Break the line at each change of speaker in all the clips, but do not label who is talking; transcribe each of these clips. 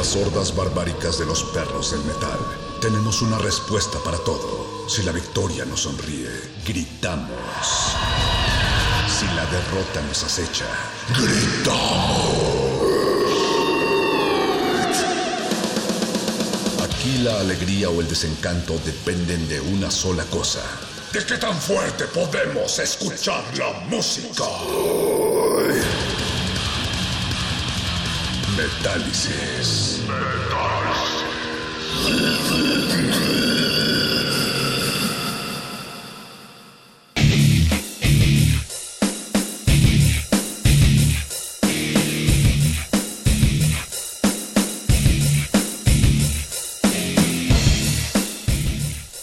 Las hordas barbáricas de los perros del metal, tenemos una respuesta para todo. Si la victoria nos sonríe, gritamos. Si la derrota nos acecha, gritamos. Aquí la alegría o el desencanto dependen de una sola cosa. ¿De qué tan fuerte podemos escuchar la música? Metálisis.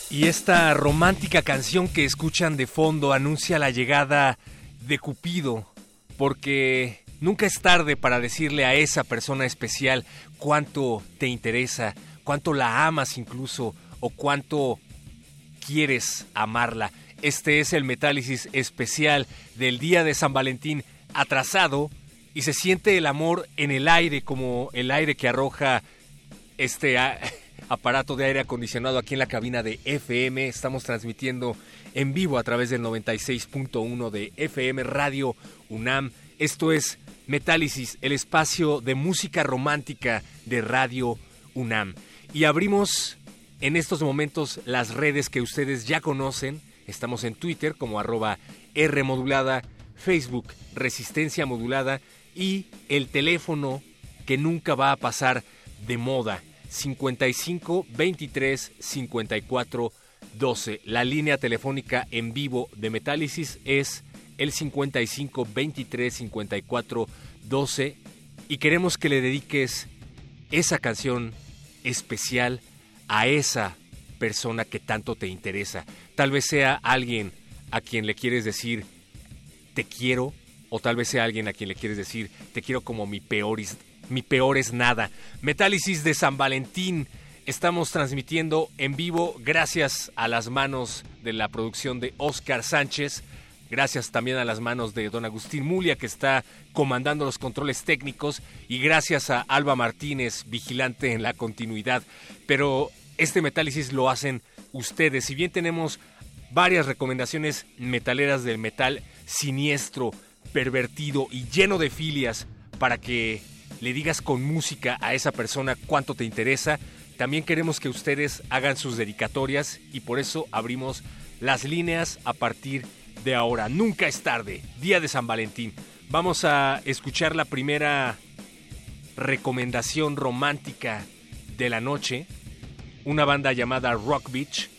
Y esta romántica canción que escuchan de fondo anuncia la llegada de Cupido, porque nunca es tarde para decirle a esa persona especial cuánto te interesa, cuánto la amas incluso, o cuánto quieres amarla. Este es el metálisis especial del día de San Valentín atrasado y se siente el amor en el aire como el aire que arroja este aparato de aire acondicionado aquí en la cabina de FM. Estamos transmitiendo en vivo a través del 96.1 de FM Radio UNAM. Esto es Metálisis, el espacio de música romántica de Radio UNAM. Y abrimos en estos momentos las redes que ustedes ya conocen. Estamos en Twitter como arroba R modulada, Facebook Resistencia modulada y el teléfono que nunca va a pasar de moda 55 23 54 12. La línea telefónica en vivo de Metálisis es el 55 23 54 12 y queremos que le dediques esa canción especial a esa persona que tanto te interesa. Tal vez sea alguien a quien le quieres decir te quiero o tal vez sea alguien a quien le quieres decir te quiero como mi peor mi peor es nada. Metálisis de San Valentín. Estamos transmitiendo en vivo gracias a las manos de la producción de Oscar Sánchez. Gracias también a las manos de don Agustín Mulia, que está comandando los controles técnicos, y gracias a Alba Martínez, vigilante en la continuidad. Pero este metálisis lo hacen ustedes. Si bien tenemos varias recomendaciones metaleras del metal siniestro, pervertido y lleno de filias para que le digas con música a esa persona cuánto te interesa, también queremos que ustedes hagan sus dedicatorias y por eso abrimos las líneas a partir de ahora. Nunca es tarde, día de San Valentín. Vamos a escuchar la primera recomendación romántica de la noche, una banda llamada Rock Beach,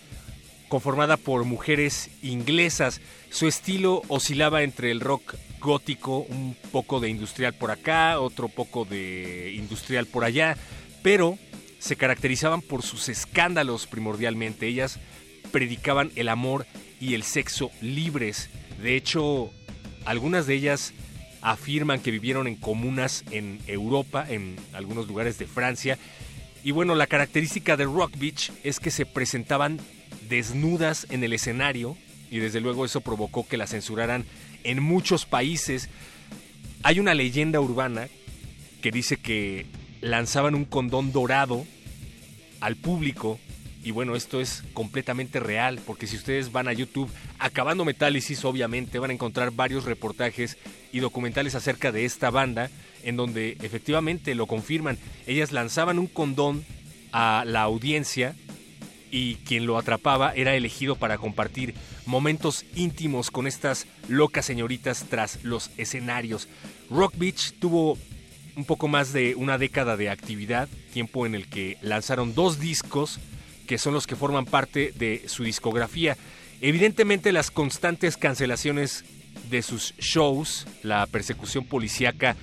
conformada por mujeres inglesas. Su estilo oscilaba entre el rock gótico, un poco de industrial por acá, otro poco de industrial por allá, pero se caracterizaban por sus escándalos primordialmente. Ellas predicaban el amor y el sexo libres. De hecho, algunas de ellas afirman que vivieron en comunas en Europa, en algunos lugares de Francia. Y bueno, la característica de Rock Beach es que se presentaban desnudas en el escenario y desde luego eso provocó que la censuraran en muchos países. Hay una leyenda urbana que dice que lanzaban un condón dorado al público Y bueno, esto es completamente real, porque si ustedes van a YouTube, acabando Metálisis, obviamente van a encontrar varios reportajes y documentales acerca de esta banda, en donde efectivamente lo confirman. Ellas lanzaban un condón a la audiencia y quien lo atrapaba era elegido para compartir momentos íntimos con estas locas señoritas tras los escenarios. Rock Beach tuvo un poco más de una década de actividad, tiempo en el que lanzaron dos discos que son los que forman parte de su discografía. Evidentemente las constantes cancelaciones de sus shows, la persecución policíaca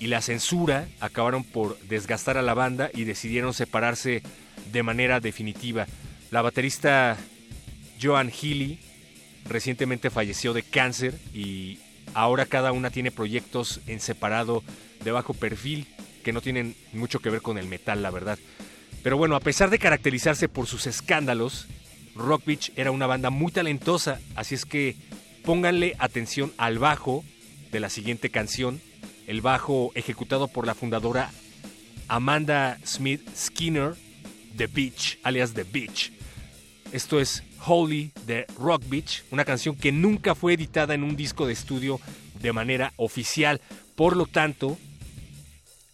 y la censura acabaron por desgastar a la banda y decidieron separarse de manera definitiva. La baterista Joan Healy recientemente falleció de cáncer y ahora cada una tiene proyectos en separado de bajo perfil que no tienen mucho que ver con el metal, la verdad. Pero bueno, a pesar de caracterizarse por sus escándalos, Rock Beach era una banda muy talentosa, así es que pónganle atención al bajo de la siguiente canción, el bajo ejecutado por la fundadora Amanda Smith Skinner, The Beach, alias The Beach. Esto es Holy de Rock Beach, una canción que nunca fue editada en un disco de estudio de manera oficial, por lo tanto,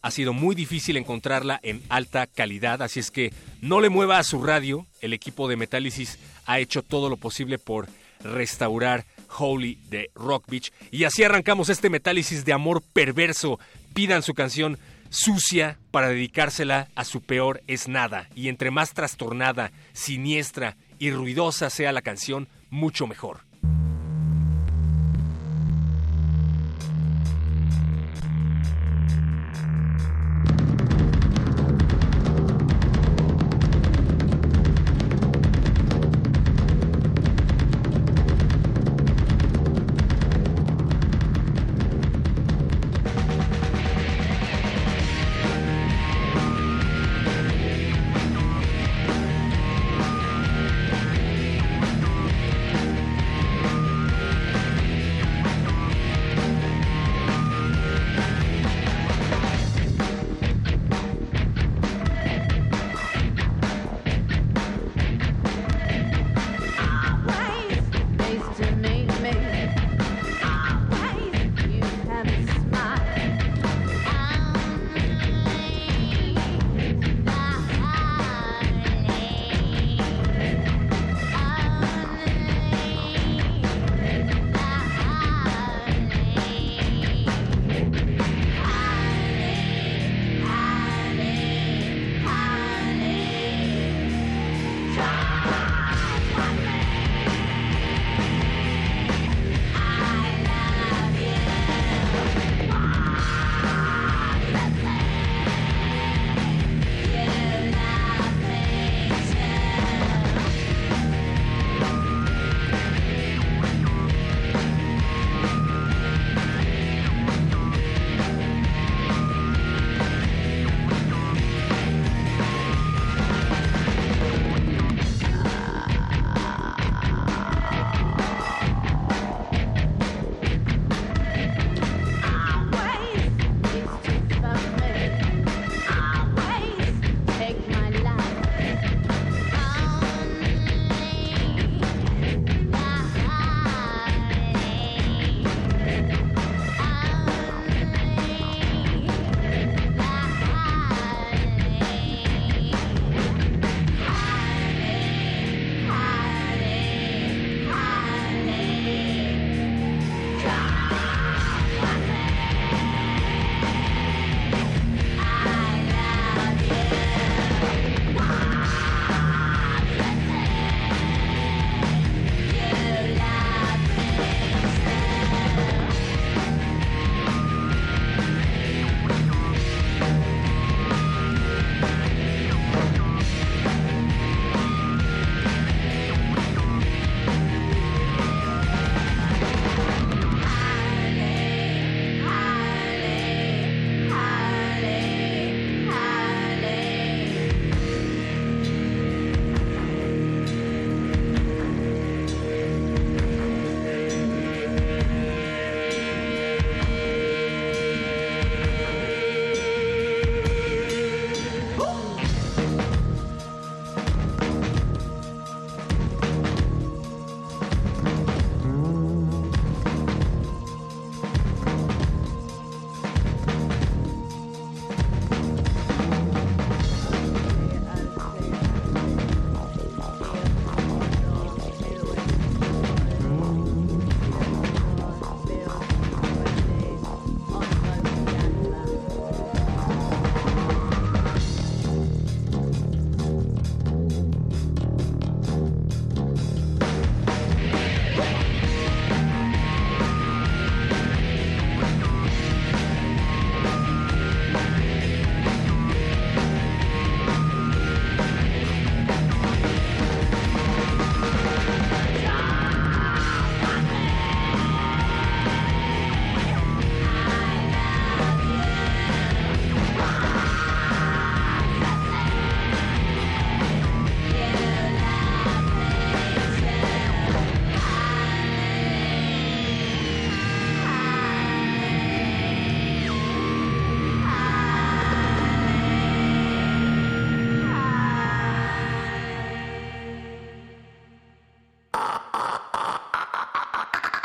ha sido muy difícil encontrarla en alta calidad, así es que no le mueva a su radio. El equipo de Metálisis ha hecho todo lo posible por restaurar Holy de Rock Beach. Y así arrancamos este Metálisis de amor perverso. Pidan su canción sucia para dedicársela a su peor es nada. Y entre más trastornada, siniestra y ruidosa sea la canción, mucho mejor.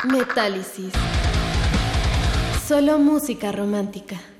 Metálisis. Solo música romántica.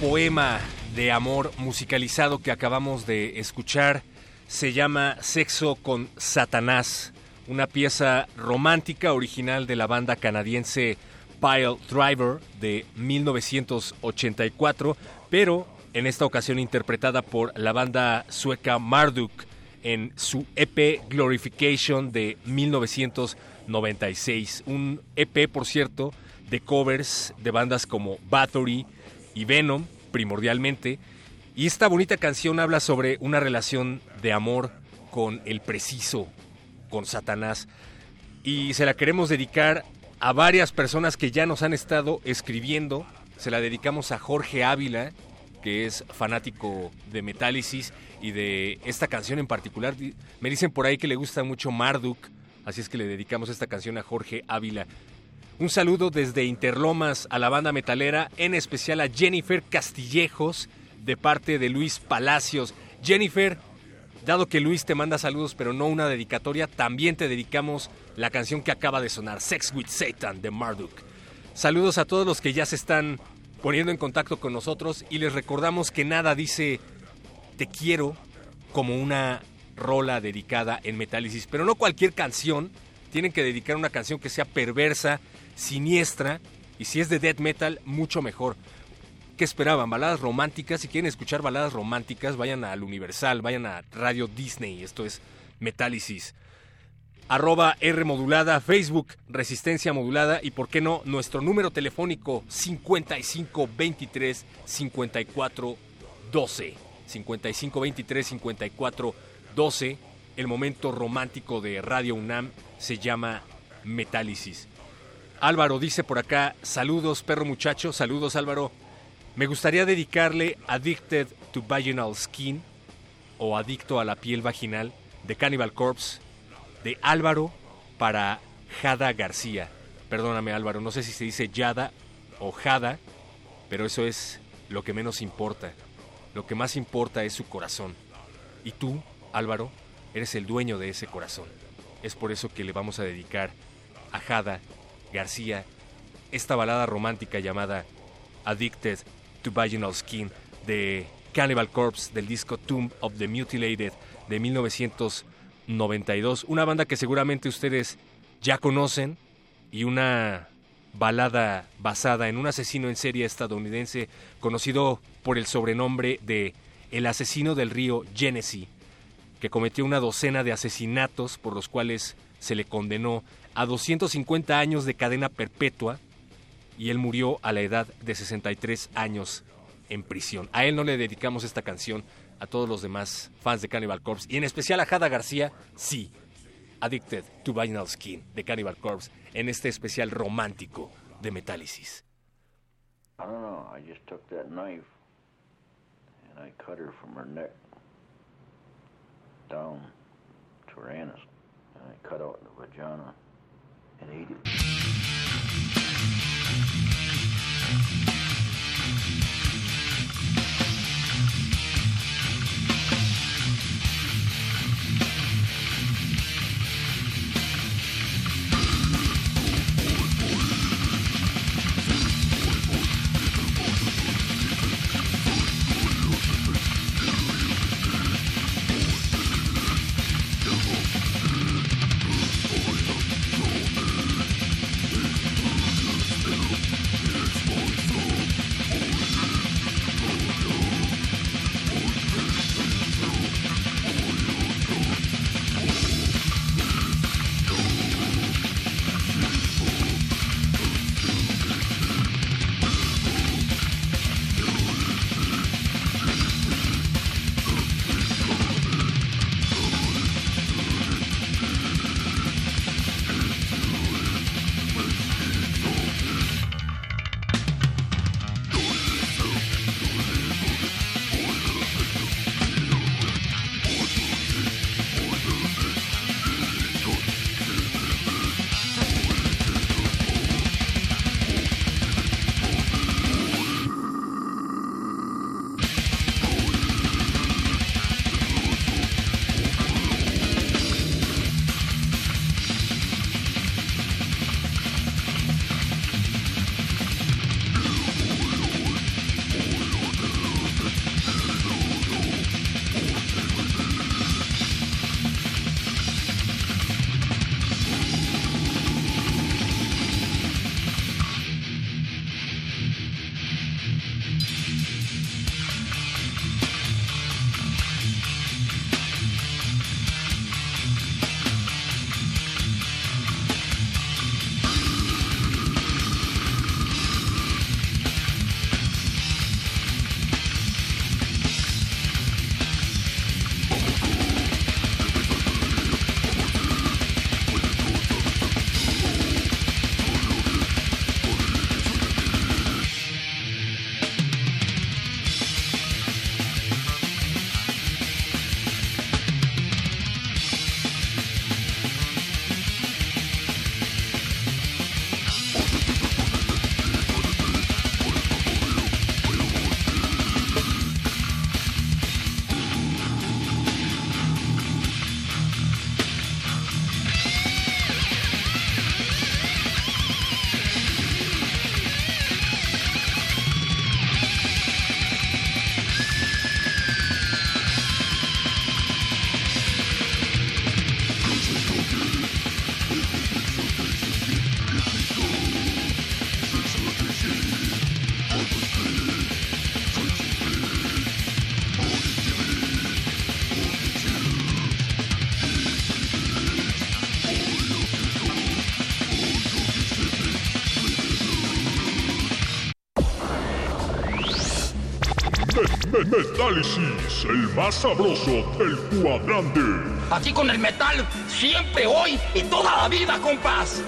Poema de amor musicalizado que acabamos de escuchar se llama Sexo con Satanás, una pieza romántica original de la banda canadiense Pile Driver de 1984, pero en esta ocasión interpretada por la banda sueca Marduk en su EP Glorification de 1996. Un EP, por cierto, de covers de bandas como Bathory y Venom, primordialmente. Y esta bonita canción habla sobre una relación de amor con el preciso, con Satanás. Y se la queremos dedicar a varias personas que ya nos han estado escribiendo. Se la dedicamos a Jorge Ávila, que es fanático de Metálisis y de esta canción en particular. Me dicen por ahí que le gusta mucho Marduk, así es que le dedicamos esta canción a Jorge Ávila. Un saludo desde Interlomas a la banda metalera, en especial a Jennifer Castillejos, de parte de Luis Palacios. Jennifer, dado que Luis te manda saludos pero no una dedicatoria, también te dedicamos la canción que acaba de sonar, Sex with Satan de Marduk. Saludos a todos los que ya se están poniendo en contacto con nosotros y les recordamos que nada dice te quiero como una rola dedicada en Metálisis, pero no cualquier canción, tienen que dedicar una canción que sea perversa, siniestra y si es de death metal, mucho mejor. ¿Qué esperaban? Baladas románticas. Si quieren escuchar baladas románticas, vayan al Universal, vayan a Radio Disney. Esto es Metálisis. Arroba R modulada, Facebook Resistencia modulada y por qué no nuestro número telefónico 5523 54 12. 5523 54 12. El momento romántico de Radio UNAM se llama Metálisis. Álvaro dice por acá, saludos perro muchacho, saludos Álvaro. Me gustaría dedicarle Addicted to Vaginal Skin o Adicto a la piel vaginal de Cannibal Corpse de Álvaro para Jada García. Perdóname Álvaro, no sé si se dice Yada o Jada, pero eso es lo que menos importa. Lo que más importa es su corazón. Y tú, Álvaro, eres el dueño de ese corazón. Es por eso que le vamos a dedicar a Jada García esta balada romántica llamada Addicted to Vaginal Skin de Cannibal Corpse del disco Tomb of the Mutilated de 1992. Una banda que seguramente ustedes ya conocen y una balada basada en un asesino en serie estadounidense conocido por el sobrenombre de El asesino del río Genesee, que cometió una docena de asesinatos por los cuales se le condenó a 250 años de cadena perpetua y él murió a la edad de 63 años en prisión. A él no le dedicamos esta canción, a todos los demás fans de Cannibal Corpse y en especial a Jada García, sí. Addicted to Vinyl Skin de Cannibal Corpse en este especial romántico de Metálisis.
I don't know. I just took that knife and I cut her from her neck down to her anus. And I cut out the vagina and 80.
Metálisis, el más sabroso del cuadrante.
Aquí con el metal, siempre, hoy y toda la vida, compás.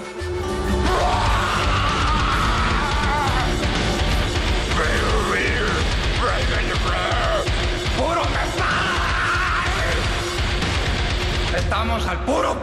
¡Puro metal! Estamos al puro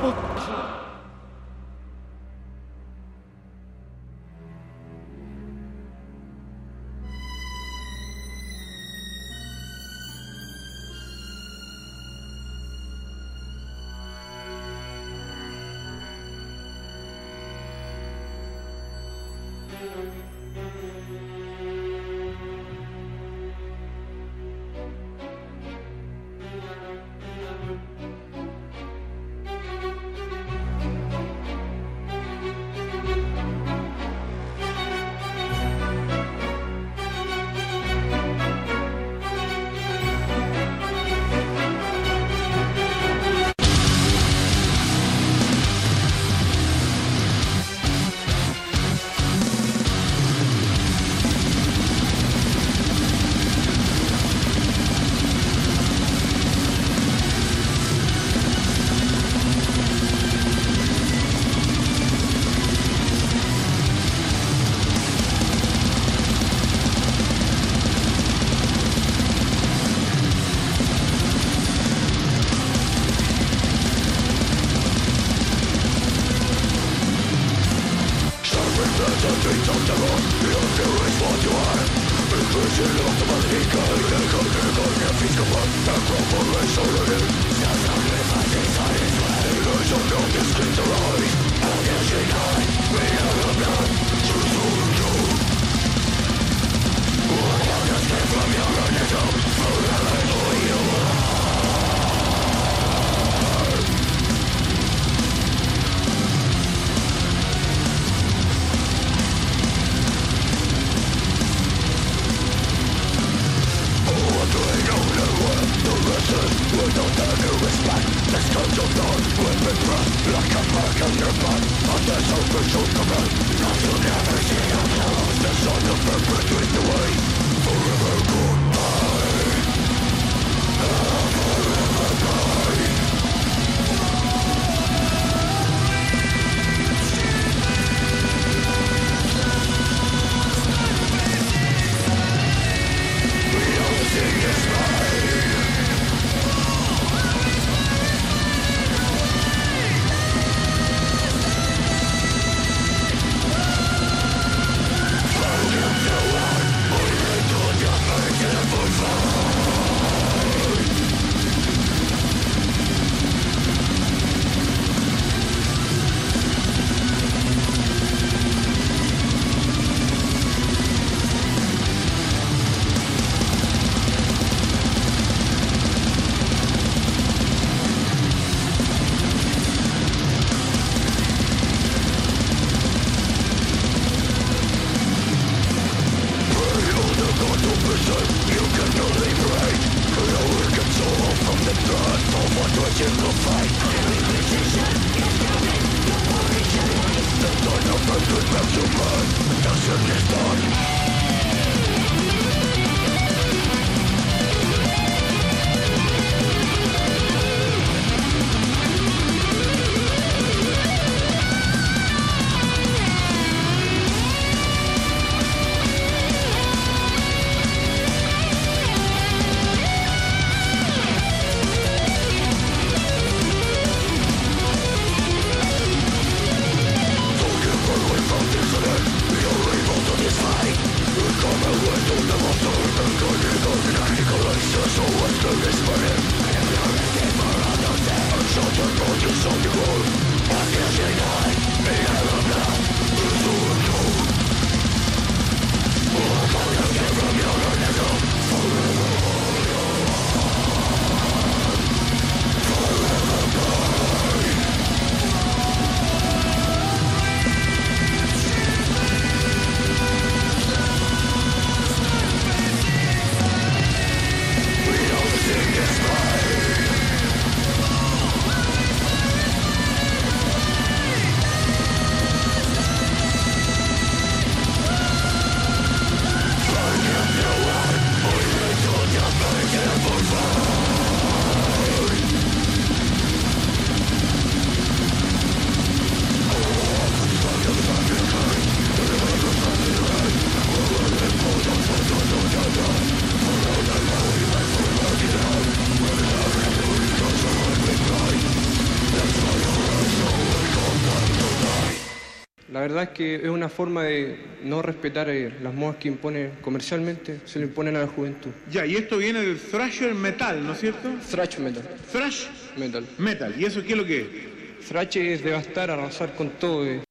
verdad es que es una forma de no respetar eh, las modas que impone comercialmente, se le imponen a la juventud.
Ya, y esto viene del thrasher metal, ¿no es cierto?
Thrash metal.
Thrash
Metal.
metal. ¿Y eso qué es lo que es?
Thrash es devastar, arrasar con todo. eh.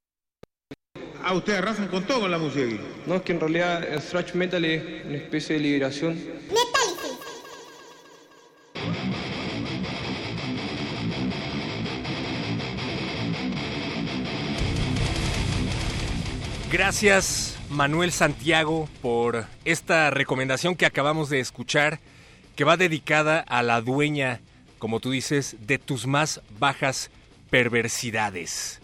Ah, ustedes arrasan con todo con la música aquí.
No, es que en realidad el thrash metal es una especie de liberación.
Gracias Manuel Santiago por esta recomendación que acabamos de escuchar, que va dedicada a la dueña, como tú dices, de tus más bajas perversidades.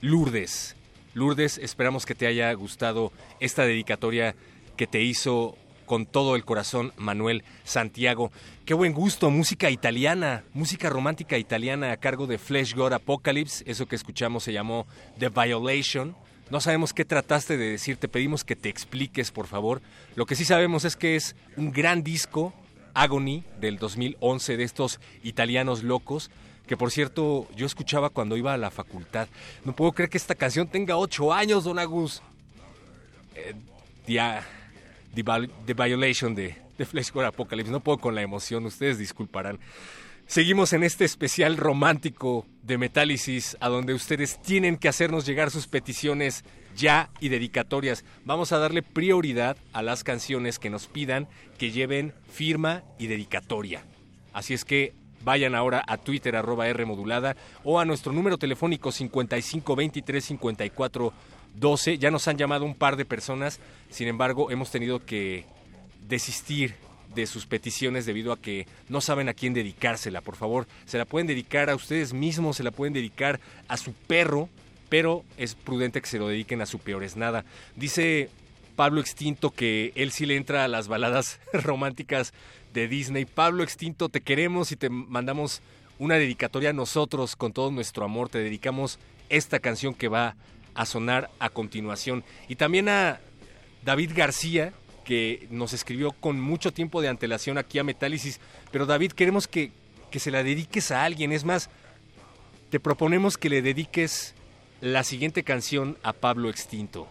Lourdes. Lourdes, esperamos que te haya gustado esta dedicatoria que te hizo con todo el corazón Manuel Santiago. Qué buen gusto, música italiana, música romántica italiana a cargo de Flesh God Apocalypse. Eso que escuchamos se llamó The Violation. No sabemos qué trataste de decir, te pedimos que te expliques, por favor. Lo que sí sabemos es que es un gran disco, Agony, del 2011, de estos italianos locos, que por cierto yo escuchaba cuando iba a la facultad. No puedo creer que esta canción tenga ocho años, don Agus. Eh, The, The Viol- The Violation de, de Flesh God Apocalypse. No puedo con la emoción, ustedes disculparán. Seguimos en este especial romántico de Metálisis, a donde ustedes tienen que hacernos llegar sus peticiones ya y dedicatorias. Vamos a darle prioridad a las canciones que nos pidan que lleven firma y dedicatoria. Así es que vayan ahora a Twitter arroba R modulada o a nuestro número telefónico 55 23 54 12. Ya nos han llamado un par de personas, sin embargo hemos tenido que desistir de sus peticiones debido a que no saben a quién dedicársela. Por favor, se la pueden dedicar a ustedes mismos, se la pueden dedicar a su perro, pero es prudente que se lo dediquen a su peor es nada. Dice Pablo Extinto que él sí le entra a las baladas románticas de Disney. Pablo Extinto, te queremos y te mandamos una dedicatoria a nosotros con todo nuestro amor. Te dedicamos esta canción que va a sonar a continuación. Y también a David García, que nos escribió con mucho tiempo de antelación aquí a Metálisis. Pero David, queremos que, que se la dediques a alguien. Es más, te proponemos que le dediques la siguiente canción a Pablo Extinto.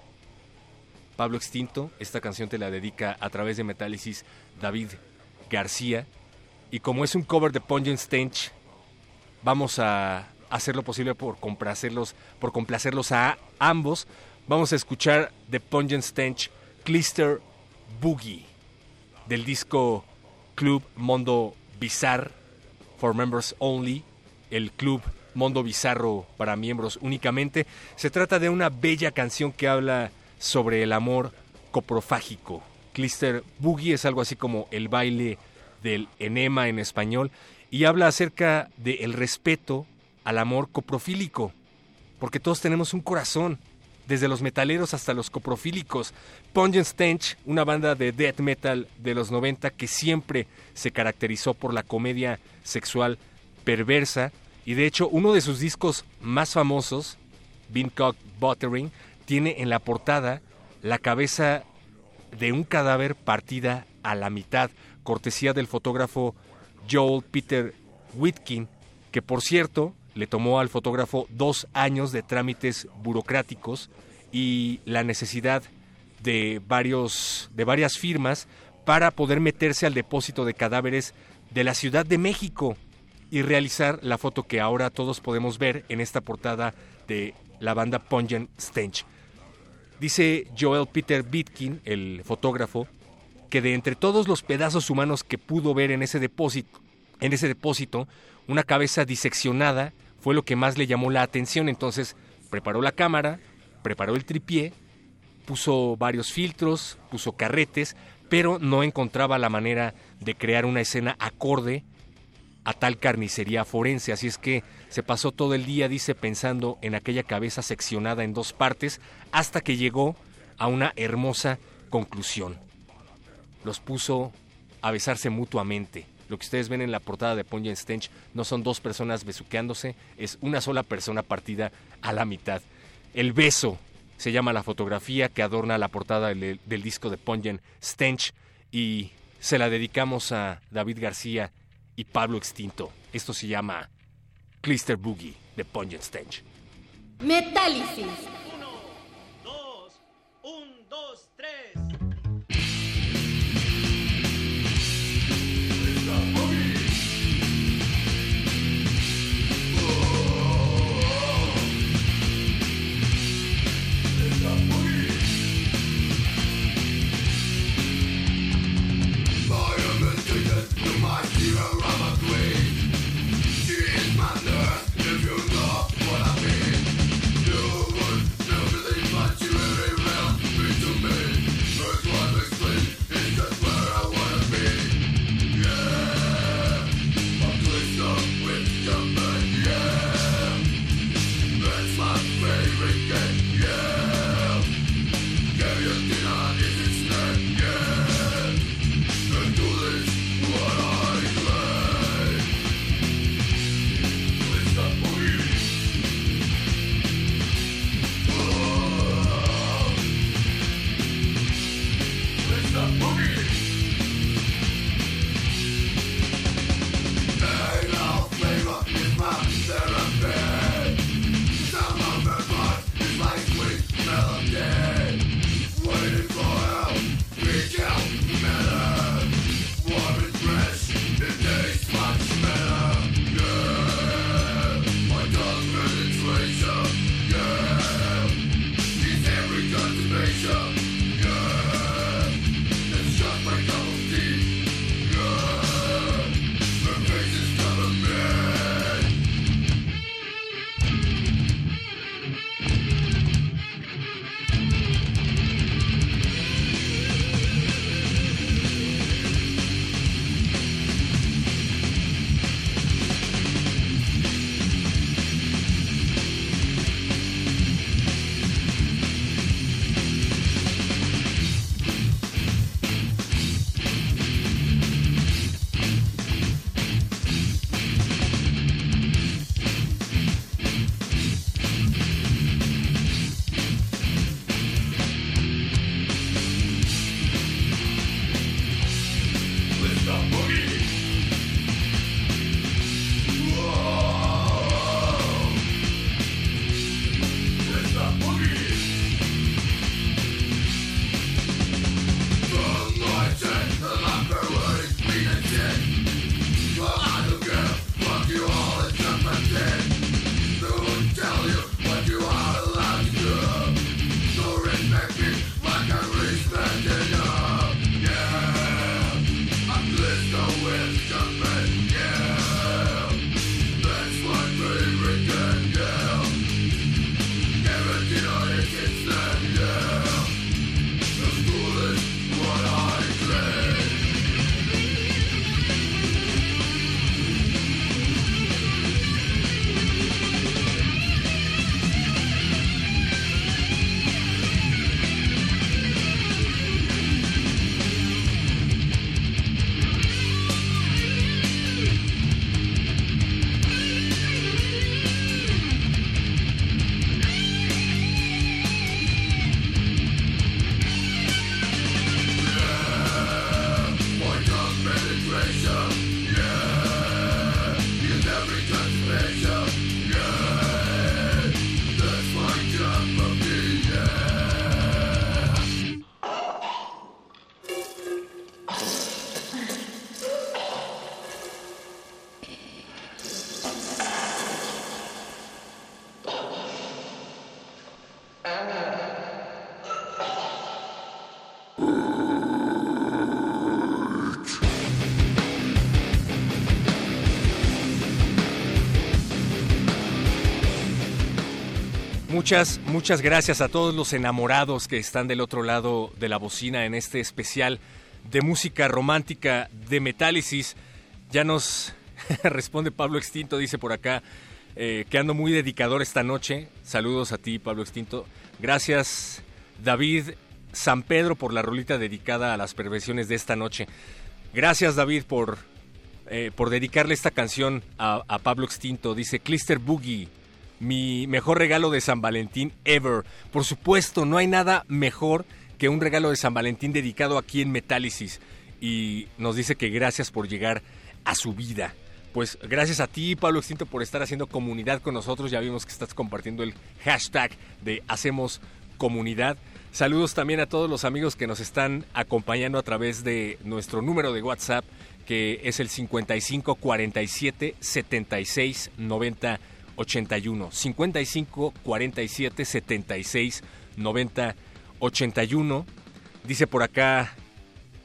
Pablo Extinto, esta canción te la dedica a través de Metálisis David García. Y como es un cover de Pungent Stench, vamos a hacer lo posible por complacerlos, por complacerlos a ambos. Vamos a escuchar The Pungent Stench Clister Boogie del disco Club Mondo Bizarre for Members Only, el club Mondo Bizarro para miembros únicamente. Se trata de una bella canción que habla sobre el amor coprofágico. Clister Boogie es algo así como el baile del enema en español y habla acerca del respeto al amor coprofílico, porque todos tenemos un corazón, desde los metaleros hasta los coprofílicos. Pungent Stench, una banda de death metal de los 90 que siempre se caracterizó por la comedia sexual perversa y de hecho uno de sus discos más famosos, Beancock Buttering, tiene en la portada la cabeza de un cadáver partida a la mitad, cortesía del fotógrafo Joel Peter Whitkin, que por cierto le tomó al fotógrafo dos años de trámites burocráticos y la necesidad de, varios, de varias firmas para poder meterse al depósito de cadáveres de la Ciudad de México y realizar la foto que ahora todos podemos ver en esta portada de la banda Pungent Stench. Dice Joel Peter Bitkin, el fotógrafo, que de entre todos los pedazos humanos que pudo ver en ese depósito, en ese depósito, una cabeza diseccionada fue lo que más le llamó la atención. Entonces preparó la cámara, preparó el tripié, puso varios filtros, puso carretes, pero no encontraba la manera de crear una escena acorde a tal carnicería forense. Así es que se pasó todo el día, dice, pensando en aquella cabeza seccionada en dos partes, hasta que llegó a una hermosa conclusión. Los puso a besarse mutuamente. Lo que ustedes ven en la portada de Pungent Stench no son dos personas besuqueándose, es una sola persona partida a la mitad. El beso se llama la fotografía que adorna la portada del, disco de Pungent Stench y se la dedicamos a David García y Pablo Extinto. Esto se llama Clister Boogie de Pungent Stench.
Metálisis.
Muchas, muchas gracias a todos los enamorados que están del otro lado de la bocina en este especial de música romántica de Metálisis. Ya nos responde Pablo Extinto, dice por acá, eh, que ando muy dedicador esta noche. Saludos a ti, Pablo Extinto. Gracias, David San Pedro, por la rolita dedicada a las perversiones de esta noche. Gracias, David, por, eh, por dedicarle esta canción a, a Pablo Extinto. Dice Clister Boogie mi mejor regalo de San Valentín ever. Por supuesto, no hay nada mejor que un regalo de San Valentín dedicado aquí en Metálisis. Y nos dice que gracias por llegar a su vida. Pues gracias a ti, Pablo Extinto, por estar haciendo comunidad con nosotros. Ya vimos que estás compartiendo el hashtag de Hacemos Comunidad. Saludos también a todos los amigos que nos están acompañando a través de nuestro número de WhatsApp, que es el 55 47 76 90 81 55 47 76 90 81. Dice por acá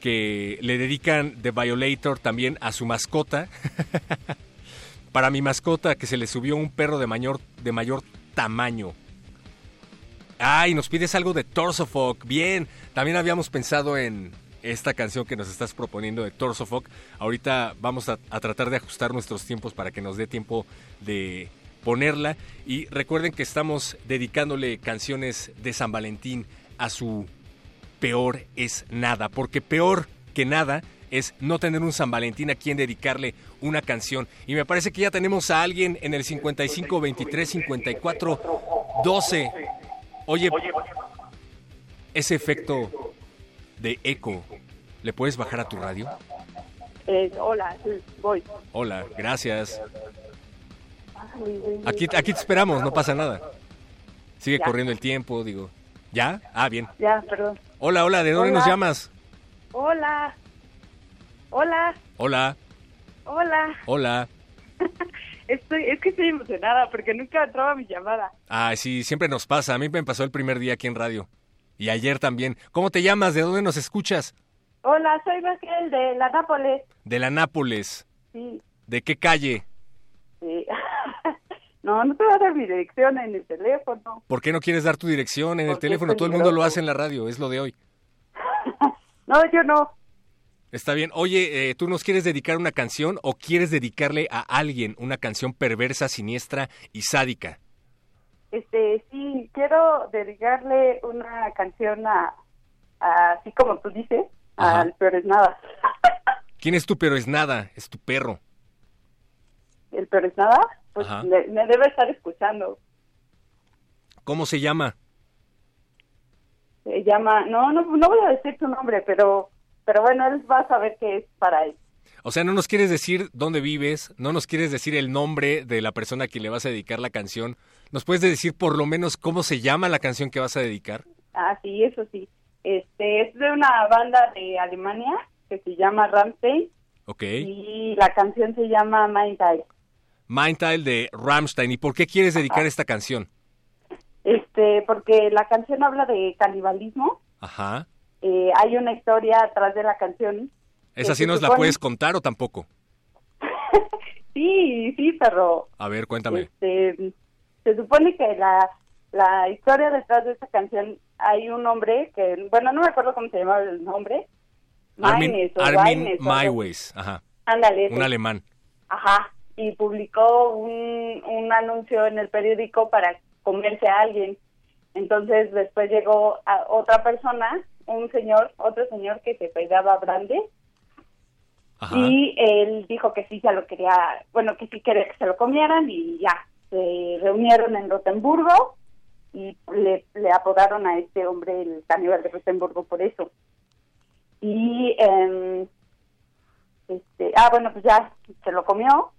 que le dedican The Violator también a su mascota. Para mi mascota que se le subió un perro de mayor, de mayor tamaño. Ay, nos pides algo de Torsofolk. Bien, también habíamos pensado en esta canción que nos estás proponiendo de Torsofolk. Ahorita vamos a tratar de ajustar nuestros tiempos para que nos dé tiempo de ponerla. Y recuerden que estamos dedicándole canciones de San Valentín a su peor es nada, porque peor que nada es no tener un San Valentín a quien dedicarle una canción. Y me parece que ya tenemos a alguien en el 55 23 54 12. Oye, ese efecto de eco, ¿le puedes bajar a tu radio?
Eh, hola, voy.
Hola, gracias. Aquí, aquí te esperamos, no pasa nada. Sigue
Ya.
corriendo el tiempo, digo. ¿Ya? Ah, bien.
Ya, perdón.
Hola, hola, ¿de dónde
Hola.
nos llamas?
Hola. Hola.
Hola,
Hola.
hola.
Estoy, es que estoy emocionada porque nunca entraba mi llamada.
Ah, sí, siempre nos pasa. A mí me pasó el primer día aquí en radio. Y ayer también. ¿Cómo te llamas? ¿De dónde nos escuchas?
Hola, soy Raquel de la Nápoles.
De la Nápoles.
Sí,
¿De qué calle?
sí. no, no te voy a dar mi dirección en el teléfono.
¿Por qué no quieres dar tu dirección en el teléfono? Todo el mundo lo hace en la radio, es lo de hoy.
No, yo no.
Está bien. Oye, eh, ¿tú nos quieres dedicar una canción o quieres dedicarle a alguien una canción perversa, siniestra y sádica?
Este, sí, quiero dedicarle una canción a, a- así como tú dices,
Ajá.
al peor es nada.
¿Quién es tú? Pero es nada, es tu perro.
El peor es nada, pues me, debe estar escuchando.
¿Cómo se llama?
Se llama, no, no, no voy a decir su nombre, pero, pero bueno, él va a saber qué es para él.
O sea, no nos quieres decir dónde vives, no nos quieres decir el nombre de la persona a quien le vas a dedicar la canción. ¿Nos puedes decir por lo menos cómo se llama la canción que vas a dedicar?
Ah, sí, eso sí. Este, es de una banda de Alemania que se llama Rammstein
Ok.
y la canción se llama Mind Eye.
Mindtile de Rammstein. ¿Y por qué quieres dedicar esta canción?
Este, porque la canción habla de canibalismo.
Ajá.
Eh, hay una historia atrás de la canción.
¿Esa sí nos la puedes contar o tampoco?
Sí, sí, pero
A ver, cuéntame.
este, se supone que la, la historia detrás de esa canción hay un hombre que, bueno, no me acuerdo cómo se llamaba el nombre.
Armin,
Maines o
Armin
Maines o.
Ajá.
Ándale, ese.
Un alemán.
Ajá, y publicó un, un anuncio en el periódico para comerse a alguien. Entonces después llegó a otra persona, un señor, otro señor que se pegaba Brande,
Ajá.
y él dijo que sí se lo quería, bueno, que sí quería que se lo comieran y ya, se reunieron en Rotemburgo y le, le apodaron a este hombre el caníbal de Rotemburgo por eso. Y, em, este, ah, bueno, pues ya se lo comió.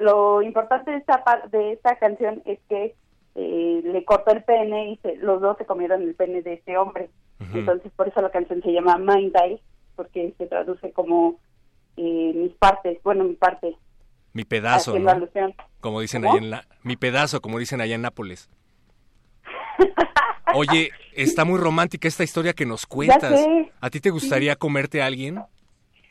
Lo importante de esta, de esta canción es que eh, le cortó el pene y se- los dos se comieron el pene de este hombre. Entonces, por eso la canción se llama Mind Eye, porque se traduce como eh, mis partes, bueno, mi parte,
Mi pedazo,
haciendo
¿no?
alusión.
Como dicen
¿Cómo?
allá en la... Mi pedazo, como dicen allá en Nápoles. Oye, está muy romántica esta historia que nos cuentas.
sé.
¿A ti te gustaría comerte a alguien?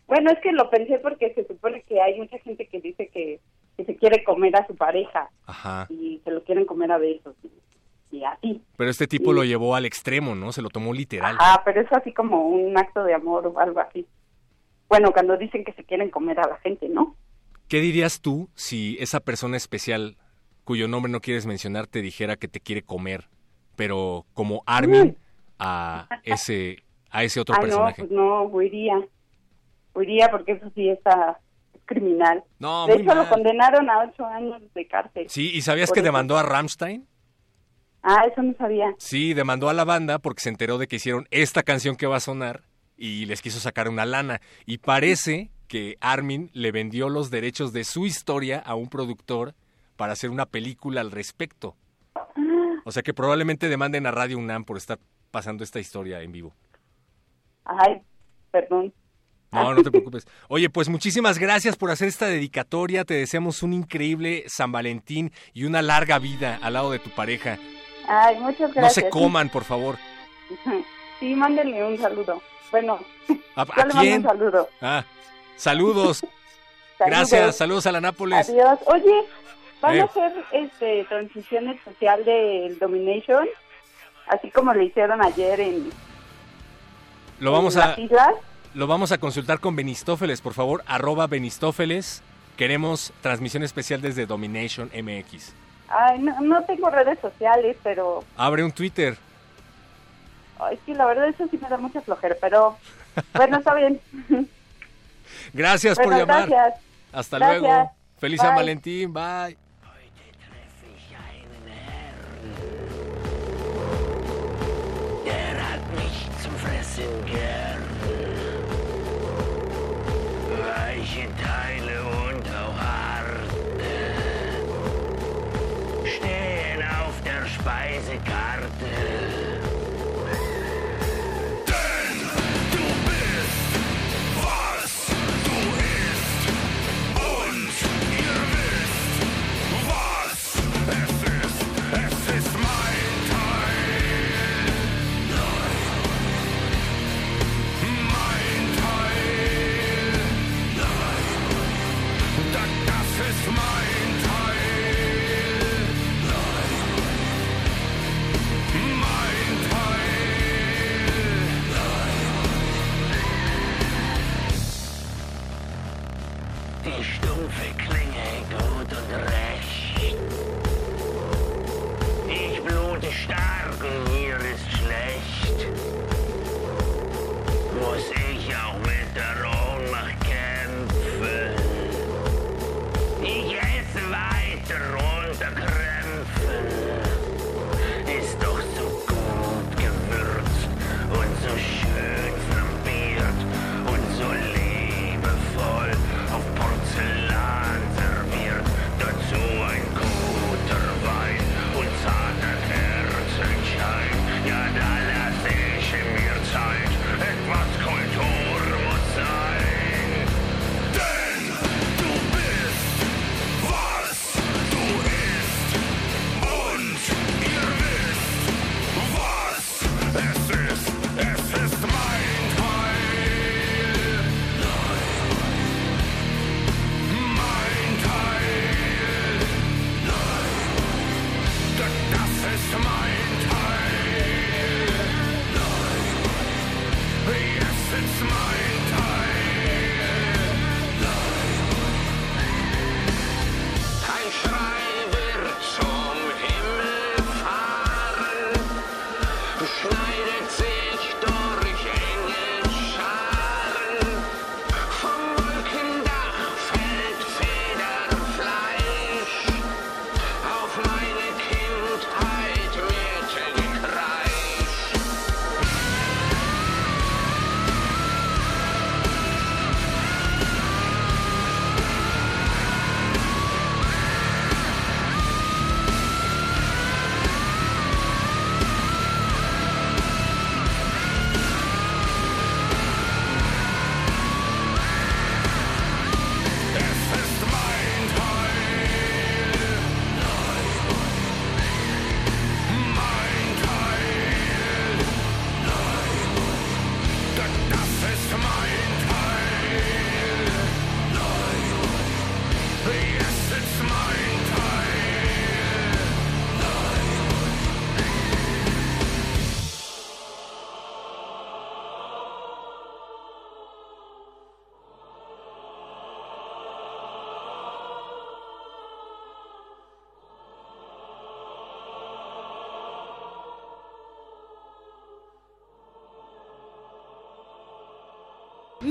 Bueno, es que lo pensé porque se supone que hay mucha gente que dice que, que se quiere comer a su pareja
Ajá.
y se lo quieren comer a besos. y así.
Pero este tipo
Y-
lo llevó al extremo, ¿no? Se lo tomó literal.
Ajá, pero es así como un acto de amor o algo así. Bueno, cuando dicen que se quieren comer a la gente, ¿no?
¿Qué dirías tú si esa persona especial, cuyo nombre no quieres mencionar, te dijera que te quiere comer, pero como Armin a ese, a ese otro
ah,
personaje?
no, pues no, huiría. Huiría porque eso sí está es criminal.
No,
de hecho, lo condenaron a ocho años de cárcel.
Sí, ¿y sabías que
eso.
demandó a Rammstein?
Ah, eso no sabía.
Sí, demandó a la banda porque se enteró de que hicieron esta canción que va a sonar y les quiso sacar una lana. Y parece que Armin le vendió los derechos de su historia a un productor para hacer una película al respecto. O sea que probablemente demanden a Radio UNAM por estar pasando esta historia en vivo.
Ay, perdón.
No, no te preocupes. Oye, pues muchísimas gracias por hacer esta dedicatoria. Te deseamos un increíble San Valentín y una larga vida al lado de tu pareja.
Ay, muchas
No
gracias.
se coman, por favor.
Sí, mándenle un saludo. Bueno,
¿A,
yo
a
le mando un saludo.
Ah, saludos. Gracias, saludos a la Nápoles.
Adiós. Oye, ¿van
Eh.
a hacer este transición especial del Domination? Así como le hicieron ayer en,
Lo vamos
en
a
las islas.
Lo vamos a consultar con Benistófeles, por favor, arroba Benistófeles. Queremos transmisión especial desde Domination MX.
Ay, no, no tengo redes sociales, pero
Abre un Twitter.
ay, sí, la verdad eso sí me da mucha flojera, pero bueno, está bien.
Gracias por llamar.
gracias.
Hasta
Gracias.
luego. Feliz San. Valentín. Bye.
agent.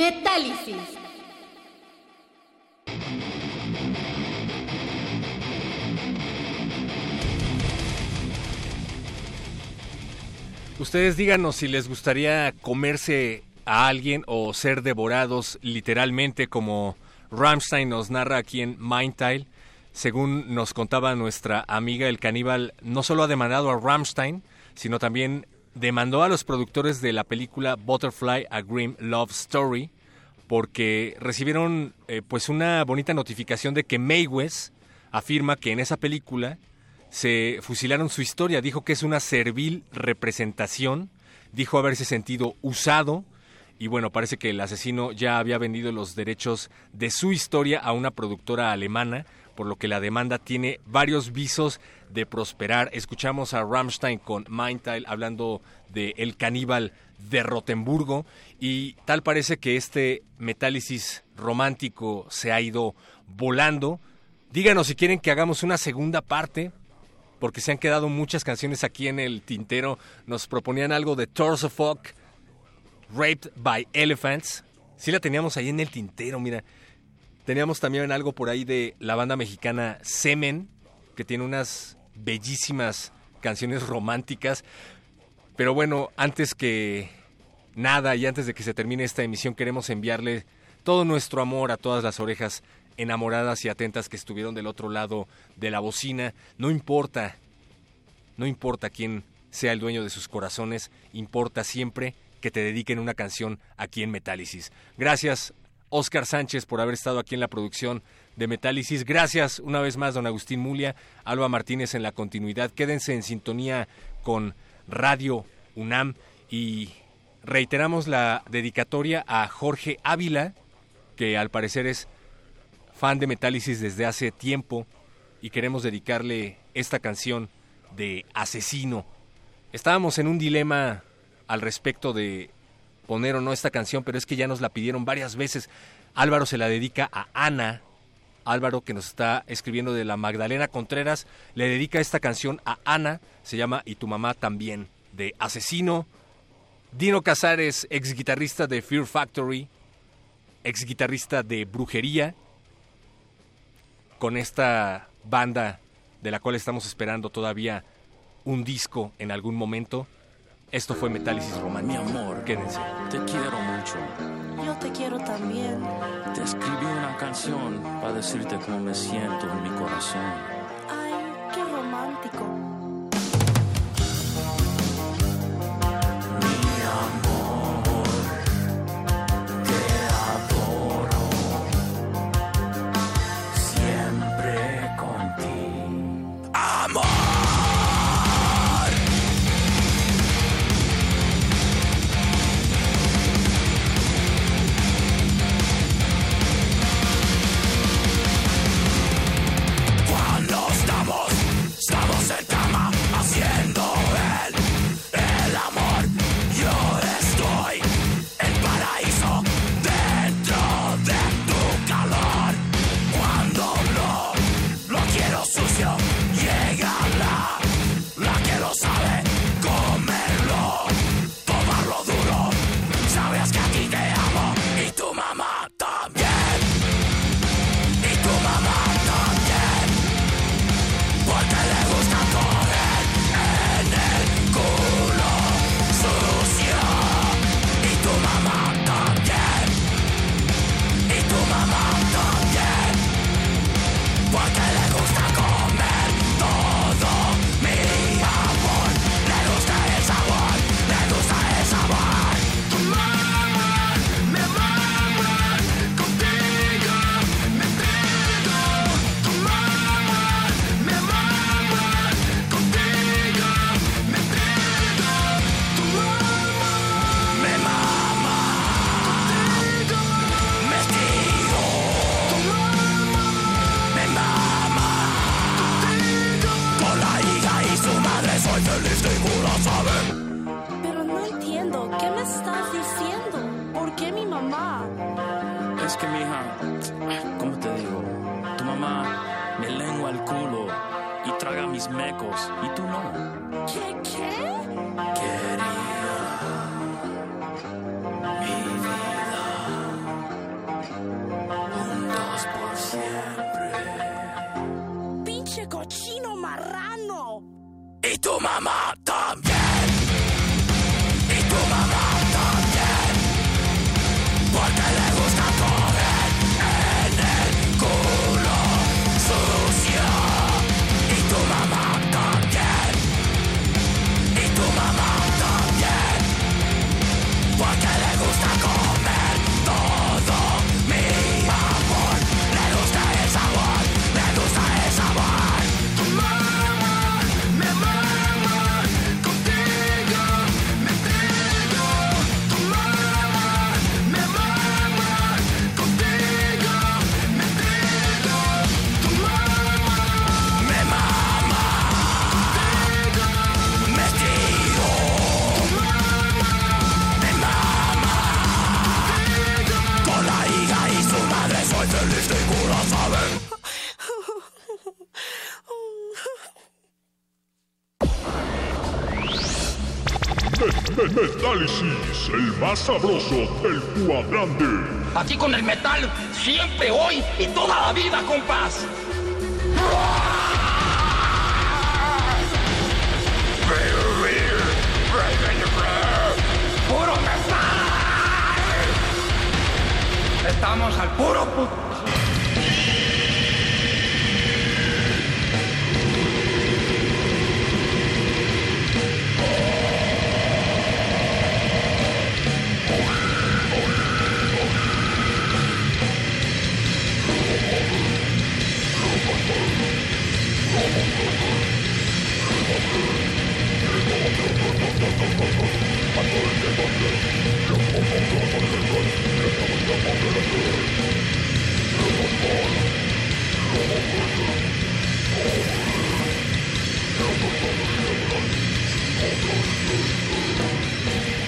Metálisis.
Ustedes díganos si les gustaría comerse a alguien o ser devorados literalmente como Rammstein nos narra aquí en Mindtile. Según nos contaba nuestra amiga el caníbal, no solo ha demandado a Rammstein, sino también demandó a los productores de la película Butterfly a Grim Love Story porque recibieron eh, pues una bonita notificación de que West afirma que en esa película se fusilaron su historia, dijo que es una servil representación, dijo haberse sentido usado. Y bueno, parece que el asesino ya había vendido los derechos de su historia a una productora alemana, por lo que la demanda tiene varios visos de prosperar. Escuchamos a Rammstein con Mindtile hablando de El caníbal de Rotemburgo y tal parece que este metálisis romántico se ha ido volando. Díganos si quieren que hagamos una segunda parte, porque se han quedado muchas canciones aquí en el tintero. Nos proponían algo de Torso Folk, Raped by Elephants. Sí la teníamos ahí en el tintero, mira. Teníamos también algo por ahí de la banda mexicana Semen, que tiene unas bellísimas canciones románticas. Pero bueno, antes que nada y antes de que se termine esta emisión, queremos enviarle todo nuestro amor a todas las orejas enamoradas y atentas que estuvieron del otro lado de la bocina. No importa, no importa quién sea el dueño de sus corazones, importa siempre que te dediquen una canción aquí en Metálisis. Gracias, Oscar Sánchez, por haber estado aquí en la producción de Metálisis. Gracias una vez más, don Agustín Mulia, Alba Martínez en la continuidad. Quédense en sintonía con Radio UNAM y reiteramos la dedicatoria a Jorge Ávila, que al parecer es fan de Metálisis desde hace tiempo y queremos dedicarle esta canción de Asesino. Estábamos en un dilema al respecto de poner o no esta canción, pero es que ya nos la pidieron varias veces. Álvaro se la dedica a Ana. Álvaro, que nos está escribiendo de la Magdalena Contreras, le dedica esta canción a Ana, se llama Y tu mamá también, de Asesino. Dino Casares, ex guitarrista de Fear Factory, ex guitarrista de Brujería, con esta banda de la cual estamos esperando todavía un disco en algún momento. Esto fue Metálisis Romántico.
Mi amor,
quédense.
Te quiero mucho.
Te quiero también.
Te escribí una canción para decirte cómo me siento en mi corazón.
Ay, qué romántico.
Y tu mamá
Metálisis, el más sabroso del cuadrante.
Aquí con el metal, siempre, hoy y toda la vida, compás. ¡Puro metal! Estamos al puro pu-
Un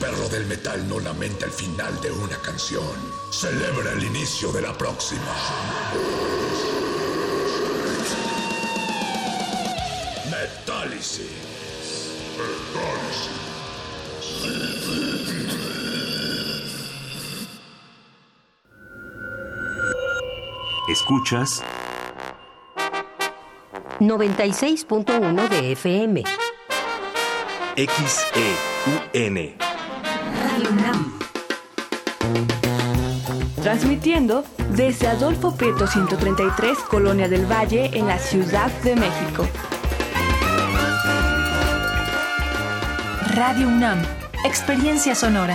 perro del metal no lamenta el final de una canción. Celebra el inicio de la próxima. Metálisis.
Escuchas
96.1 de FM.
XEUN.
Transmitiendo desde Adolfo Prieto 133, Colonia del Valle, en la Ciudad de México.
Radio UNAM, experiencia sonora.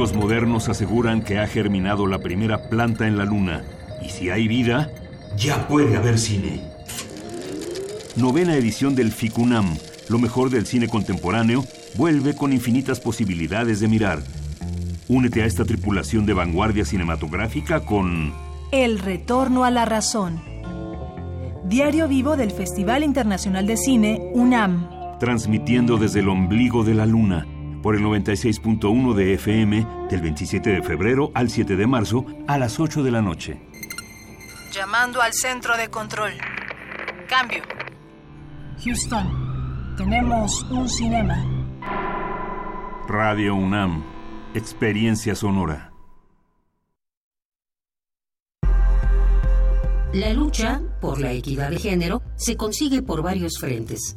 Científicos modernos aseguran que ha germinado la primera planta en la Luna. Y si hay vida, ya puede haber cine. Novena edición del FICUNAM, lo mejor del cine contemporáneo, vuelve con infinitas posibilidades de mirar. Únete a esta tripulación de vanguardia cinematográfica con
El retorno a la razón. Diario vivo del Festival Internacional de Cine UNAM.
Transmitiendo desde el ombligo de la Luna por el 96.1 de FM del 27 de febrero al 7 de marzo a las 8 de la noche.
Llamando al centro de control. Cambio.
Houston, tenemos un cinema.
Radio UNAM, experiencia sonora.
La lucha por la equidad de género se consigue por varios frentes,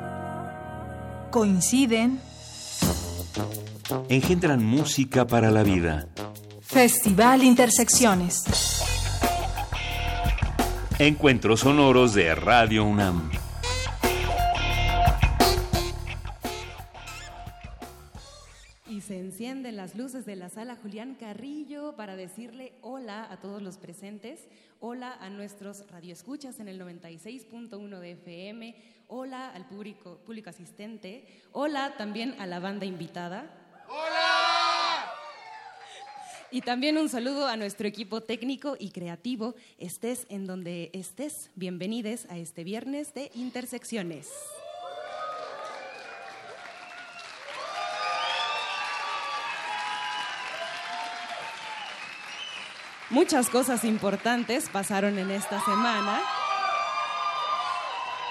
Coinciden.
engendran música para la vida.
Festival Intersecciones.
Encuentros sonoros de Radio UNAM.
Y se encienden las luces de la sala Julián Carrillo para decirle hola a todos los presentes, hola a nuestros radioescuchas en el 96.1 de FM, hola al público, público asistente, hola también a la banda invitada. ¡Hola! Y también un saludo a nuestro equipo técnico y creativo, estés en donde estés, bienvenides a este viernes de Intersecciones. Muchas cosas importantes pasaron en esta semana.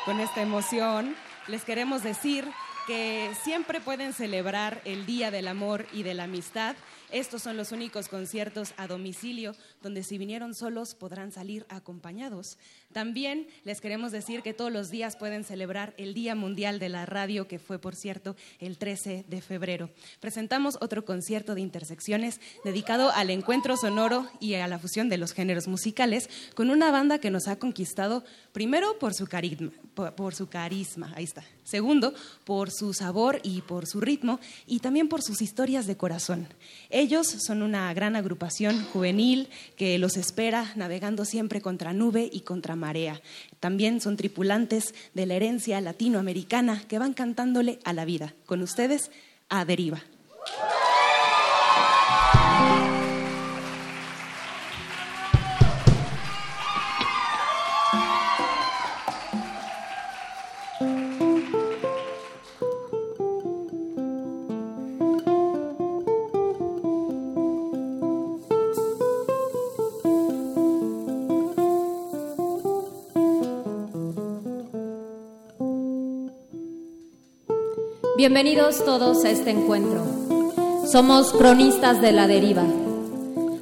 Con esta emoción les queremos decir que siempre pueden celebrar el Día del Amor y de la Amistad. Estos son los únicos conciertos a domicilio donde si vinieron solos podrán salir acompañados. También les queremos decir que todos los días pueden celebrar el Día Mundial de la Radio, que fue, por cierto, el 13 de febrero. Presentamos otro concierto de intersecciones dedicado al encuentro sonoro y a la fusión de los géneros musicales con una banda que nos ha conquistado primero por su carisma, por, su carisma, ahí está. Segundo, por su sabor y por su ritmo y también por sus historias de corazón. Ellos son una gran agrupación juvenil que los espera navegando siempre contra nube y contra marea. También son tripulantes de la herencia latinoamericana que van cantándole a la vida. Con ustedes, a deriva.
Bienvenidos todos a este encuentro. Somos cronistas de la deriva,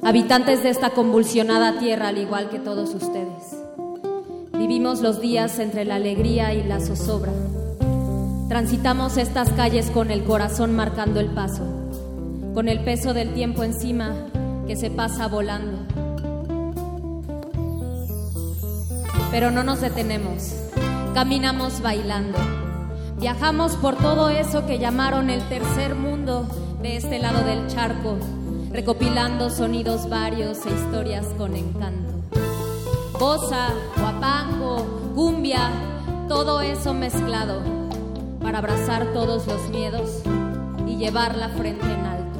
habitantes de esta convulsionada tierra al igual que todos ustedes. Vivimos los días entre la alegría y la zozobra. Transitamos estas calles con el corazón marcando el paso, con el peso del tiempo encima que se pasa volando. Pero no nos detenemos, caminamos bailando. Viajamos por todo eso que llamaron el tercer mundo de este lado del charco, recopilando sonidos varios e historias con encanto. Bosa, guapango, cumbia, todo eso mezclado para abrazar todos los miedos y llevar la frente en alto.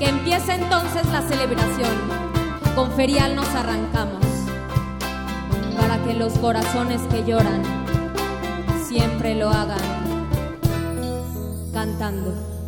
Que empiece entonces la celebración. Con ferial nos arrancamos que los corazones que lloran siempre lo hagan cantando.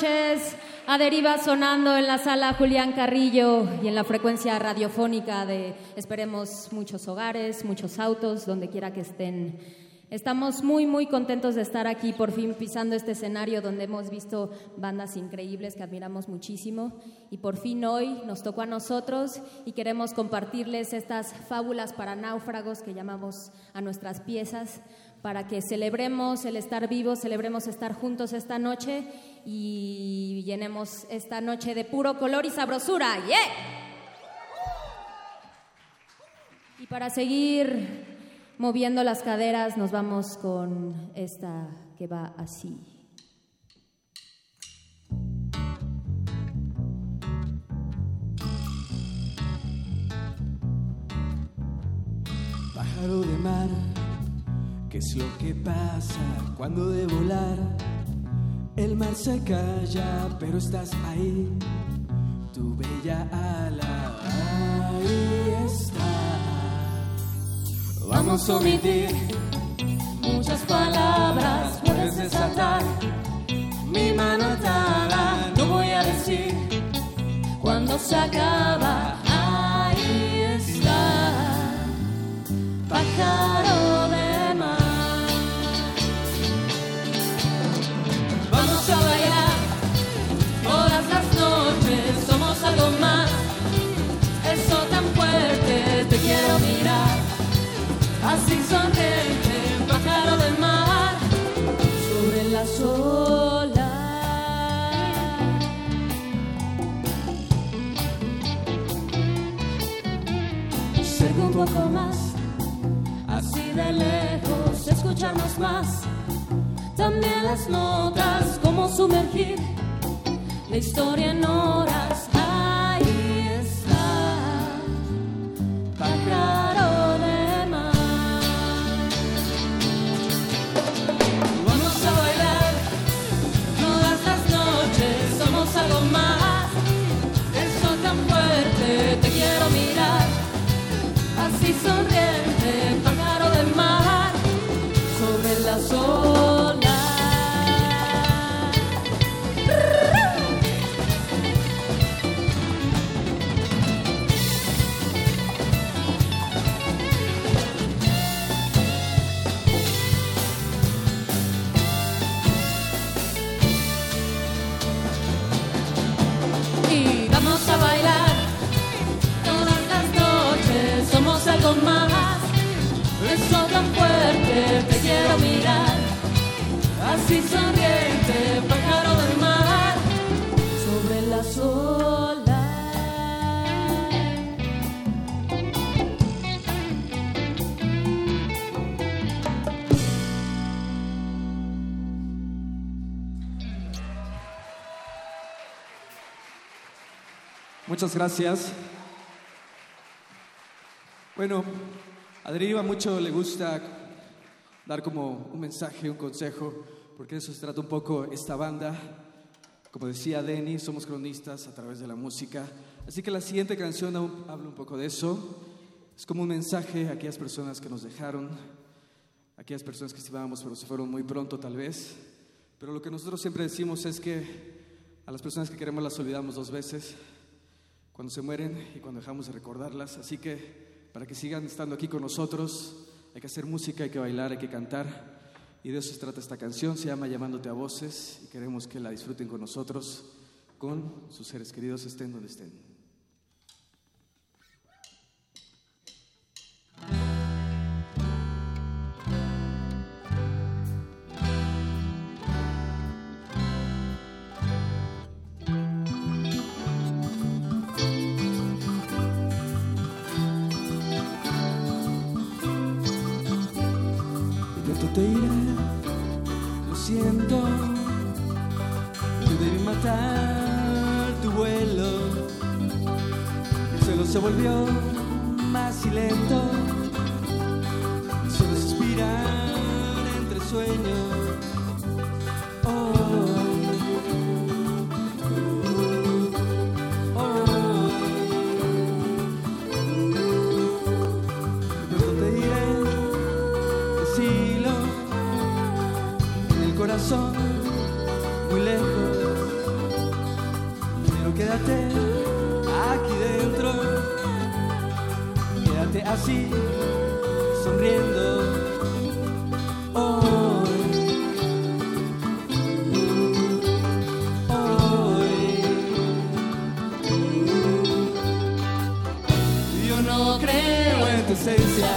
Noches. A Deriva sonando en la sala Julián Carrillo y en la frecuencia radiofónica de, esperemos, muchos hogares, muchos autos, donde quiera que estén. Estamos muy, muy contentos de estar aquí, por fin pisando este escenario donde hemos visto bandas increíbles que admiramos muchísimo. Y por fin hoy nos tocó a nosotros y queremos compartirles estas fábulas para náufragos que llamamos a nuestras piezas para que celebremos el estar vivos, celebremos estar juntos esta noche y llenemos esta noche de puro color y sabrosura. ¡Yeah! Y para seguir moviendo las caderas, nos vamos con esta que va así.
Pájaro de mar, ¿qué es lo que pasa cuando de volar? El mar se calla, pero estás ahí, tu bella ala, ahí está. Vamos a omitir
Muchas palabras puedes desatar.
mi mano atada, no voy a decir
Cuando se acaba, ahí está. Pájaro de Así sonriente, pájaro de mar. Sobre las olas. Cerca un poco más. Así de lejos, escucharnos más. También las notas, como sumergir la historia en horas. Ahí está, pájaro algo más. Quiero más. Beso tan fuerte, te quiero mirar. Así sonriente, pájaro del mar, sobre las olas.
Muchas gracias. Bueno, a Deriva mucho le gusta dar como un mensaje, un consejo, porque eso se trata un poco esta banda. Como decía Denny, somos cronistas a través de la música. Así que la siguiente canción habla un poco de eso. Es como un mensaje a aquellas personas que nos dejaron, a aquellas personas que estimábamos pero se fueron muy pronto tal vez. Pero lo que nosotros siempre decimos es que a las personas que queremos las olvidamos dos veces, cuando se mueren y cuando dejamos de recordarlas. Así que para que sigan estando aquí con nosotros, hay que hacer música, hay que bailar, hay que cantar. Y de eso se trata esta canción, se llama Llamándote a Voces y queremos que la disfruten con nosotros, con sus seres queridos, estén donde estén. Tu vuelo. El suelo se volvió más lento, solo suspirar entre sueños. Aquí dentro, quédate así, sonriendo. Hoy, hoy. Yo no creo en tu esencia,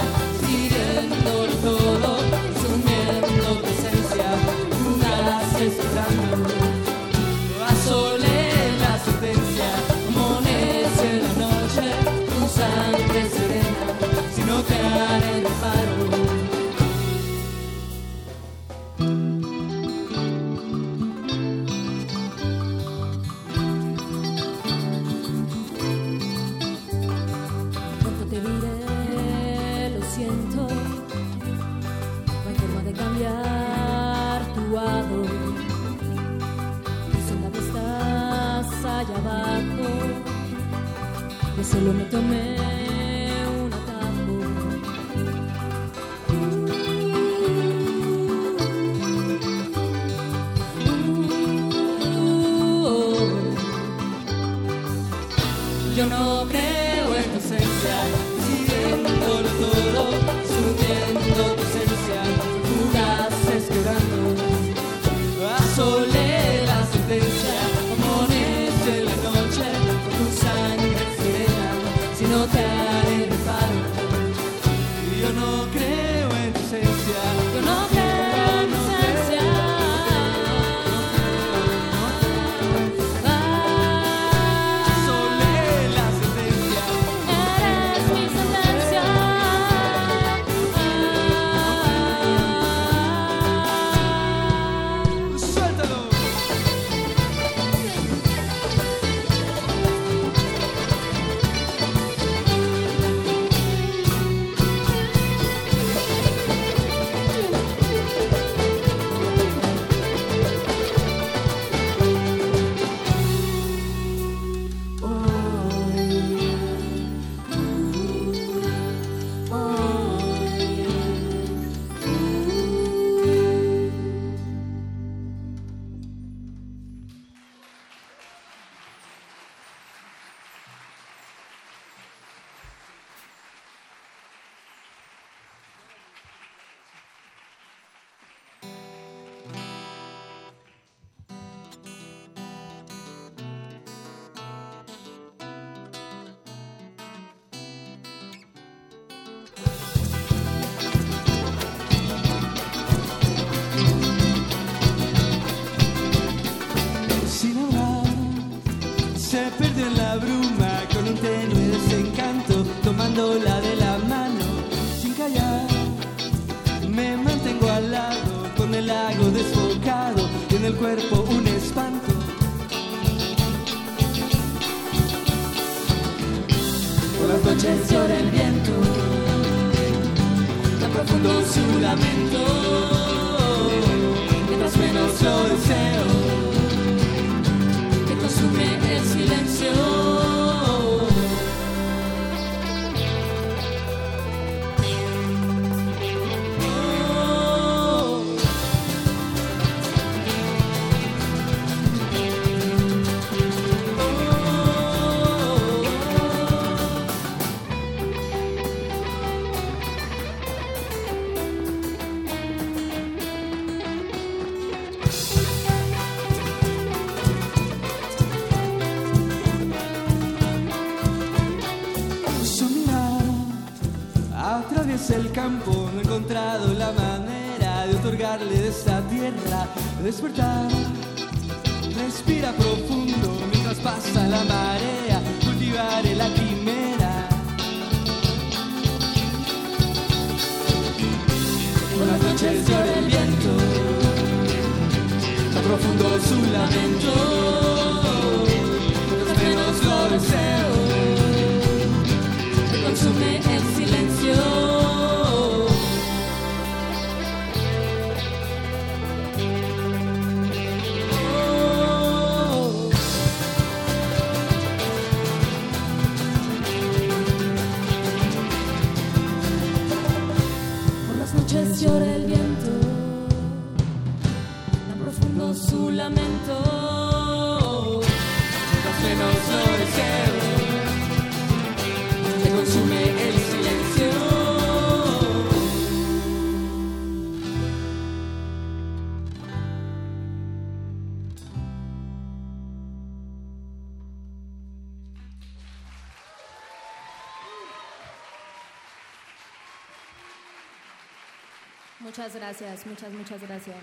Muchas gracias, muchas, muchas gracias.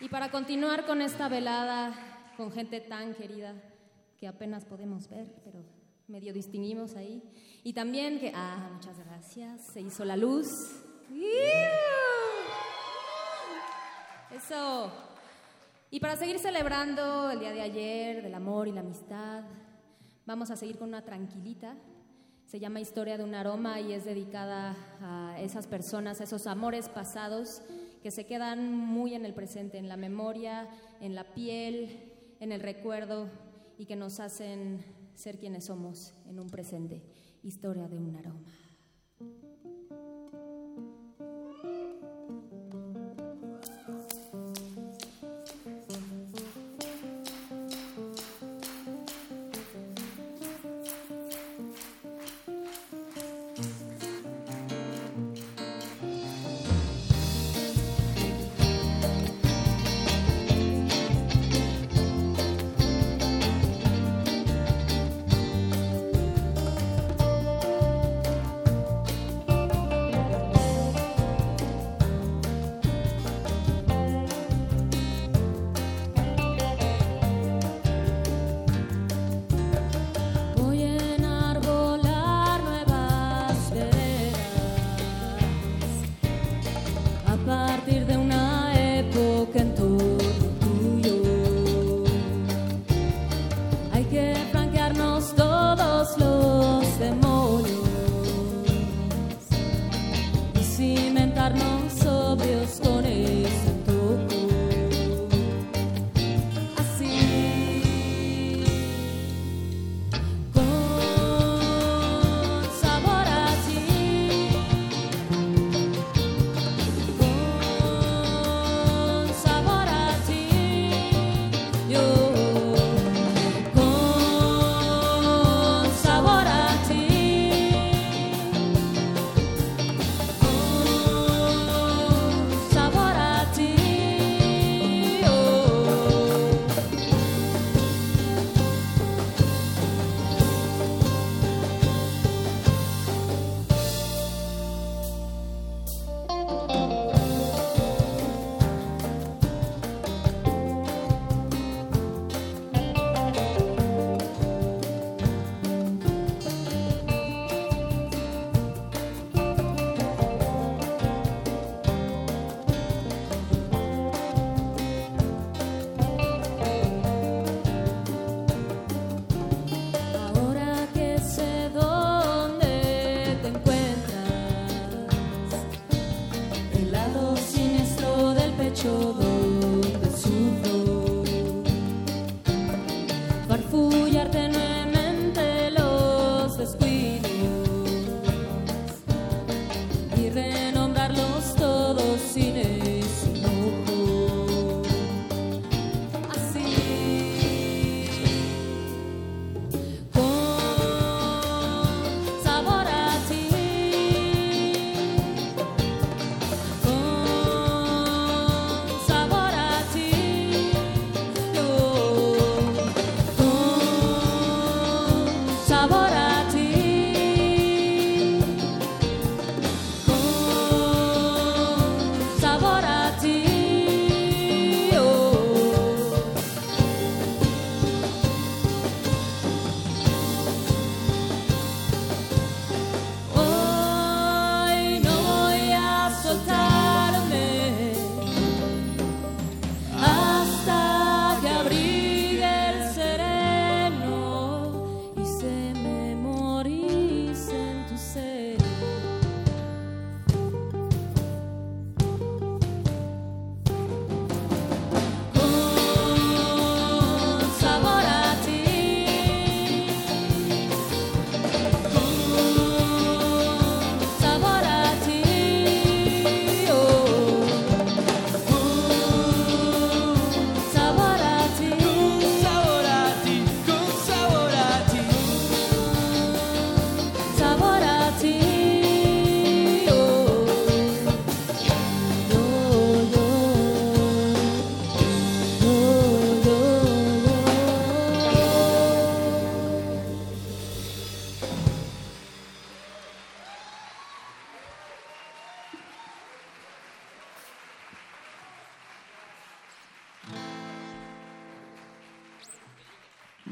Y para continuar con esta velada con gente tan querida que apenas podemos ver, pero medio distinguimos ahí. Y también que, ah, muchas gracias, se hizo la luz. Eso. Y para seguir celebrando el día de ayer, del amor y la amistad, vamos a seguir con una tranquilita. Se llama Historia de un aroma y es dedicada a esas personas, a esos amores pasados que se quedan muy en el presente, en la memoria, en la piel, en el recuerdo y que nos hacen ser quienes somos en un presente. Historia de un aroma.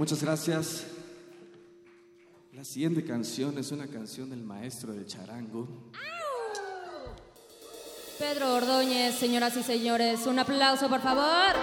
Muchas gracias. La siguiente canción es una canción del maestro del charango.
Pedro Ordóñez, señoras y señores, un aplauso por favor.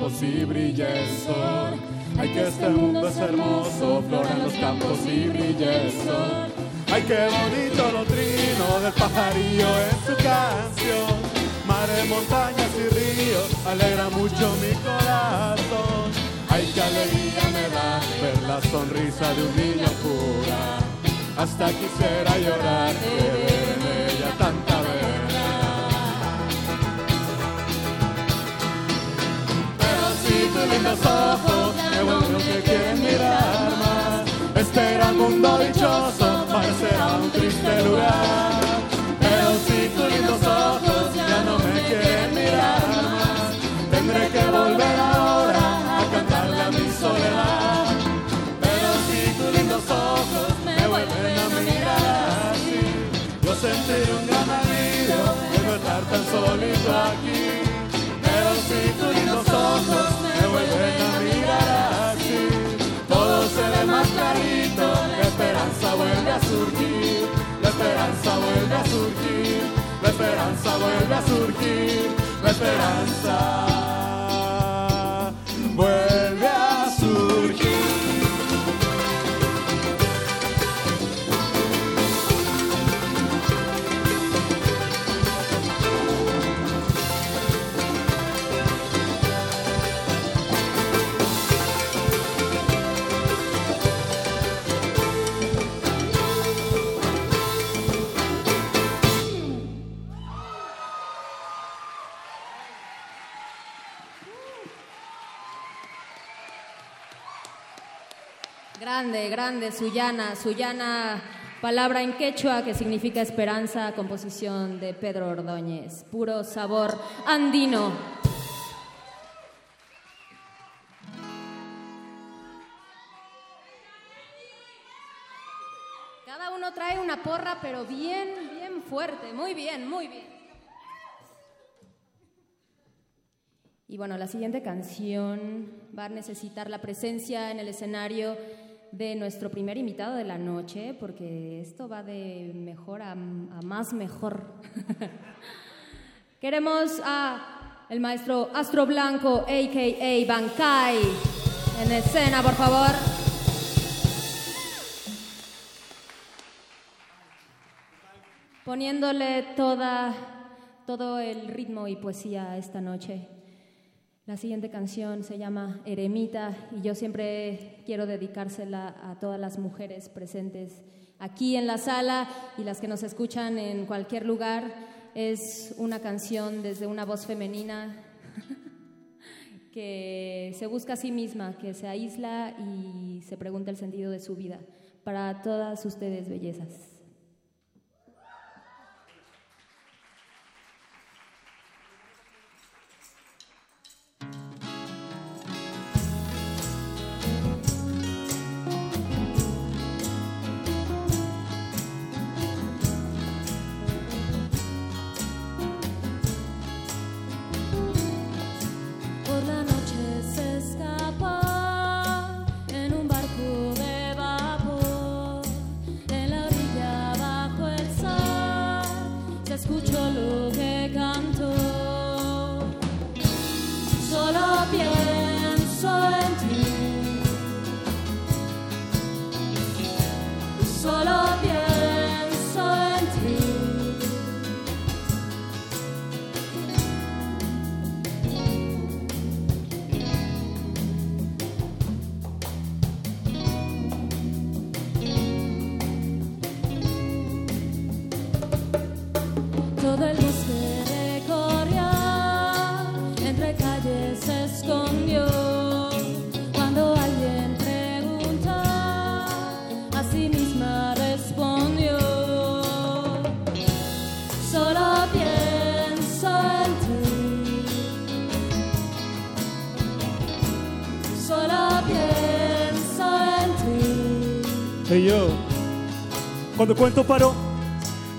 Campos y brilla el.
Ay, que este mundo es hermoso, flora en los campos y brilla. Ay, qué bonito lo trino del pajarillo en su canción. Mares, montañas y ríos, alegra mucho mi corazón. Ay, qué alegría me da ver la sonrisa de un niño pura. Hasta quisiera llorar ella tanta lindos ojos me vuelven que quieren mirar más, este mundo dichoso parecerá un triste lugar. Pero si tus lindos ojos ya no me quieren mirar más, tendré que volver ahora a cantarle a mi soledad. Pero si tus lindos ojos me vuelven a mirar así, yo sentiré un gran alivio de no estar tan solito aquí. Vuelve a surgir, la esperanza vuelve a surgir, la esperanza vuelve a surgir, la esperanza vuelve
Grande, grande, Suyana, Suyana, palabra en quechua que significa esperanza, composición de Pedro Ordóñez, puro sabor andino. Cada uno trae una porra, pero bien, bien fuerte, muy bien, muy bien. Y bueno, la siguiente canción va a necesitar la presencia en el escenario de nuestro primer invitado de la noche, porque esto va de mejor a, más mejor. Queremos a el maestro Astro Blanco, a.k.a. Bankai, en escena, por favor. Poniéndole toda, todo el ritmo y poesía esta noche. La siguiente canción se llama Eremita y yo siempre quiero dedicársela a todas las mujeres presentes aquí en la sala y las que nos escuchan en cualquier lugar. Es una canción desde una voz femenina que se busca a sí misma, que se aísla y se pregunta el sentido de su vida. Para todas ustedes, bellezas. Cuando
cuento paró,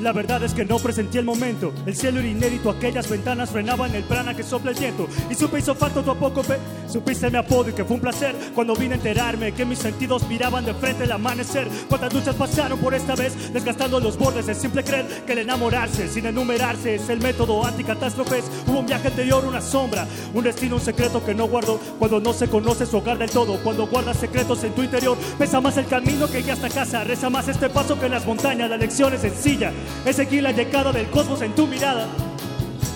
la verdad es que no presenté el momento. El cielo era inédito, aquellas ventanas frenaban el prana que sopla el viento. Y supe hizo falta a poco. Supiste mi apodo y que fue un placer cuando vine a enterarme que mis sentidos miraban de frente el amanecer. Cuántas luchas pasaron por esta vez, desgastando los bordes de simple creer que el enamorarse sin enumerarse es el método anticatástrofes. Hubo un viaje anterior, una sombra, un destino, un secreto que no guardo. Cuando no se conoce su hogar del todo, cuando guardas secretos en tu interior, pesa más el camino que ya hasta casa, reza más este paso que las montañas. La lección es sencilla, es seguir la llegada del cosmos en tu mirada.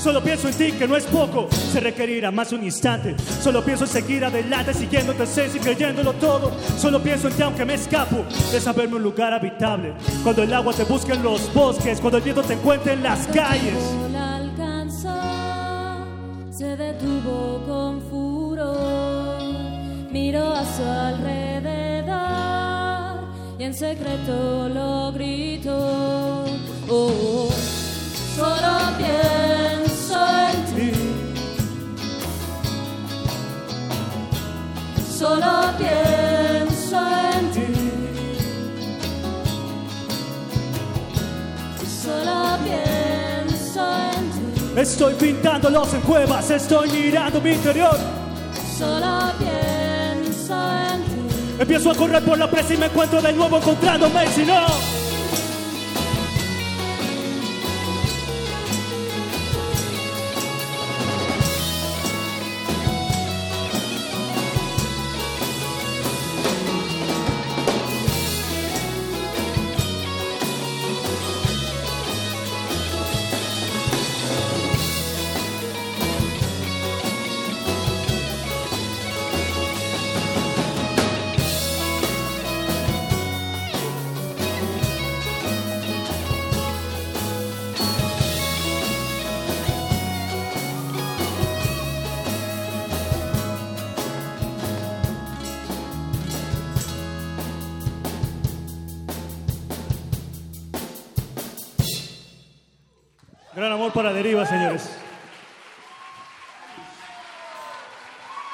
Solo pienso en ti, que no es poco, se requerirá más un instante. Solo pienso en seguir adelante, siguiendo tu esencia y creyéndolo todo. Solo pienso en ti, aunque me escapo de saberme un lugar habitable. Cuando el agua te busque en los bosques, cuando el viento te encuentre en las calles.
La alcanzó, se detuvo con furor, miró a su alrededor y en secreto lo gritó. Oh, solo pienso en ti. Solo pienso en ti. Solo pienso en ti.
Estoy pintándolos en cuevas, estoy mirando mi interior.
Solo pienso en ti.
Empiezo a correr por la presa y me encuentro de nuevo encontrándome. Si no, deriva, señores.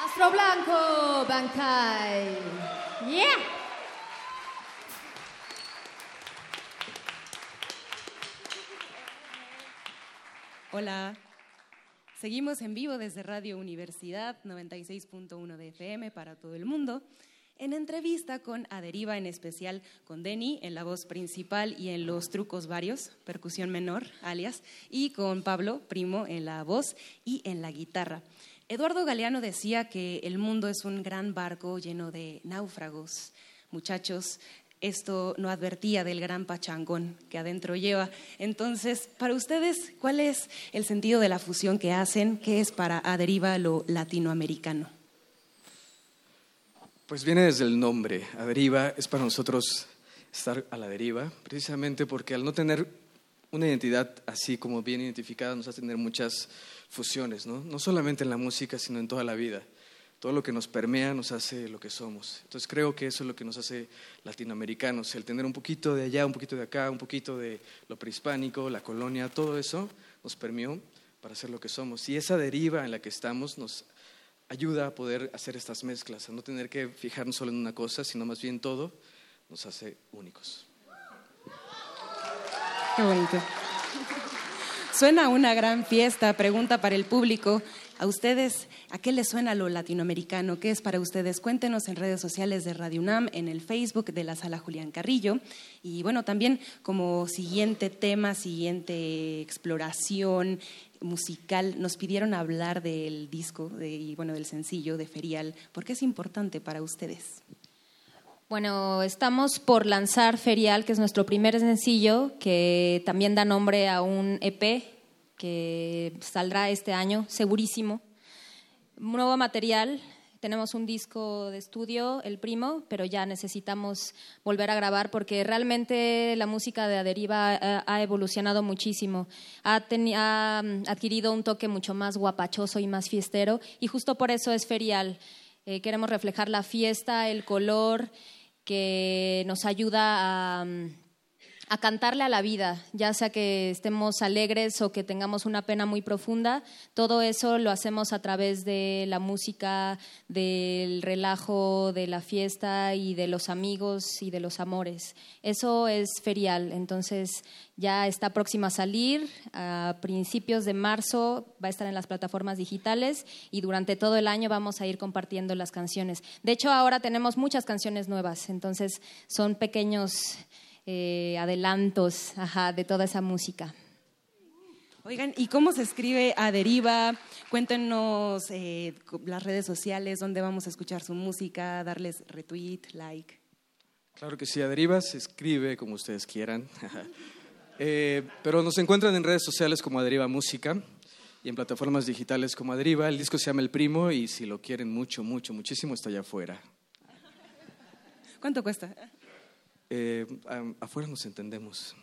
Astro Blanco, Bankai. Yeah.
Hola. Seguimos en vivo desde Radio Universidad 96.1 de FM para todo el mundo. En entrevista con Aderiva, en especial con Denny en la voz principal y en los trucos varios, percusión menor, alias, y con Pablo, primo, en la voz y en la guitarra. Eduardo Galeano decía que el mundo es un gran barco lleno de náufragos. Muchachos, esto no advertía del gran pachangón que adentro lleva. Entonces, para ustedes, ¿cuál es el sentido de la fusión que hacen? ¿Qué es para Aderiva lo latinoamericano?
Pues viene desde el nombre. A deriva es para nosotros estar a la deriva, precisamente porque al no tener una identidad así como bien identificada nos hace tener muchas fusiones, ¿no? No solamente en la música, sino en toda la vida. Todo lo que nos permea nos hace lo que somos. Entonces creo que eso es lo que nos hace latinoamericanos, el tener un poquito de allá, un poquito de acá, un poquito de lo prehispánico, la colonia, todo eso nos permeó para ser lo que somos. Y esa deriva en la que estamos nos ayuda a poder hacer estas mezclas, a no tener que fijarnos solo en una cosa, sino más bien todo nos hace únicos.
Qué bonito. Suena una gran fiesta, pregunta para el público. A ustedes, ¿a qué les suena lo latinoamericano? ¿Qué es para ustedes? Cuéntenos en redes sociales de Radio UNAM, en el Facebook de la Sala Julián Carrillo. Y bueno, también como siguiente tema, siguiente exploración musical, nos pidieron hablar del disco de, y bueno, del sencillo de Ferial. ¿Por qué es importante para ustedes?
Bueno, estamos por lanzar Ferial, que es nuestro primer sencillo, que también da nombre a un EP que saldrá este año, segurísimo. Nuevo material, tenemos un disco de estudio, el primo, pero ya necesitamos volver a grabar porque realmente la música de Aderiva ha, ha evolucionado muchísimo. Ha, ha, mm, adquirido un toque mucho más guapachoso y más fiestero y justo por eso es ferial. Eh, queremos reflejar la fiesta, el color que nos ayuda a... Mm, a cantarle a la vida, ya sea que estemos alegres o que tengamos una pena muy profunda, todo eso lo hacemos a través de la música, del relajo, de la fiesta y de los amigos y de los amores. Eso es ferial, entonces ya está próxima a salir, a principios de marzo va a estar en las plataformas digitales y durante todo el año vamos a ir compartiendo las canciones. De hecho, ahora tenemos muchas canciones nuevas, entonces son pequeños eh, adelantos de toda esa música.
Oigan, ¿y cómo se escribe a Deriva? Cuéntenos eh, las redes sociales, dónde vamos a escuchar su música, darles retweet, like.
Claro que sí, a Deriva se escribe como ustedes quieran. Eh, pero nos encuentran en redes sociales como Aderiva Música y en plataformas digitales como Aderiva. El disco se llama El Primo y si lo quieren mucho, mucho, muchísimo, está allá afuera.
¿Cuánto cuesta?
Eh, afuera nos entendemos.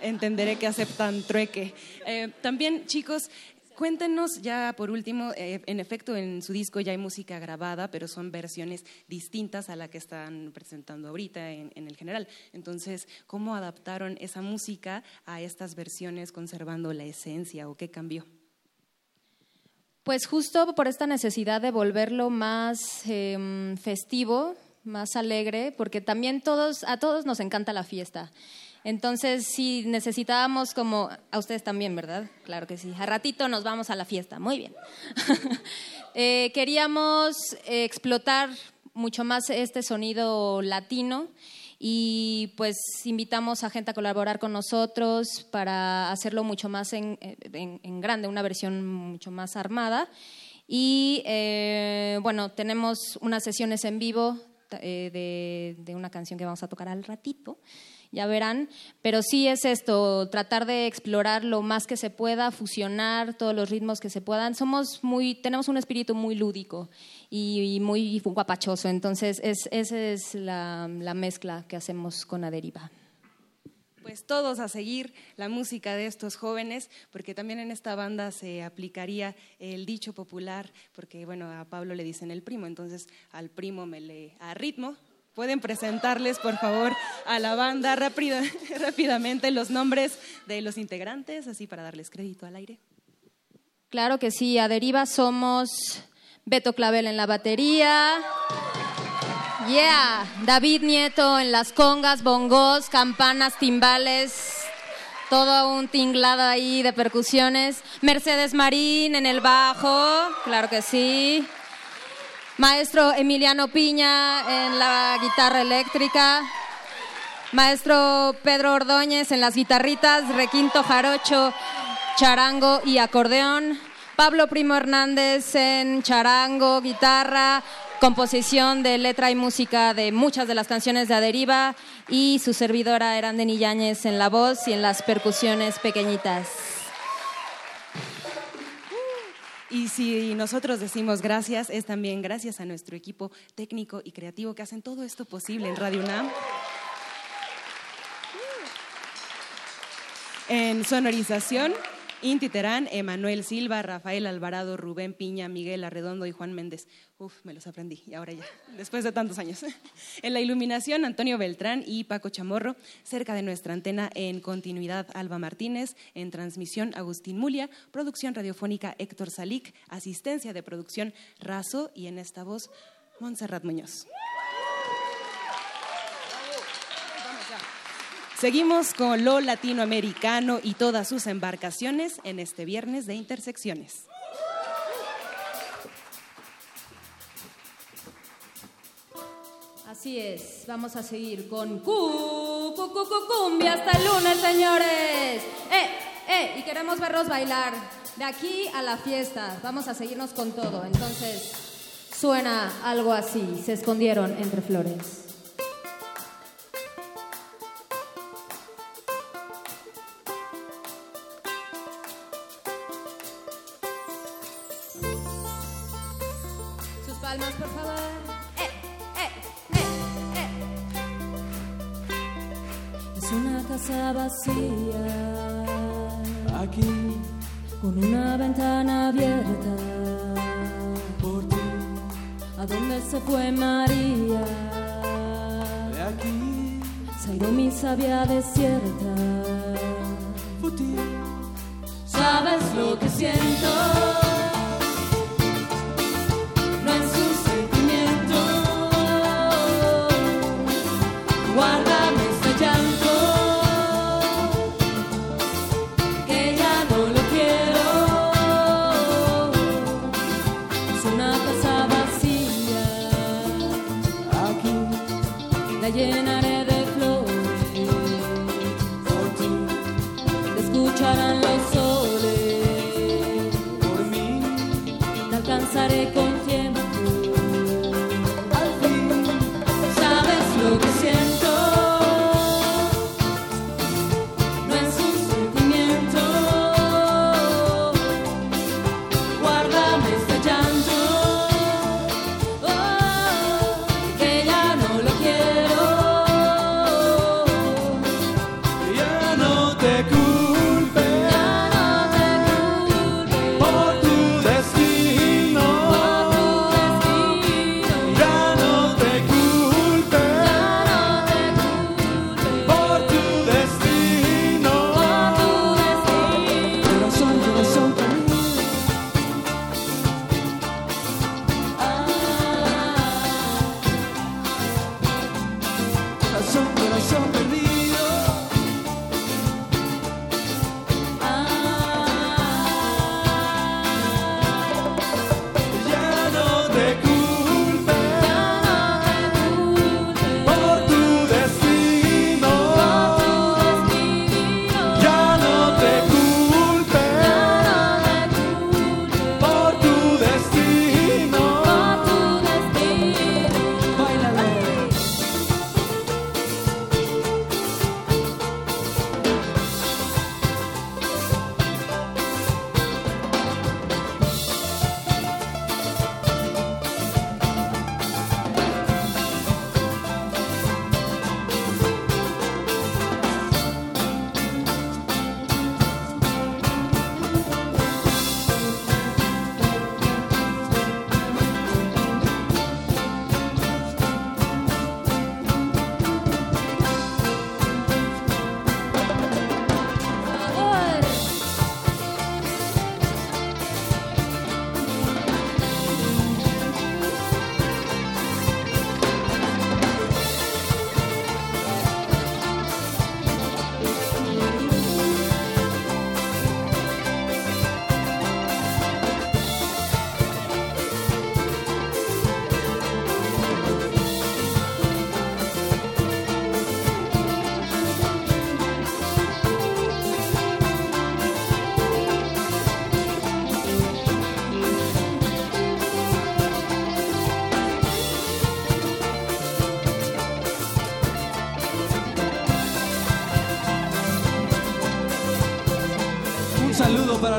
Entenderé que aceptan trueque. Eh, también, chicos, Cuéntenos ya por último, eh, en efecto en su disco ya hay música grabada, pero son versiones distintas a la que están presentando ahorita en, en, el general. Entonces, ¿cómo adaptaron esa música a estas versiones conservando la esencia o qué cambió?
Pues justo por esta necesidad de volverlo más eh, festivo, más alegre, porque también todos, a todos nos encanta la fiesta. Entonces, si necesitábamos como, a ustedes también, ¿verdad? Claro que sí. A ratito nos vamos a la fiesta. Muy bien. eh, queríamos explotar mucho más este sonido latino y pues invitamos a gente a colaborar con nosotros para hacerlo mucho más en, en, grande, una versión mucho más armada. Y eh, bueno, tenemos unas sesiones en vivo eh, de, una canción que vamos a tocar al ratito, ya verán, pero sí es esto, tratar de explorar lo más que se pueda, fusionar todos los ritmos que se puedan. Somos muy, tenemos un espíritu muy lúdico y, y muy guapachoso, entonces es, esa es la, la mezcla que hacemos con Aderiva
pues todos a seguir la música de estos jóvenes, porque también en esta banda se aplicaría el dicho popular, porque bueno, a Pablo le dicen el primo, entonces al primo me le a ritmo. Pueden presentarles, por favor, a la banda rápida, rápidamente los nombres de los integrantes, así para darles crédito al aire.
Claro que sí, a Deriva somos Beto Clavel en la batería. Yeah, David Nieto en las congas, bongos, campanas, timbales, todo un tinglado ahí de percusiones. Mercedes Marín en el bajo, claro que sí. Maestro Emiliano Piña en la guitarra eléctrica. Maestro Pedro Ordóñez en las guitarritas, requinto jarocho, charango y acordeón. Pablo Primo Hernández en charango, guitarra, composición de letra y música de muchas de las canciones de Aderiva y su servidora Erandeni Yáñez en la voz y en las percusiones pequeñitas.
Y si nosotros decimos gracias, es también gracias a nuestro equipo técnico y creativo que hacen todo esto posible en Radio UNAM. En sonorización, Inti Terán, Emanuel Silva, Rafael Alvarado, Rubén Piña, Miguel Arredondo y Juan Méndez. Uf, me los aprendí y ahora ya, después de tantos años. En la iluminación, Antonio Beltrán y Paco Chamorro. Cerca de nuestra antena, en continuidad, Alba Martínez. En transmisión, Agustín Mulia. Producción radiofónica, Héctor Salic. Asistencia de producción, Razo. Y en esta voz, Montserrat Muñoz. Seguimos con lo latinoamericano y todas sus embarcaciones en este viernes de intersecciones.
Así es, vamos a seguir con cu, cu, cu, cu- cumbia hasta el lunes, señores. ¡Eh, eh! Y queremos verlos bailar. De aquí a la fiesta, vamos a seguirnos con todo. Entonces, suena algo así. Se escondieron entre flores.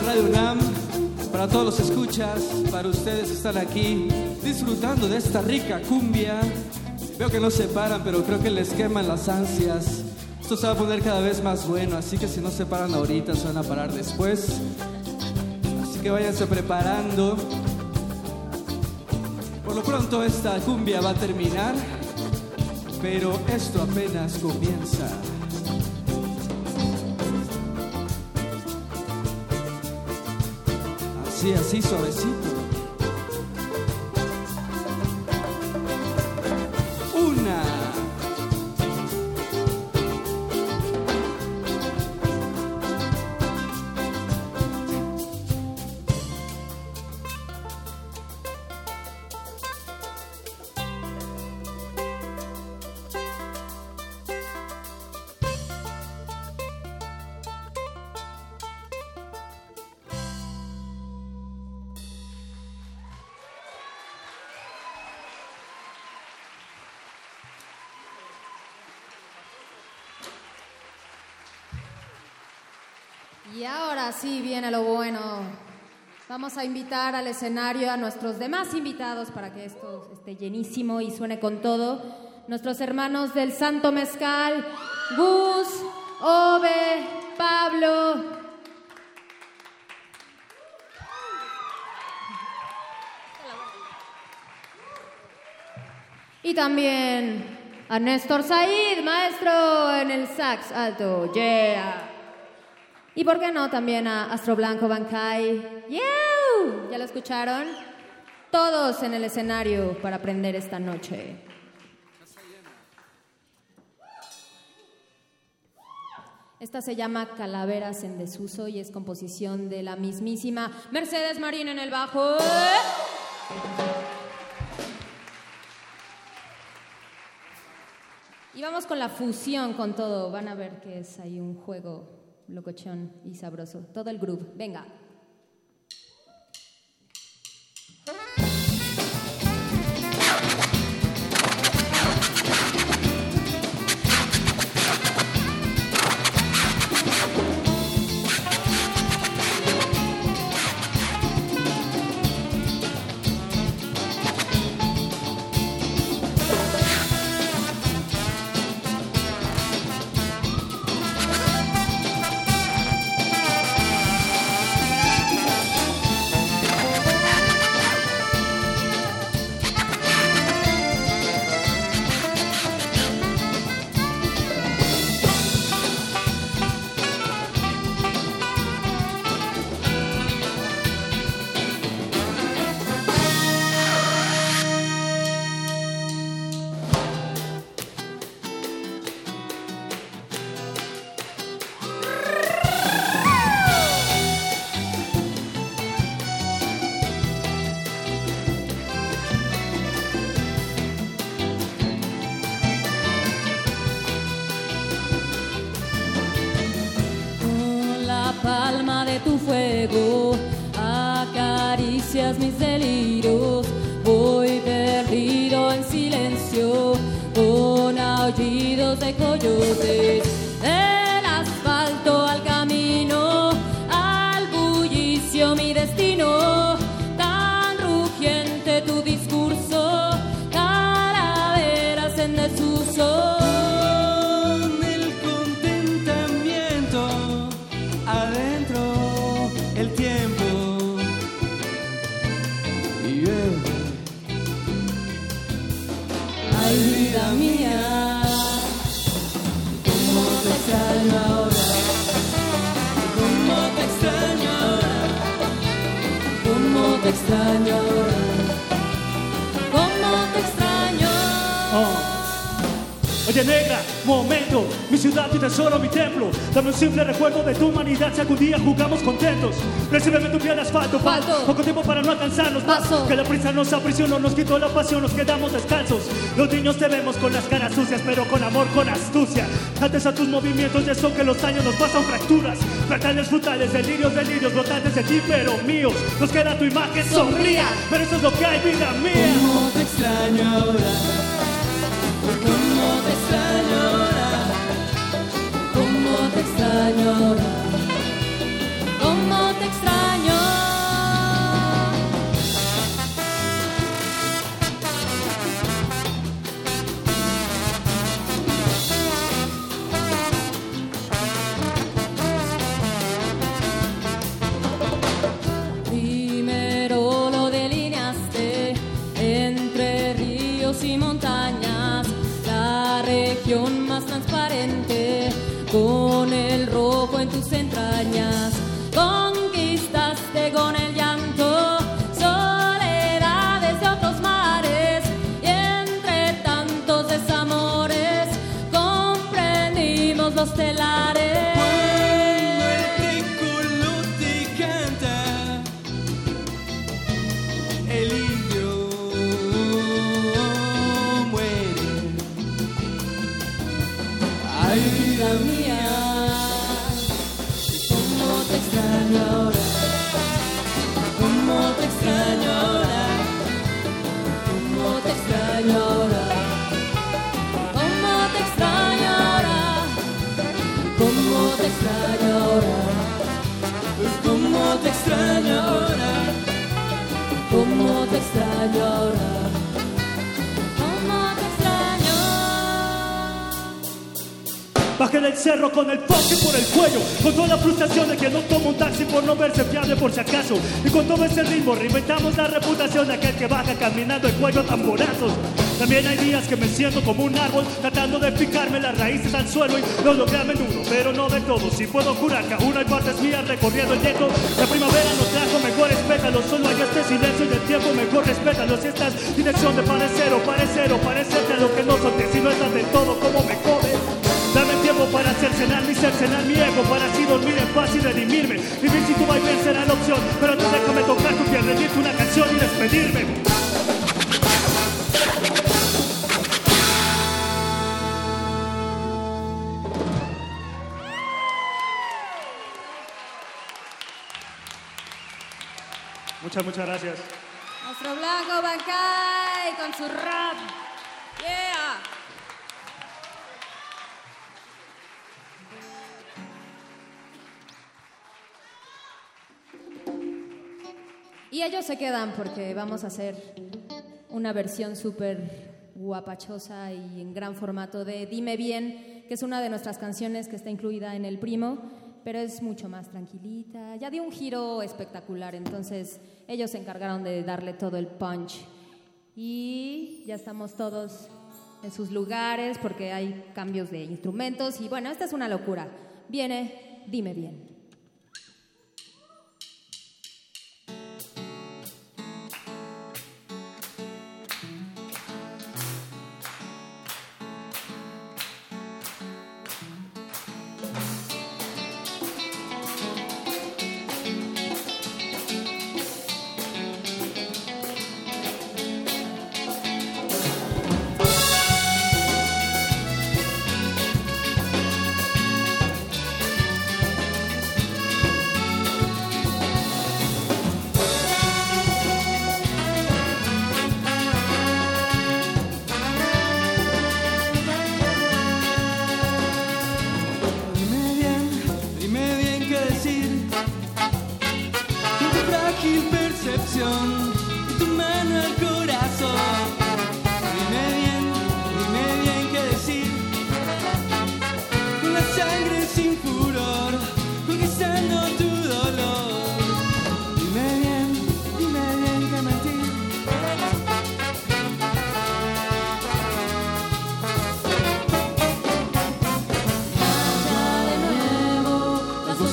Radio UNAM, para todos los escuchas, para ustedes están aquí disfrutando de esta rica cumbia. Veo que no se paran, pero creo que les queman las ansias. Esto se va a poner cada vez más bueno, así que si no se paran ahorita, se van a parar después. Así que váyanse preparando. Por lo pronto esta cumbia va a terminar, pero esto apenas comienza. Así, así, suavecito.
Vamos a invitar al escenario a nuestros demás invitados para que esto esté llenísimo y suene con todo. Nuestros hermanos del Santo Mezcal, Gus, Ove, Pablo. Y también a Néstor Said, maestro en el sax alto. Yeah. Y por qué no también a Astro Blanco Bancay. Yeah. ¿Ya lo escucharon? Todos en el escenario para aprender esta noche. Esta se llama Calaveras en Desuso y es composición de la mismísima Mercedes Marín en el bajo. Y vamos con la fusión con todo. Van a ver que es ahí un juego locochón y sabroso. Todo el groove. Venga. Extraño.
Cómo te extraño.
Oye negra, momento, mi ciudad, tu tesoro, mi templo. Dame un simple recuerdo de tu humanidad si algún día jugamos contentos. Recíbeme tu pie de asfalto,
Falto.
poco tiempo para no alcanzarnos.
Paso.
Que la prisa nos aprisionó, nos quitó la pasión, nos quedamos descalzos. Los niños te vemos con las caras sucias, pero con amor, con astucia. Antes a tus movimientos y eso que los años nos pasan fracturas. Fractales frutales, delirios, delirios, brotantes de ti, pero míos. Nos queda tu imagen sombría, pero eso es lo que hay, vida mía.
cómo te extraño ahora cómo te extraño ahora
¿Cómo te extraño? ¿Cómo te extraño? Entrañas.
Bajé del cerro con el fucking por el cuello Con toda la frustración de que no tomo un taxi por no verse fiable por si acaso. Y con todo ese ritmo reinventamos la reputación de aquel que baja caminando el cuello a tamborazos También hay días que me siento como un árbol Tratando de picarme las raíces al suelo Y lo logré a menudo, pero no de todo. Si puedo jurar que aún hay partes mías recorriendo el gueto La primavera nos trajo mejores pétalos. Solo hay este silencio y el tiempo mejor respétalo. Si estás dirección de parecer o parecer o parecerte a lo que no son Si no estás del todo como me para cercenar mi cercenar mi ego Para así dormir en paz y redimirme Vivir sin tu vaivén será la opción Pero antes déjame tocar tu piel, rendirte una canción y despedirme Muchas, muchas gracias.
Nuestro blanco Bancay con su rap. Ellos se quedan porque vamos a hacer una versión súper guapachosa y en gran formato de Dime Bien, que es una de nuestras canciones que está incluida en El Primo, pero es mucho más tranquilita. Ya dio un giro espectacular, entonces ellos se encargaron de darle todo el punch. Y ya estamos todos en sus lugares porque hay cambios de instrumentos y bueno, esta es una locura. Viene Dime Bien.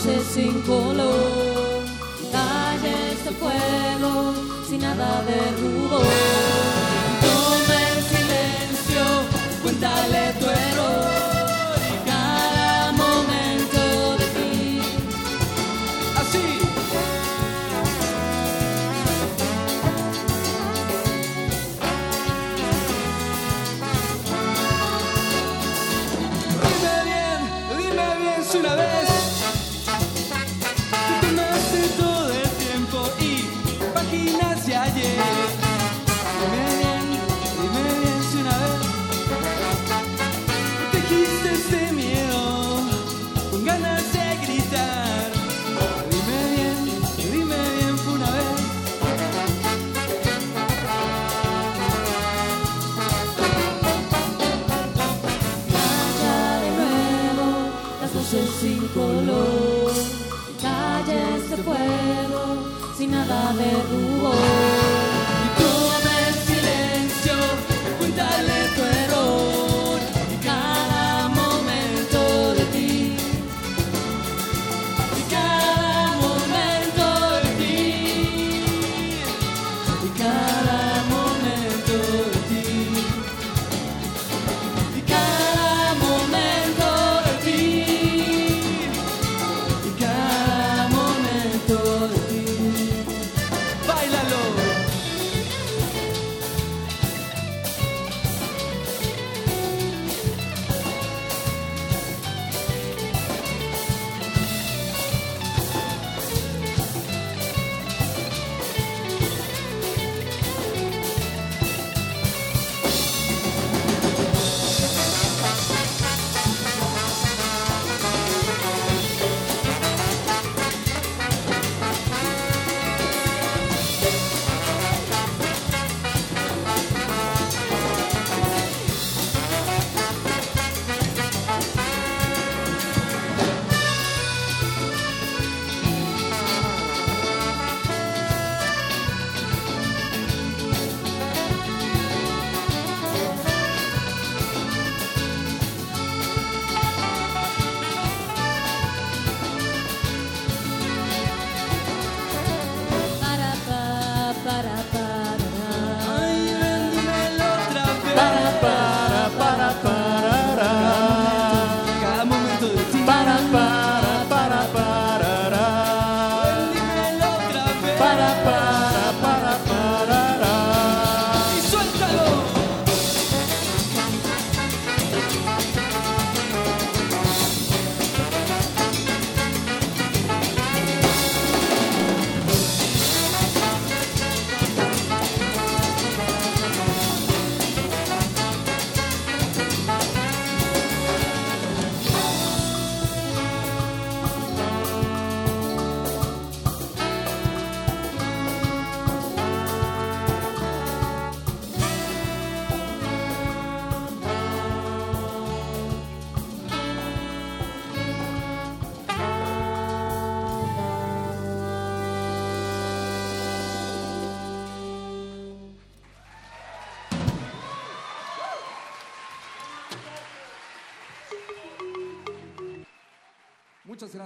Las voces sin color, calles de fuego sin nada de rubor. Nada de.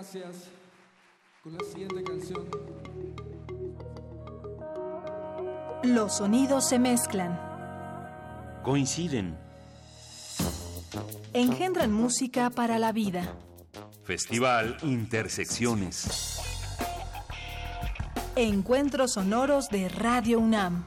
Gracias. Con la siguiente canción.
Los sonidos se mezclan,
Coinciden.
engendran música para la vida.
Festival Intersecciones.
Encuentros sonoros de Radio UNAM.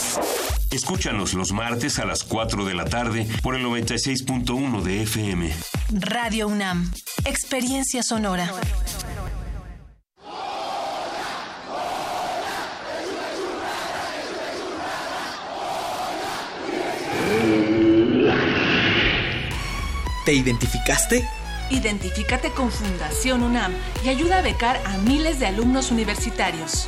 Escúchanos los martes a las 4 de la tarde por el 96.1 de FM.
Radio UNAM. Experiencia sonora.
¿Te identificaste?
Identifícate con Fundación UNAM y ayuda a becar a miles de alumnos universitarios.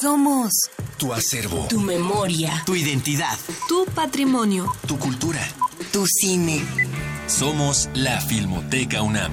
Somos
Tu acervo.
tu memoria,
Tu identidad.
tu patrimonio,
Tu cultura.
tu cine.
Somos la Filmoteca UNAM.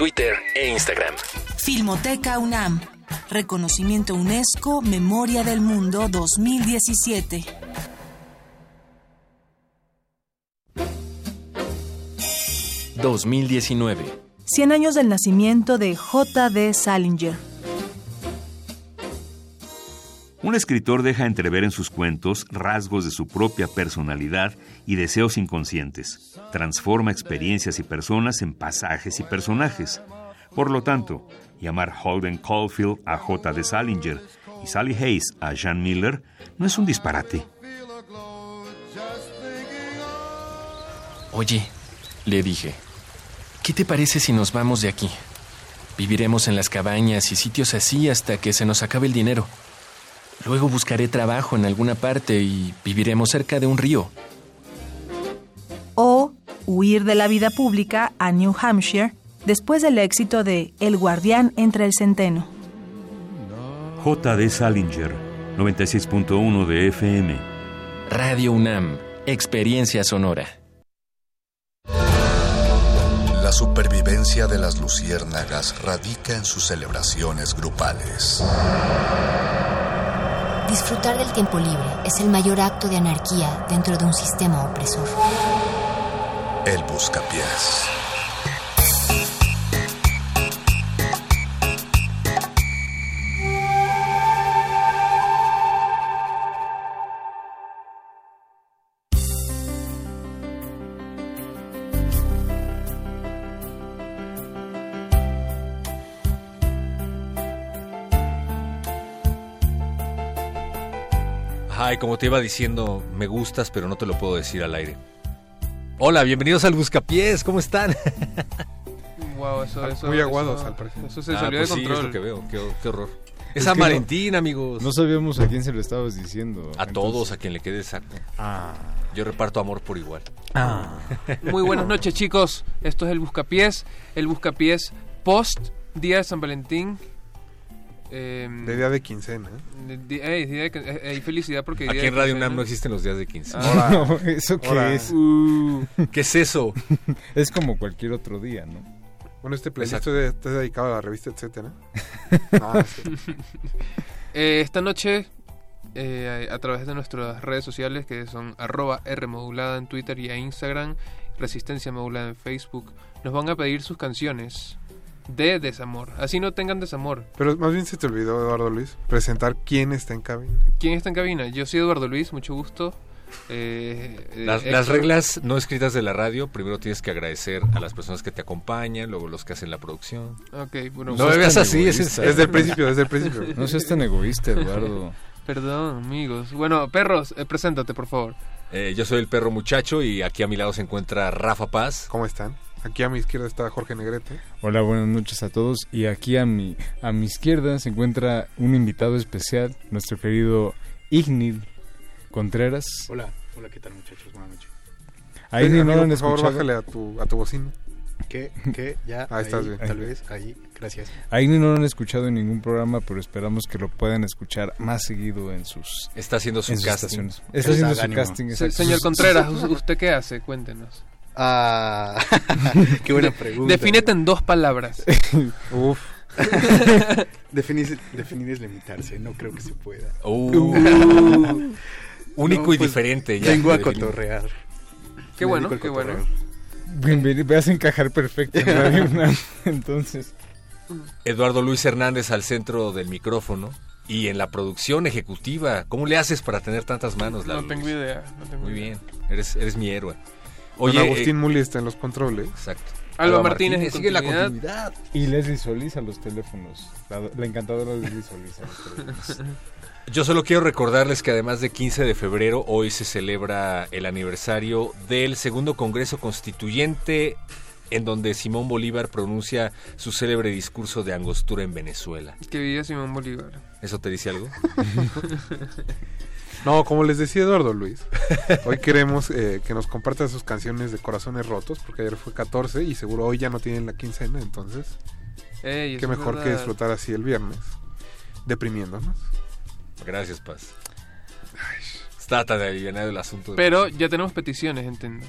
Twitter e Instagram.
Filmoteca UNAM. Reconocimiento UNESCO Memoria del Mundo 2017.
...2019...
100 años del nacimiento de J.D. Salinger.
Un escritor deja entrever en sus cuentos rasgos de su propia personalidad y deseos inconscientes. Transforma experiencias y personas en pasajes y personajes. Por lo tanto, llamar Holden Caulfield a J. de Salinger y Sally Hayes a Jean Miller no es un disparate.
Oye, le dije, ¿qué te parece si nos vamos de aquí? Viviremos en las cabañas y sitios así hasta que se nos acabe el dinero. Luego buscaré trabajo en alguna parte y viviremos cerca de un río.
O huir de la vida pública a New Hampshire después del éxito de El guardián entre el centeno.
J. de Salinger, 96.1 de FM.
Radio UNAM, Experiencia Sonora.
La supervivencia de las luciérnagas radica en sus celebraciones grupales.
Disfrutar del tiempo libre es el mayor acto de anarquía dentro de un sistema opresor.
El buscapiés.
Ay, como te iba diciendo, me gustas, pero no te lo puedo decir al aire. Hola, bienvenidos al Buscapiés, ¿cómo están?
Wow, eso, eso,
Muy aguados,
eso-
al parecer.
Eso se
Ah,
salió
pues
de
sí,
control.
es lo que veo, qué, qué horror. Es,
Es
San
que no-
Valentín, amigos.
No sabíamos a quién se lo estabas diciendo.
A todos, a quien le quede exacto.
Ah.
Yo reparto amor por igual.
Muy buenas noches, chicos. Esto es el Buscapiés. El Buscapiés post Día de San Valentín. Eh,
De día de quincena.
de- de- eh, felicidad porque
Aquí en Radio
quincena.
UNAM no existen los días de 15.
Ah.
No, ¿eso qué es?
Uh,
¿Qué es eso?
Es como cualquier otro día, ¿no?
Bueno, este playlist está dedicado a la revista, etcétera. No, sí.
eh, esta noche, eh, a través de nuestras redes sociales, que son arroba Rmodulada en Twitter y a Instagram, Resistencia Modulada en Facebook, nos van a pedir sus canciones de desamor. Así no tengan desamor.
Pero más bien se te olvidó, Eduardo Luis, presentar quién está en cabina.
¿Quién está en cabina? Yo soy Eduardo Luis, mucho gusto. Eh, eh,
Las, reglas no escritas de la radio, primero tienes que agradecer a las personas que te acompañan, luego los que hacen la producción.
Ok, bueno,
No me veas
tan
así, es.
Desde el principio, desde el principio.
No seas tan egoísta, Eduardo.
Perdón, amigos. Bueno, perros, eh, preséntate, por favor.
Eh, yo soy el perro muchacho y aquí a mi lado se encuentra Rafa Paz.
¿Cómo están? Aquí a mi izquierda está Jorge Negrete.
Hola, buenas noches a todos. Y aquí a mi, a mi izquierda se encuentra un invitado especial, nuestro querido Ignil Contreras.
Hola, hola, ¿qué tal muchachos? Buenas noches.
A Ignil no lo han
por favor,
escuchado.
bájale a tu, a tu bocina.
¿Qué? ¿Qué? ¿Ya?
Ahí estás bien.
Tal vez, ahí. Gracias.
A Ignil no lo han escuchado en ningún programa, pero esperamos que lo puedan escuchar más seguido en sus,
Está haciendo su casting.
estaciones.
¿Qué
Está haciendo su casting.
Se- señor Contreras, ¿us- ¿usted qué hace? Cuéntenos.
Ah, qué buena pregunta.
Defínete en dos palabras.
Uf.
Definir, definir es limitarse, no creo que se pueda.
Uh. Único
No,
y
pues,
diferente. Ya
Vengo a cotorrear.
Qué bueno, qué bueno.
cotorreo.
Bien, bien, vas a encajar perfecto en Radio UNAM. Entonces,
Eduardo Luis Hernández al centro del micrófono y en la producción ejecutiva. ¿Cómo le haces para tener tantas manos?
No tengo idea. no tengo
Muy
idea.
bien, eres, eres mi héroe.
Oye,
Oye,
Agustín
eh,
Muli está en los controles.
exacto.
Alba Martínez en
sigue la
continuidad.
y Leslie Solís a los teléfonos. La, la encantadora Leslie Solís a los teléfonos.
Yo solo quiero recordarles que además de 15 de febrero, hoy se celebra el aniversario del segundo Congreso Constituyente, en donde Simón Bolívar pronuncia su célebre discurso de angostura en Venezuela.
Que vive Simón Bolívar.
¿Eso te dice algo?
No, como les decía Eduardo Luis, hoy queremos eh, que nos comparta sus canciones de corazones rotos, porque ayer fue 14 y seguro hoy ya no tienen la quincena, entonces
Ey,
qué mejor que disfrutar así el viernes, deprimiéndonos.
Gracias, Paz. Está tan alivianado el asunto. de-
Pero ya tenemos peticiones, entiendo.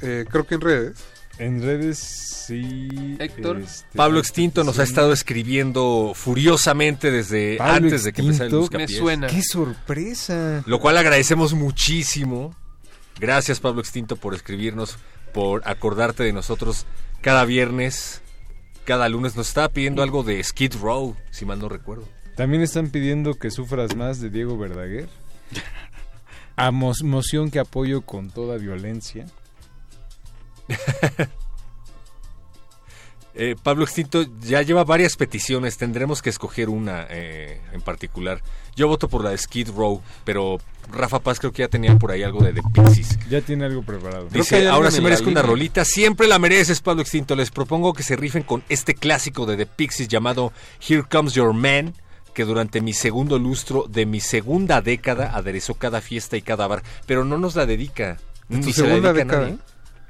Eh, creo que en redes.
En redes sí.
Héctor.
este,
Pablo Extinto nos ha estado escribiendo furiosamente desde
Pablo
antes de que empezara el. Buscapiés.
Me suena.
¡Qué sorpresa!
Lo cual agradecemos muchísimo. Gracias, Pablo Extinto, por escribirnos, por acordarte de nosotros cada viernes, cada lunes. Nos estaba pidiendo algo de Skid Row, si mal no recuerdo.
También están pidiendo que sufras más de Diego Verdaguer. A mo- moción que apoyo con toda violencia.
Eh, Pablo Extinto ya lleva varias peticiones, tendremos que escoger una eh, en particular. Yo voto por la de Skid Row, pero Rafa Paz creo que ya tenía por ahí algo de The Pixies.
Ya tiene algo preparado.
Creo que
Dice, ahora sí merezco una
línea".
rolita. Siempre la mereces, Pablo Extinto. Les propongo que se rifen con este clásico de The Pixies llamado Here Comes Your Man, que durante mi segundo lustro de mi segunda década aderezó cada fiesta y cada bar. Pero no nos la dedica.
¿De tu
Ni se la
segunda década?
nadie.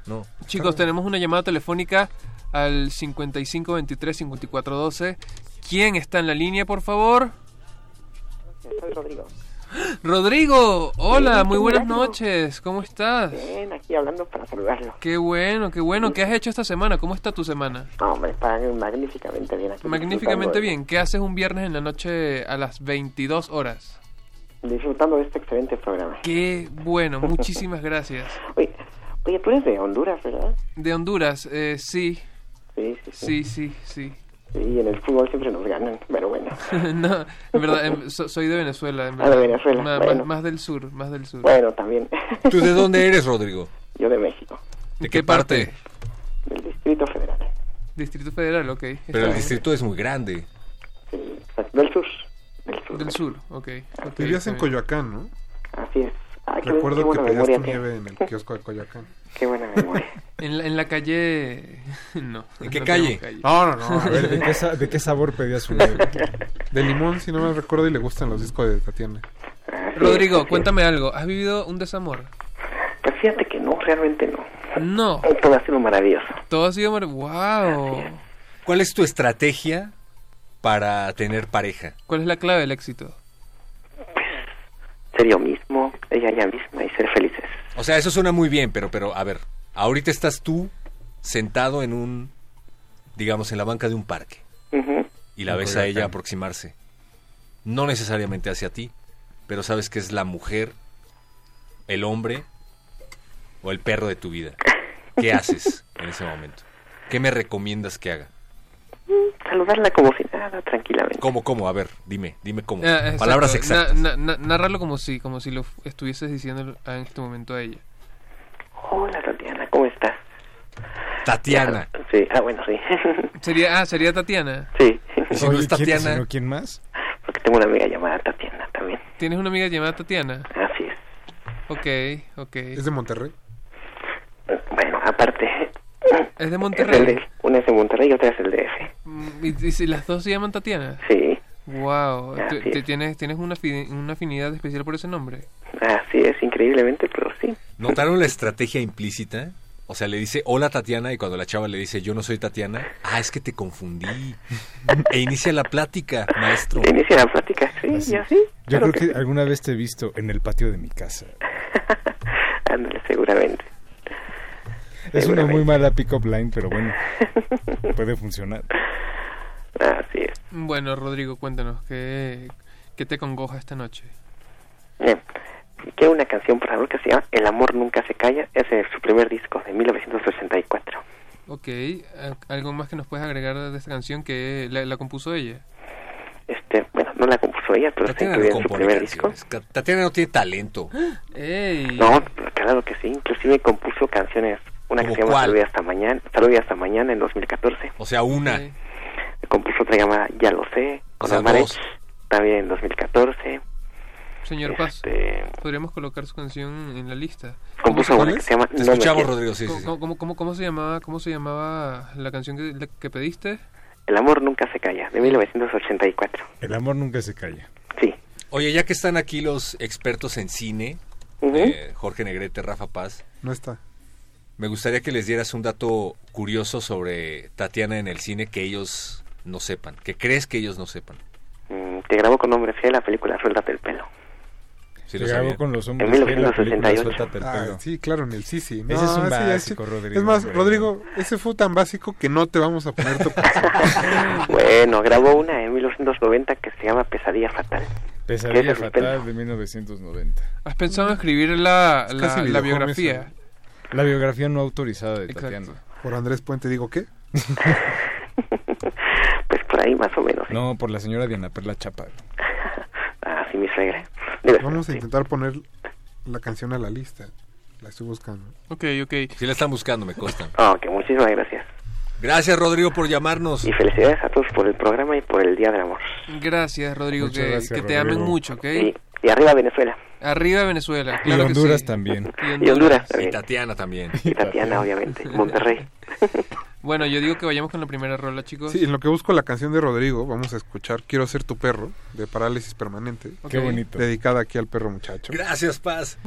No.
Chicos, tenemos una llamada telefónica al 5523 5412. ¿Quién está en la línea, por favor?
soy Rodrigo.
Rodrigo, hola,
Sí,
muy buenas noches. ¿Cómo estás?
Bien, aquí hablando para saludarlo.
Qué bueno, qué bueno. ¿Qué has hecho esta semana? ¿Cómo está tu semana?
No, me pagan magníficamente bien aquí.
Magníficamente bien. ¿Qué haces un viernes en la noche a las 22 horas?
disfrutando de este excelente programa.
Qué bueno, muchísimas gracias.
Oye, tú eres de Honduras, ¿verdad?
De Honduras, eh, sí.
Sí, sí, sí.
Sí, sí, sí.
Sí, en el fútbol siempre nos ganan, pero bueno.
no, en verdad, em, so- soy de Venezuela. en
Ah, de
verdad.
Venezuela, bueno.
más, más del sur, más del sur.
Bueno, también.
¿Tú de dónde eres, Rodrigo?
Yo de México,
¿De qué parte?
del Distrito Federal.
Distrito Federal, ok. Pero el distrito es muy grande.
Del sur.
Del sur, ok. ok,
Vivías
está
en. Coyoacán, ¿no?
Así es. Ay,
Recuerdo
qué
que pedías tu nieve en el kiosco de Coyoacán.
Qué buena memoria.
En la, en la calle... No.
¿En qué
no
calle? No, no, no. A ver,
¿De qué, sa- de qué sabor pedías su nieve?
De limón, si no me recuerdo, y le gustan los discos de Tatiana.
Rodrigo, cuéntame algo. ¿Has vivido un desamor?
Pues fíjate que no, realmente no.
No.
Todo ha sido maravilloso.
Todo ha sido... mar- ¡Wow! ¿Cuál es tu estrategia para tener pareja? ¿Cuál es la clave del éxito?
Ser yo mismo, ella ella misma y ser felices.
O sea, eso suena muy bien, pero, pero, a ver, ahorita estás tú sentado en un, digamos, en la banca de un parque y la ves a ella aproximarse. No necesariamente hacia ti, pero sabes que es la mujer, el hombre o el perro de tu vida. ¿Qué haces en ese momento? ¿Qué me recomiendas que haga?
Saludarla como si nada, tranquilamente.
¿Cómo, cómo? A ver, dime, dime cómo.
Ah.
Palabras exactas.
Na- na- na- narrarlo como si, como si lo estuvieses diciendo en este momento a ella.
Hola Tatiana, ¿cómo estás?
Tatiana.
Sí, ah, bueno, sí.
Sería, ah, sería Tatiana.
sí.
¿Y si no es
¿quién-
Tatiana?
si no, ¿Quién más?
Porque tengo una amiga llamada Tatiana también.
¿Tienes una amiga llamada Tatiana?
Así es.
Ok, ok.
¿Es de Monterrey?
Bueno, aparte.
¿Es de
Es el
Monterrey?
de- una es de Monterrey y otra es el DF.
Mm, ¿Y, y si las dos se llaman Tatiana?
Sí.
Wow. ¿Tú-
Así
te
es.
tienes, ¿Tienes una, una afinidad especial por ese nombre?
Así es, increíblemente, pero sí.
¿Notaron la estrategia implícita? O sea, le dice hola Tatiana y cuando la chava le dice yo no soy Tatiana, ah, es que te confundí. E inicia la plática, maestro.
Inicia la plática, sí, así.
Yo
claro
creo que alguna vez te he visto en el patio de mi casa.
Ándale, seguramente.
Es una muy mala pick-up line, pero bueno, puede funcionar.
Así es.
Bueno, Rodrigo, cuéntanos, ¿qué, qué te congoja esta noche?
Bien. Quiero una canción, por favor, que se llama El amor nunca se calla. Es de su primer disco, de 1984.
Ok, ¿al- ¿algo más que nos puedes agregar de esta canción que la, la compuso ella?
Este, bueno, no la compuso ella, pero está incluida en su primer disco.
Tatiana no tiene talento.
¡Ey!
No, claro que sí. Inclusive compuso canciones. Una que
¿Cómo
se llama? Salud y hasta mañana. Salud y hasta mañana en 2014.
O sea, una.
Compuso otra llamada Ya lo sé.
O
Con
sea,
Amarech.
dos.
También en 2014.
Señor Paz,
Este,
podríamos colocar su canción en la lista.
Compuso una que se llama
Te escuchamos. Rodrigo, sí, sí,
¿Cómo,
sí.
cómo, cómo- cómo se llamaba, ¿Cómo se llamaba la canción que, la que pediste?
El amor nunca se calla, de 1984.
El amor nunca se calla.
Sí.
Oye, ya que están aquí los expertos en cine,
Ujú.
eh, Jorge Negrete, Rafa Paz,
No está.
Me gustaría que les dieras un dato curioso sobre Tatiana en el cine que ellos no sepan, que crees que ellos no sepan.
Mm, Te grabó con nombre fiel la película Suéltate el pelo.
Sí lo
grabó con los hombres.
En
fiel, la película
1968.
Suéltate el
Ah,
pelo.
sí, claro, en el Sisi.
Ese es un
ya
básico, Rodrigo,
Es más,
hombre.
Rodrigo, ese fue tan básico que no te vamos a poner tu.
Bueno, grabó una en 1990 que se llama Pesadilla Fatal.
Pesadilla
¿Qué es el
fatal de 1990.
¿Has pensado en escribir la,
Es
la, la biografía?
eso.
La biografía no autorizada de
Exacto.
Tatiana.
Por Andrés Puente digo, ¿qué?
Pues por ahí más o menos. ¿sí?
No, por la señora Diana Perla Chapa.
Ah, sí, mi suegra. Debe
Vamos a
ser, sí.
intentar poner la canción a la lista. La estoy buscando.
Ok, ok.
Si la están buscando, me consta.
Ah, ok, muchísimas gracias.
Gracias, Rodrigo, por llamarnos.
Y felicidades a todos por el programa y por el Día del Amor.
Gracias, Rodrigo,
Muchas
que,
gracias,
que te
Rodrigo.
amen mucho, ¿ok?
Y, y arriba Venezuela.
Arriba Venezuela,
Y
que
Honduras
sí.
también.
Y Honduras
Y
también.
Tatiana también.
Y Tatiana, obviamente. Monterrey.
Bueno, yo digo que vayamos con la primera rola, chicos.
Sí, en lo que busco la canción de Rodrigo, vamos a escuchar Quiero ser tu perro, de Parálisis Permanente.
Qué bonito.
Dedicada aquí al perro muchacho.
Gracias, Paz.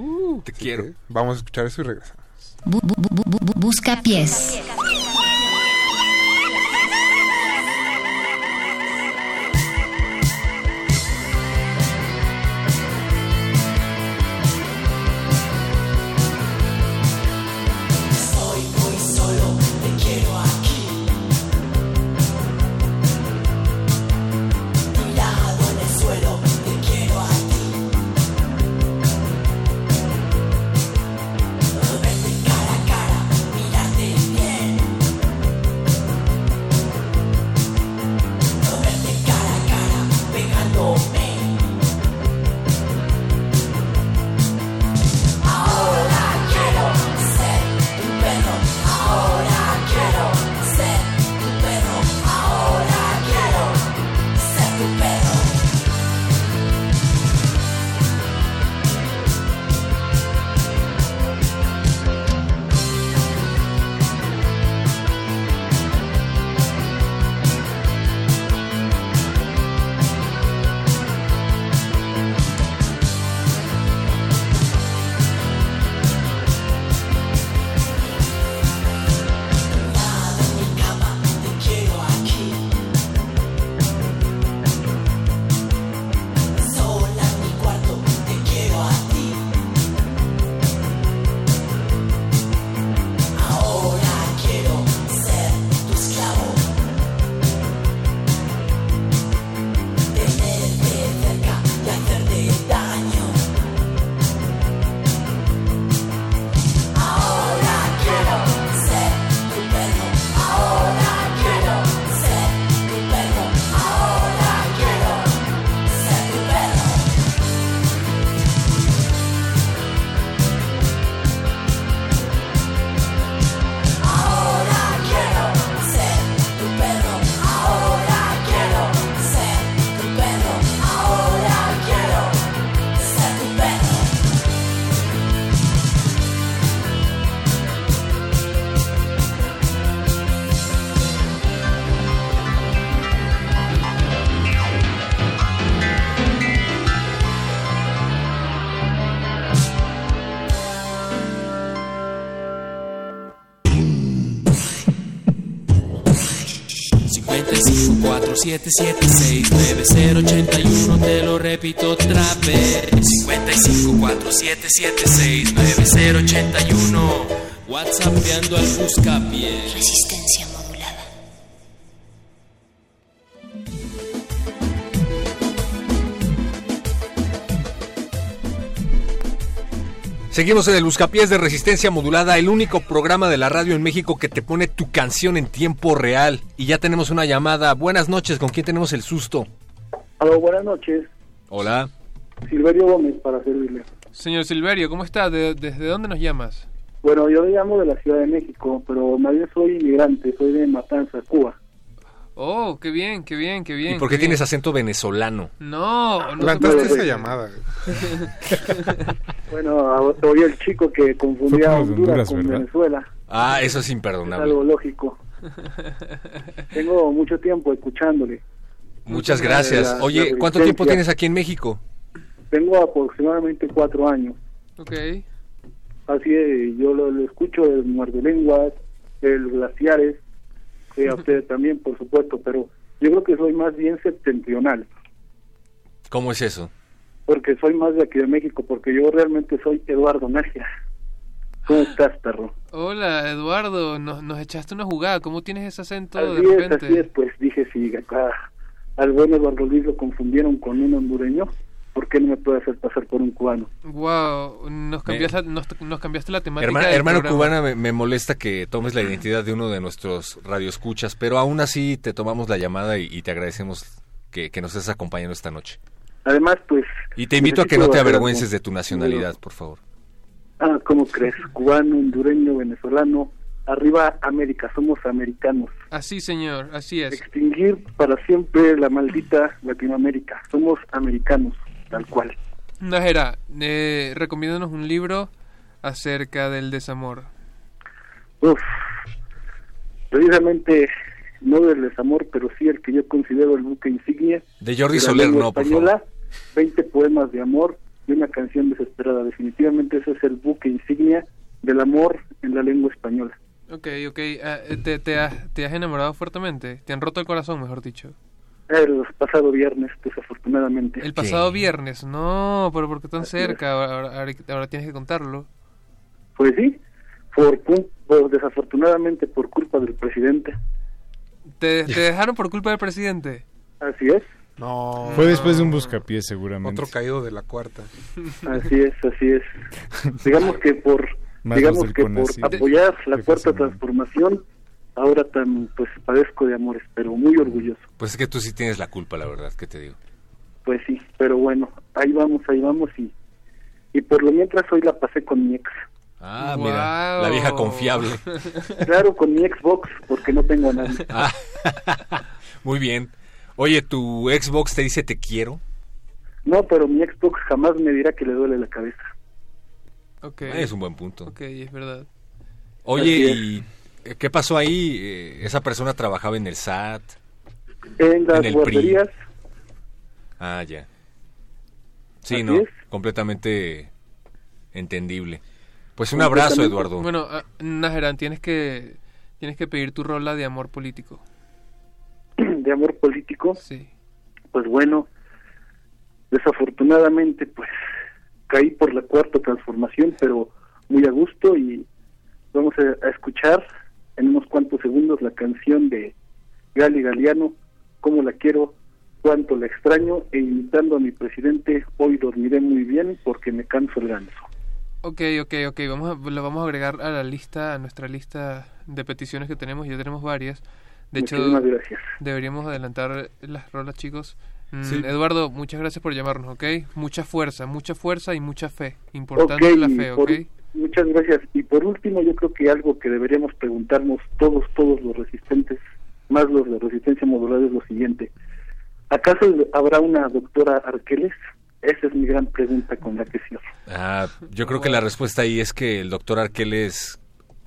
Te
Así
quiero.
Vamos a escuchar eso y regresamos.
Bu- bu- bu- bu- bu- busca pies.
5547769081 te lo repito otra vez. 5547769081 WhatsAppeando al buscapié
Resistencia
Seguimos en el Buscapiés de Resistencia Modulada, el único programa de la radio en México que te pone tu canción en tiempo real. Y ya tenemos una llamada. Buenas noches, ¿con quién tenemos el susto?
Aló, buenas noches.
Hola.
Silverio Gómez para servirle.
Señor Silverio, ¿cómo está? ¿De- ¿Desde dónde nos llamas?
Bueno, yo le llamo de la Ciudad de México, pero más bien soy inmigrante, soy de Matanza, Cuba.
Oh, qué bien, qué bien, qué bien.
¿Y por qué
qué bien.
tienes acento venezolano?
No, no.
Plantaste esa llamada.
Bueno, a- soy el chico que confundía Honduras
Honduras,
con
¿verdad?
Venezuela.
Ah, eso es
Es
imperdonable.
algo lógico. Tengo mucho tiempo escuchándole.
Muchas gracias.
La-
Oye,
la
¿cuánto tiempo tienes aquí en México?
Tengo aproximadamente cuatro años.
Ok.
Así es, yo lo, lo escucho el muerde lenguas, el glaciares, eh, a ustedes también, por supuesto, pero yo creo que soy más bien septentrional,
¿Cómo es eso?
porque soy más de aquí de México, porque yo realmente soy Eduardo Nagia. ¿Cómo estás, perro?
Hola, Eduardo, nos, nos echaste una jugada. ¿Cómo tienes ese acento
Así
de
es,
repente?
así es, pues dije, si acá al buen Eduardo Luis lo confundieron con un hondureño, ¿por qué no me puede hacer pasar por un cubano?
Wow, nos cambiaste, nos, nos cambiaste la temática.
Hermana- hermano
programa.
cubana, me, me molesta que tomes la identidad de uno de nuestros radioescuchas, pero aún así te tomamos la llamada y, y te agradecemos que, que nos estés acompañando esta noche.
Además, pues...
Y te invito a que no te avergüences de tu nacionalidad, por favor.
Ah, ¿cómo crees? Cubano, hondureño, venezolano, arriba América, somos americanos.
Así, señor, así es.
Extinguir para siempre la maldita Latinoamérica, somos americanos, tal cual.
Najera, eh, recomiéndanos un libro acerca del desamor.
Uf, precisamente no del desamor, pero sí el que yo considero el buque insignia.
De Jordi
la
Soler, no, por
española, 20 poemas de amor y una canción desesperada. Definitivamente ese es el buque insignia del amor en la lengua española.
Ok, ok. eh, te, te, has, ¿Te has enamorado fuertemente? ¿Te han roto el corazón, mejor dicho?
El pasado viernes, desafortunadamente.
El pasado viernes. No, pero ¿por qué tan cerca? Ahora, ahora- ahora tienes que contarlo.
Pues sí, por, desafortunadamente por culpa del presidente.
¿Te, te dejaron por culpa del presidente?
Así es.
No.
Fue después de un buscapié, seguramente.
Otro caído de la cuarta.
Así es, así es. Digamos que por digamos que por apoyar la cuarta transformación, ahora tan pues padezco de amores, pero muy orgulloso.
Pues es que tú sí tienes la culpa, la verdad, ¿qué te digo?
Pues sí, pero bueno, ahí vamos, ahí vamos y y por lo mientras hoy la pasé con mi ex.
Ah, mira, la vieja confiable.
Claro, con mi Xbox, porque no tengo a nadie.
Ah, muy bien. Oye, ¿tu Xbox te dice te quiero?
No, pero mi Xbox jamás me dirá que le duele la cabeza.
Ok.
Es un buen punto.
Ok, es verdad.
Oye. ¿y qué pasó ahí? Eh, ¿Esa persona trabajaba en el SAT?
En las
En el PRI.
guarderías,
Ah, ya. Sí,
Así
no,
es.
completamente entendible. Pues un abrazo, Eduardo.
Bueno, ah, Najeran, tienes que, tienes que pedir tu rola de amor político.
de amor político,
Sí.
pues bueno, desafortunadamente pues caí por la cuarta transformación, pero muy a gusto y vamos a, a escuchar en unos cuantos segundos la canción de Gali Galeano, cómo la quiero, cuánto la extraño e imitando a mi presidente, hoy dormiré muy bien porque me canso el ganso.
Ok, ok, ok. Vamos a, lo vamos a agregar a la lista, a nuestra lista de peticiones que tenemos. Ya tenemos varias. De hecho,
Muchísimas gracias.
deberíamos adelantar las rolas, chicos. Mm,
Sí.
Eduardo, muchas gracias por llamarnos, ¿ok? Mucha fuerza, mucha fuerza y mucha fe. Importante la fe,
por-
¿ok?
Muchas gracias. Y por último, yo creo que algo que deberíamos preguntarnos todos, todos los resistentes, más los de resistencia modular, es lo siguiente. ¿Acaso habrá una doctora Arqueles? Esa es mi gran pregunta con la que cierro.
Ah, yo creo que la respuesta ahí es que el doctor Arqueles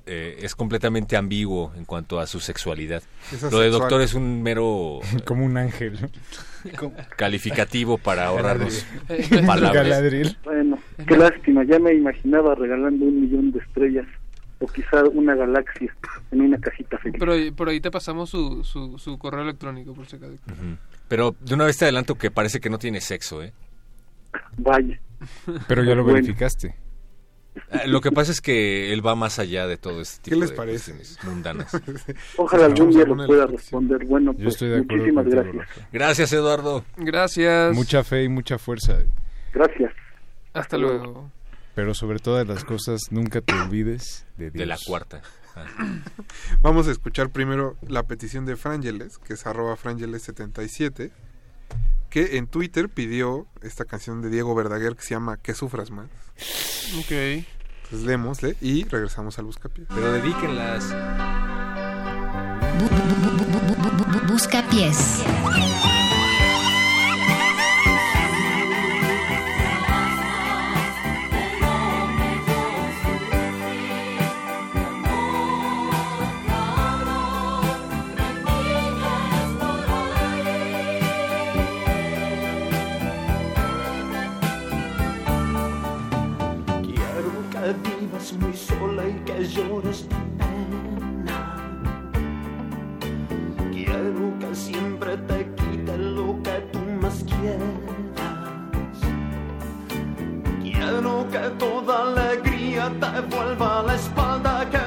eh, es completamente ambiguo en cuanto a su sexualidad. Lo de doctor es un mero
Como un ángel.
calificativo para ahorrarnos
Galadriel.
palabras.
Bueno, qué lástima. Ya me imaginaba regalando un millón de estrellas o quizá una galaxia en una cajita feliz.
Pero por ahí te pasamos su, su, su correo electrónico, por si acaso.
Pero de una vez te adelanto que parece que no tiene sexo, ¿eh?
Vaya.
Pero ya lo
Bueno.
verificaste.
Ah, Lo que pasa es que él va más allá de todo este tipo
les
de
parece?
cuestiones mundanas.
Ojalá algún
Escuchamos
día lo pueda responder. Bueno,
Yo
pues
estoy de acuerdo
muchísimas gracias.
Gracias, Eduardo.
Gracias.
Mucha fe y mucha fuerza.
Gracias.
Hasta luego.
Pero sobre todas las cosas, nunca te olvides de Dios.
De la cuarta. Ah.
Vamos a escuchar primero la petición de Frangeles, que es arroba frangeles77, que en Twitter pidió esta canción de Diego Verdaguer que se llama Que sufras más.
Ok.
Entonces lémosle y regresamos al buscapié.
Pero dedíquenlas.
Bu- bu- bu- bu-
vivas muy sola y que llores tu pena. Quiero que siempre te quite lo que tú más quieras. Quiero que toda alegría te vuelva a la espalda, que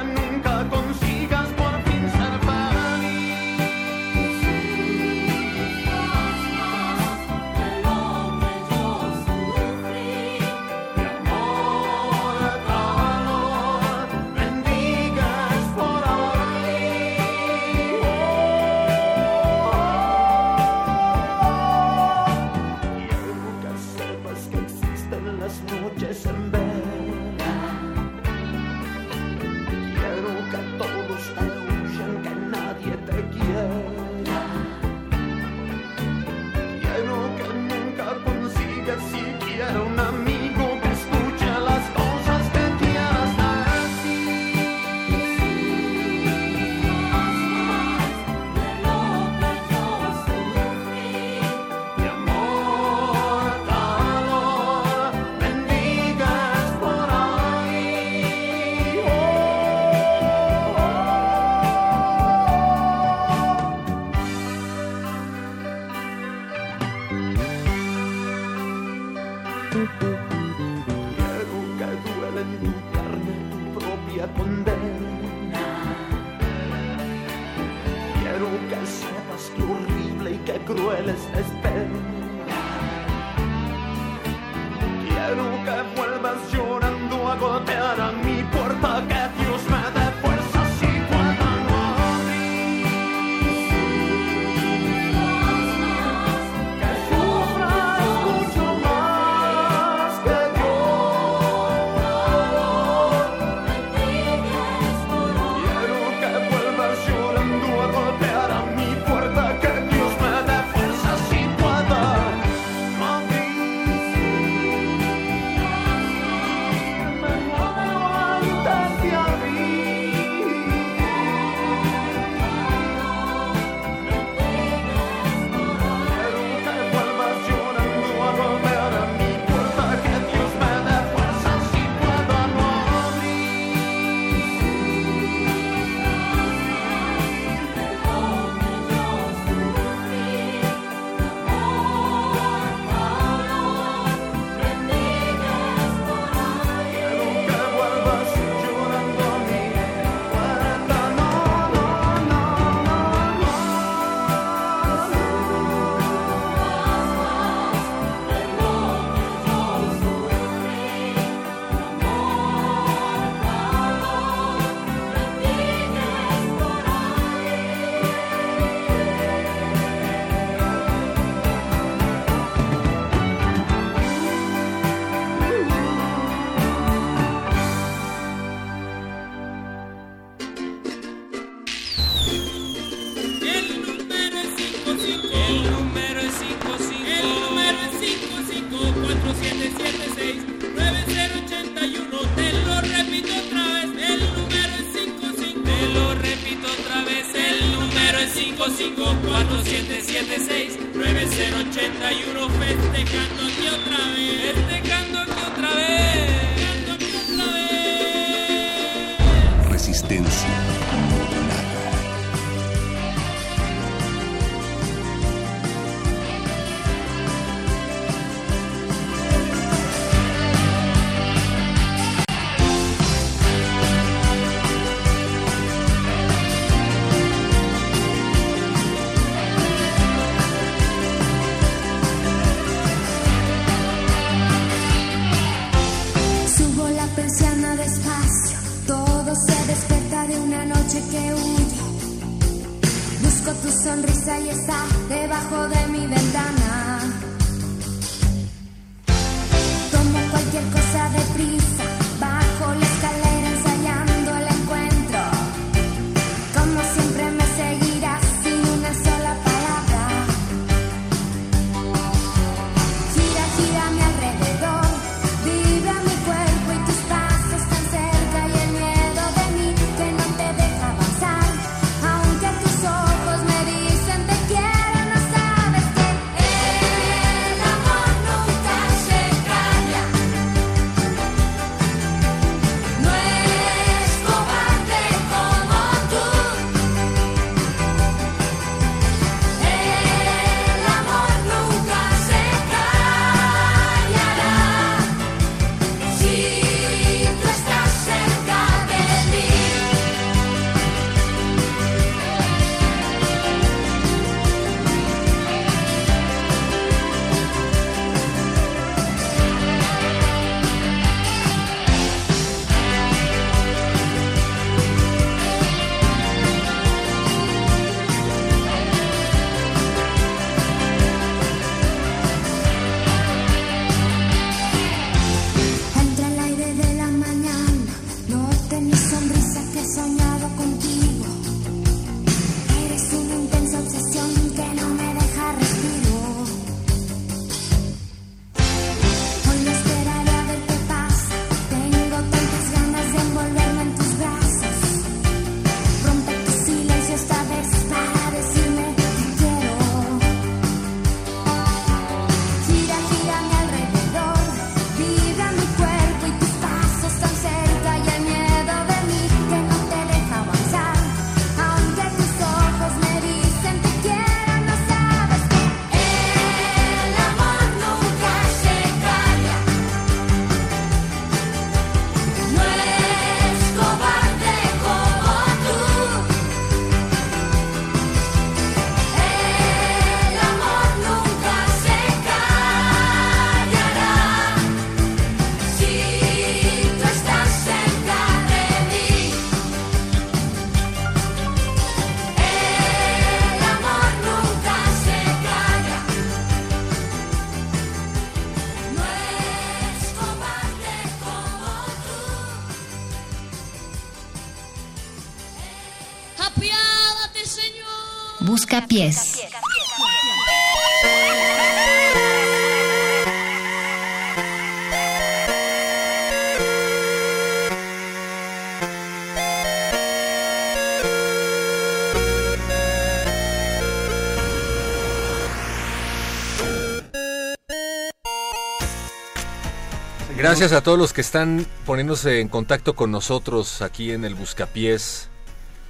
Gracias a todos los que están poniéndose en contacto con nosotros aquí en el Buscapiés.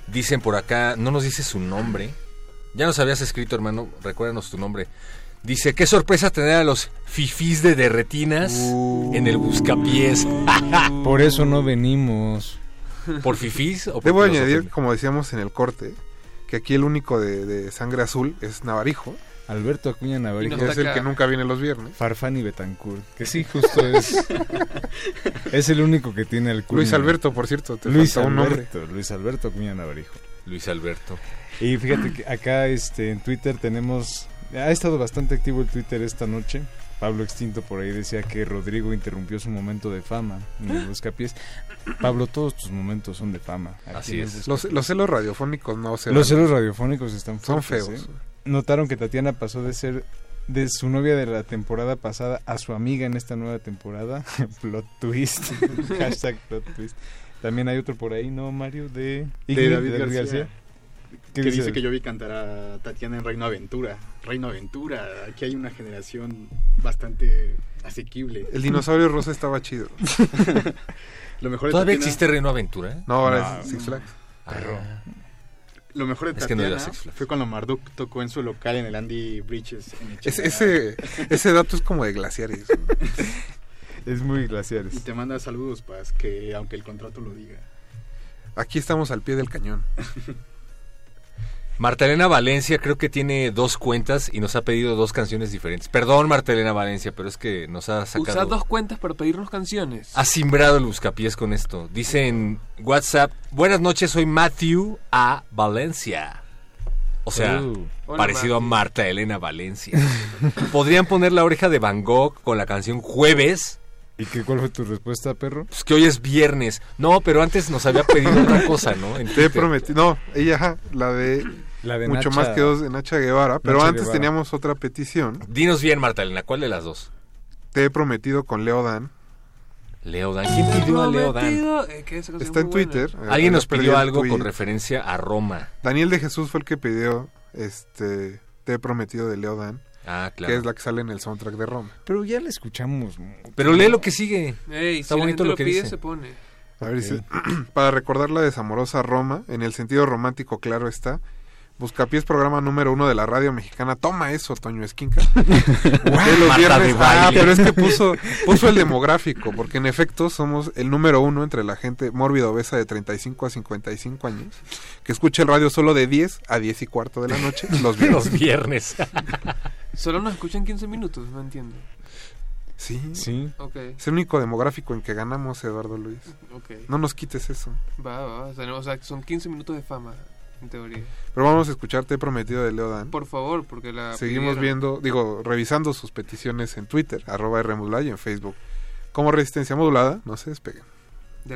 Dicen por acá, no nos dice su nombre. Ya nos habías escrito, hermano, recuérdanos tu nombre. Dice, qué sorpresa tener a los fifís de derretinas en el Buscapiés.
Por eso no venimos.
¿Por fifís o por
Debo añadir, como decíamos en el corte, que aquí el único de, de sangre azul es Navarijo.
Alberto Acuña Navarijo.
Es el que nunca viene los viernes.
Farfán y Betancourt. Que sí, justo es. es el único que tiene el
Luis Alberto, por cierto, te
Luis
falta un nombre.
Alberto, Luis Alberto Acuña Navarijo.
Luis Alberto.
Y fíjate que acá este, en Twitter tenemos. Ha estado bastante activo el Twitter esta noche. Pablo Extinto por ahí decía que Rodrigo interrumpió su momento de fama en el Buscapiés. Pablo, todos tus momentos son de fama.
Así es. Los, los celos radiofónicos no se
Los celos radiofónicos están
Son
fuertes,
feos.
¿eh? Notaron que Tatiana pasó de ser de su novia de la temporada pasada a su amiga en esta nueva temporada. plot twist. Hashtag plot twist. También hay otro por ahí, ¿no, Mario? De,
de David García,
¿Qué
que
dice?
dice que yo vi cantar a Tatiana en Reino Aventura. Reino Aventura, aquí hay una generación bastante asequible.
El dinosaurio rosa estaba chido.
Lo mejor de
¿Todavía
Tatiana-
existe Reino Aventura?
No, ahora es Six Flags.
Perro.
Lo mejor de
Es que no
Tatiana
era Six Flags.
fue cuando Marduk tocó en su local en el Andy Bridges. En
Ese,
Echenique.
ese, ese dato es como de glaciares.
Es muy glaciares.
Y te manda saludos, Paz, que aunque el contrato lo diga.
Aquí estamos al pie del cañón.
Marta Elena Valencia creo que tiene dos cuentas y nos ha pedido dos canciones diferentes. Perdón, Marta Elena Valencia, pero es que nos ha
Usar
sacado...
dos cuentas para pedirnos canciones.
Ha simbrado el buscapiés con esto. Dice en WhatsApp, buenas noches, soy Matthew A. Valencia.
O sea,
Uh.
Hola,
parecido a Marta Elena Valencia. Podrían poner la oreja de Van Gogh con la canción Jueves.
¿Y qué, cuál fue tu respuesta, perro?
Pues que hoy es viernes. No, pero antes nos había pedido otra cosa, ¿no? En
Te prometido. No, ella, ajá, la de.
La de
mucho
Nacha-
más que dos de Nacha Guevara. Pero
Nacha
antes
Guevara.
teníamos otra petición.
Dinos bien, Marta Elena, ¿cuál de las dos?
Te he prometido con Leo Dan.
Leo Dan. ¿Quién pidió a Leo Dan?
Eh,
Está en. Twitter. eh,
Alguien
ya
nos pidió algo con referencia a Roma.
Daniel de Jesús fue el que pidió este Te he prometido de Leo Dan.
Ah, claro.
Que es la que sale en el soundtrack de Roma.
Pero ya la escuchamos.
Pero lee lo que sigue.
Ey,
Está
si
bonito lo
lo
que
pide,
dice.
se pone.
A ver, dice, para recordar la desamorosa Roma, en el sentido romántico, claro está. Buscapiés, programa número uno de la radio mexicana. Toma eso, Toño Esquinca. De los viernes- Ah, pero es que puso, puso el demográfico, porque en efecto somos el número uno entre la gente mórbida obesa de 35 a 55 años, que escucha el radio solo de 10 a 10 y cuarto de la noche, los viernes.
Los viernes.
Solo nos escuchan 15 minutos, no entiendo.
Sí.
Sí.
Ok.
Es el único demográfico en que ganamos, Eduardo Luis.
Ok.
No nos quites eso.
Va, va, va. Tenemos- O sea, son 15 minutos de fama, en teoría.
Pero vamos a escuchar Te he prometido de Leo Dan.
Por favor, porque la.
Seguimos
pidieron.
viendo, digo, revisando sus peticiones en Twitter, arroba Rmodulada y en Facebook. Como Resistencia Modulada, no se despeguen.
De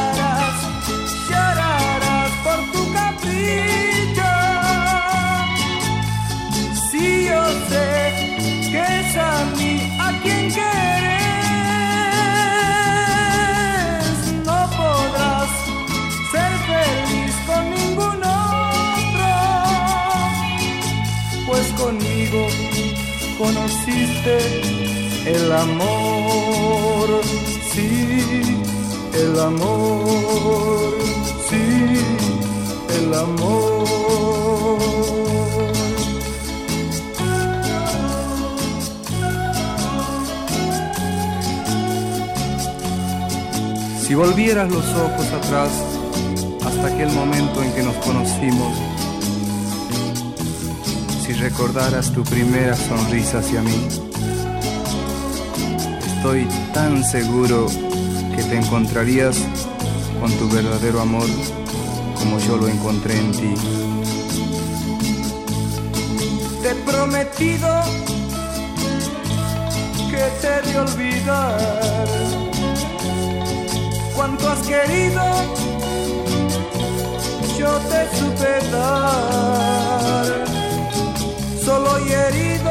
el amor, sí, el amor, sí, el amor. Si volvieras los ojos atrás hasta aquel momento en que nos conocimos, si recordaras tu primera sonrisa hacia mí, estoy tan seguro que te encontrarías con tu verdadero amor como yo lo encontré en ti. Te he prometido que te de olvidar cuánto has querido, yo te supe dar. Solo y herido,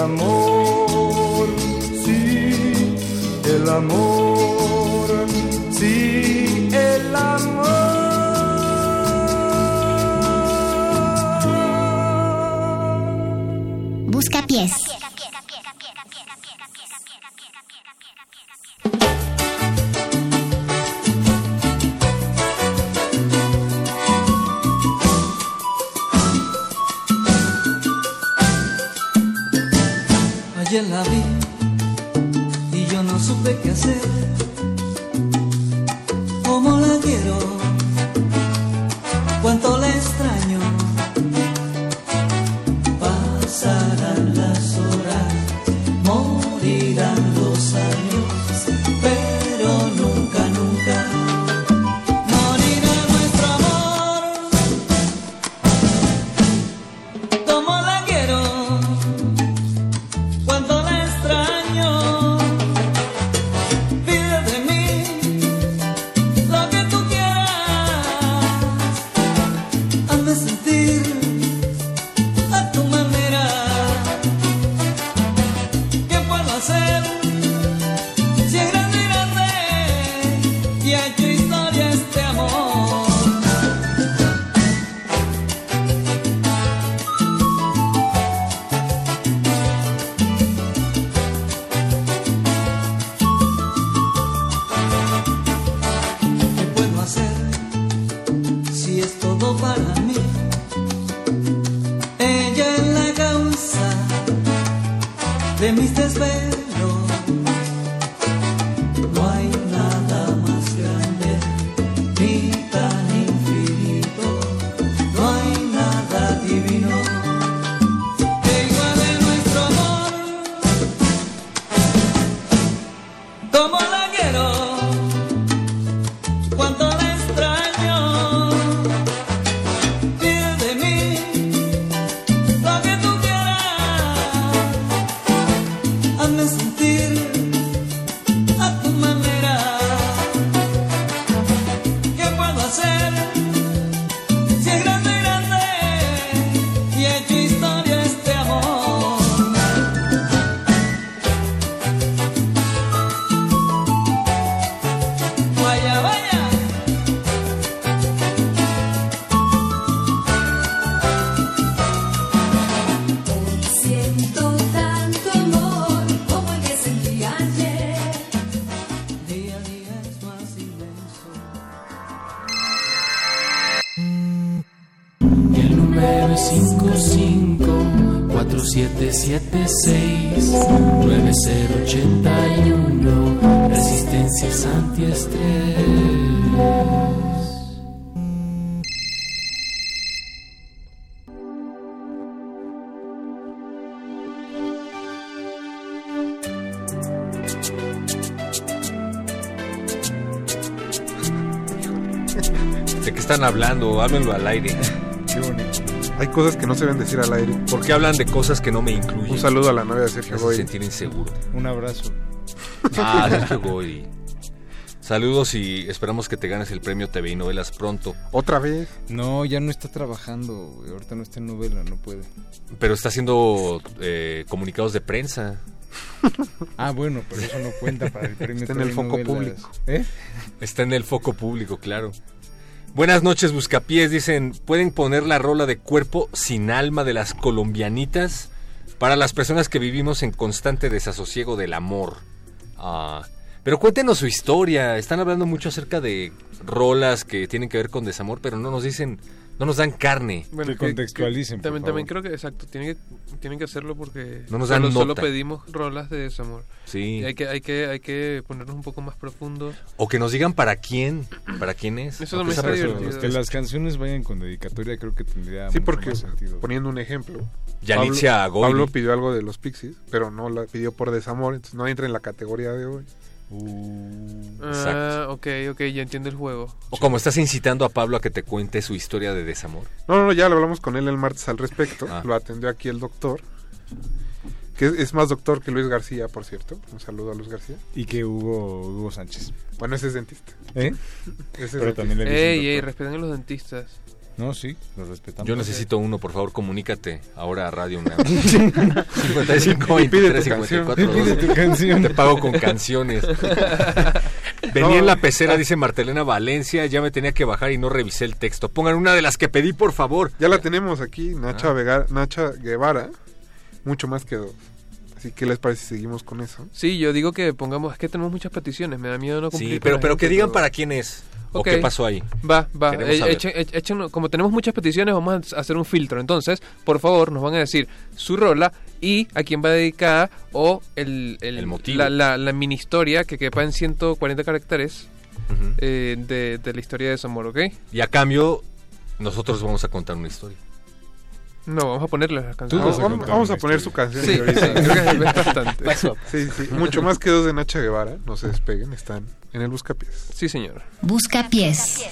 Amor, sí, el amor, sí, el amor.
Busca pies.
Hablando? Háblenlo al aire.
Qué bonito. Hay cosas que no se deben decir al aire.
¿Por qué hablan de cosas que no me incluyen?
Un saludo a la novia de Sergio Goy.
sentir inseguro.
Un abrazo.
Ah, Sergio Goy. Saludos y esperamos que te ganes el premio TV y Novelas pronto.
¿Otra vez?
No, ya no está trabajando, güey. Ahorita no está en novela, no puede.
Pero está haciendo eh, comunicados de prensa.
Ah, bueno, pero eso no cuenta para el premio.
Está en el foco
Novelas.
público.
¿Eh?
Está en el foco público, claro. Buenas noches, Buscapiés. Dicen, ¿pueden poner la rola de cuerpo sin alma de las colombianitas? Para las personas que vivimos en constante desasosiego del amor. Ah, pero cuéntenos su historia. Están hablando mucho acerca de rolas que tienen que ver con desamor, pero no nos dicen, no nos dan carne.
Bueno,
Que contextualicen, por
también,
favor.
también creo que, exacto, tienen que, tienen que hacerlo porque
No nos dan
solo, solo pedimos rolas de desamor.
Sí.
Y hay que, hay que, hay que ponernos un poco más profundos.
O que nos digan para quién, para quién es.
Eso también
que
está divertido.
Que las canciones vayan con dedicatoria creo que tendría
Sí,
mucho
porque
más sentido.
poniendo un ejemplo.
Yalitza
Pablo. Pablo pidió algo de los Pixies, pero no la pidió por desamor, entonces no entra en la categoría de hoy.
Ah, ok, ok, ya entiendo el juego.
O como estás incitando a Pablo a que te cuente su historia de desamor.
No, no, ya lo hablamos con él el martes al respecto.
Ah.
Lo atendió aquí el doctor. Que es, es más doctor que Luis García, por cierto. Un saludo a Luis García.
Y que Hugo, Hugo Sánchez.
Bueno, ese es dentista.
¿Eh?
Ese es
Pero
dentista.
también le dicen
Ey,
doctor.
ey, respeten a los dentistas.
No, sí, los respetamos.
Yo necesito uno, por favor, comunícate ahora a Radio UNAM. 55
Y pide
23
tu canción.
54
Y pide tu canción.
Te pago con canciones. Venía en la pecera, dice Martelena Valencia, ya me tenía que bajar y no revisé el texto. Pongan una de las que pedí, por favor.
Ya la tenemos aquí, Nacha,
Ah.
Vega- Nacha Guevara. Mucho más que dos. Así que les parece si seguimos con eso.
Sí, yo digo que pongamos, es que tenemos muchas peticiones, me da miedo no cumplir.
Sí, pero, pero que digan para quién es. O qué pasó ahí.
Va, va. Eh, echen- echen- echen- como tenemos muchas peticiones, vamos a hacer un filtro. Entonces, por favor, nos van a decir su rola y a quién va dedicada o el, el,
El motivo.
La, la, la mini historia que quepa en 140 caracteres
Ujú.
eh, de, de la historia de desamor, ¿ok?
Y a cambio, nosotros vamos a contar una historia.
No, vamos a ponerle las canciones.
a
Vamos,
contar
vamos a poner su canción.
Sí, sí, creo que es bastante.
Sí, sí. Mucho más que dos de Nacha Guevara. No se despeguen, están en el Buscapiés.
Sí, señor.
Busca pies.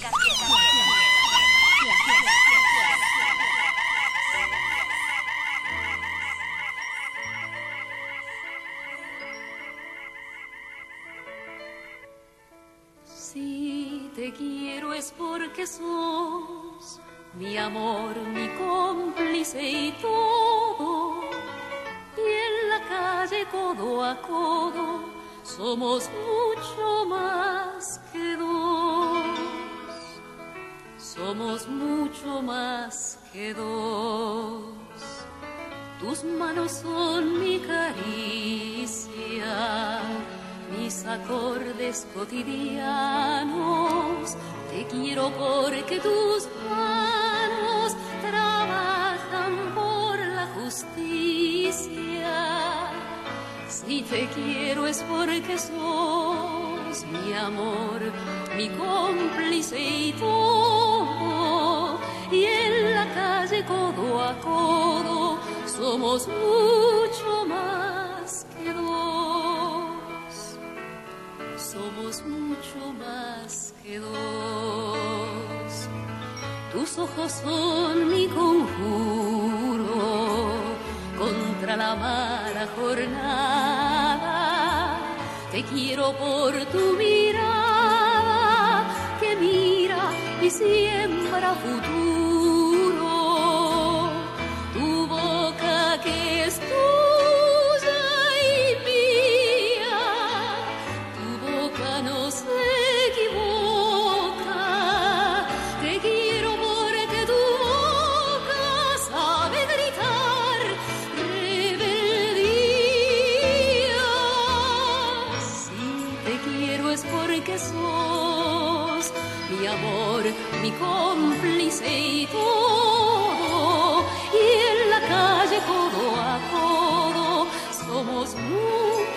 Si te quiero es porque sos mi amor, mi cómplice y todo. Y en la calle codo a codo somos mucho más que dos. Somos mucho más que dos. Tus manos son mi caricia, mis acordes cotidianos. Te quiero porque tus manos trabajan por la
justicia. Si te quiero es porque sos mi amor, mi cómplice y todo. Y en la calle codo a codo somos mucho más que dos. Somos mucho más que dos. Tus ojos son mi conjuro contra la mala jornada. Te quiero por tu mirada que mira y siembra futuro. Mi amor, mi cómplice y todo. Y en la calle codo a codo somos mucho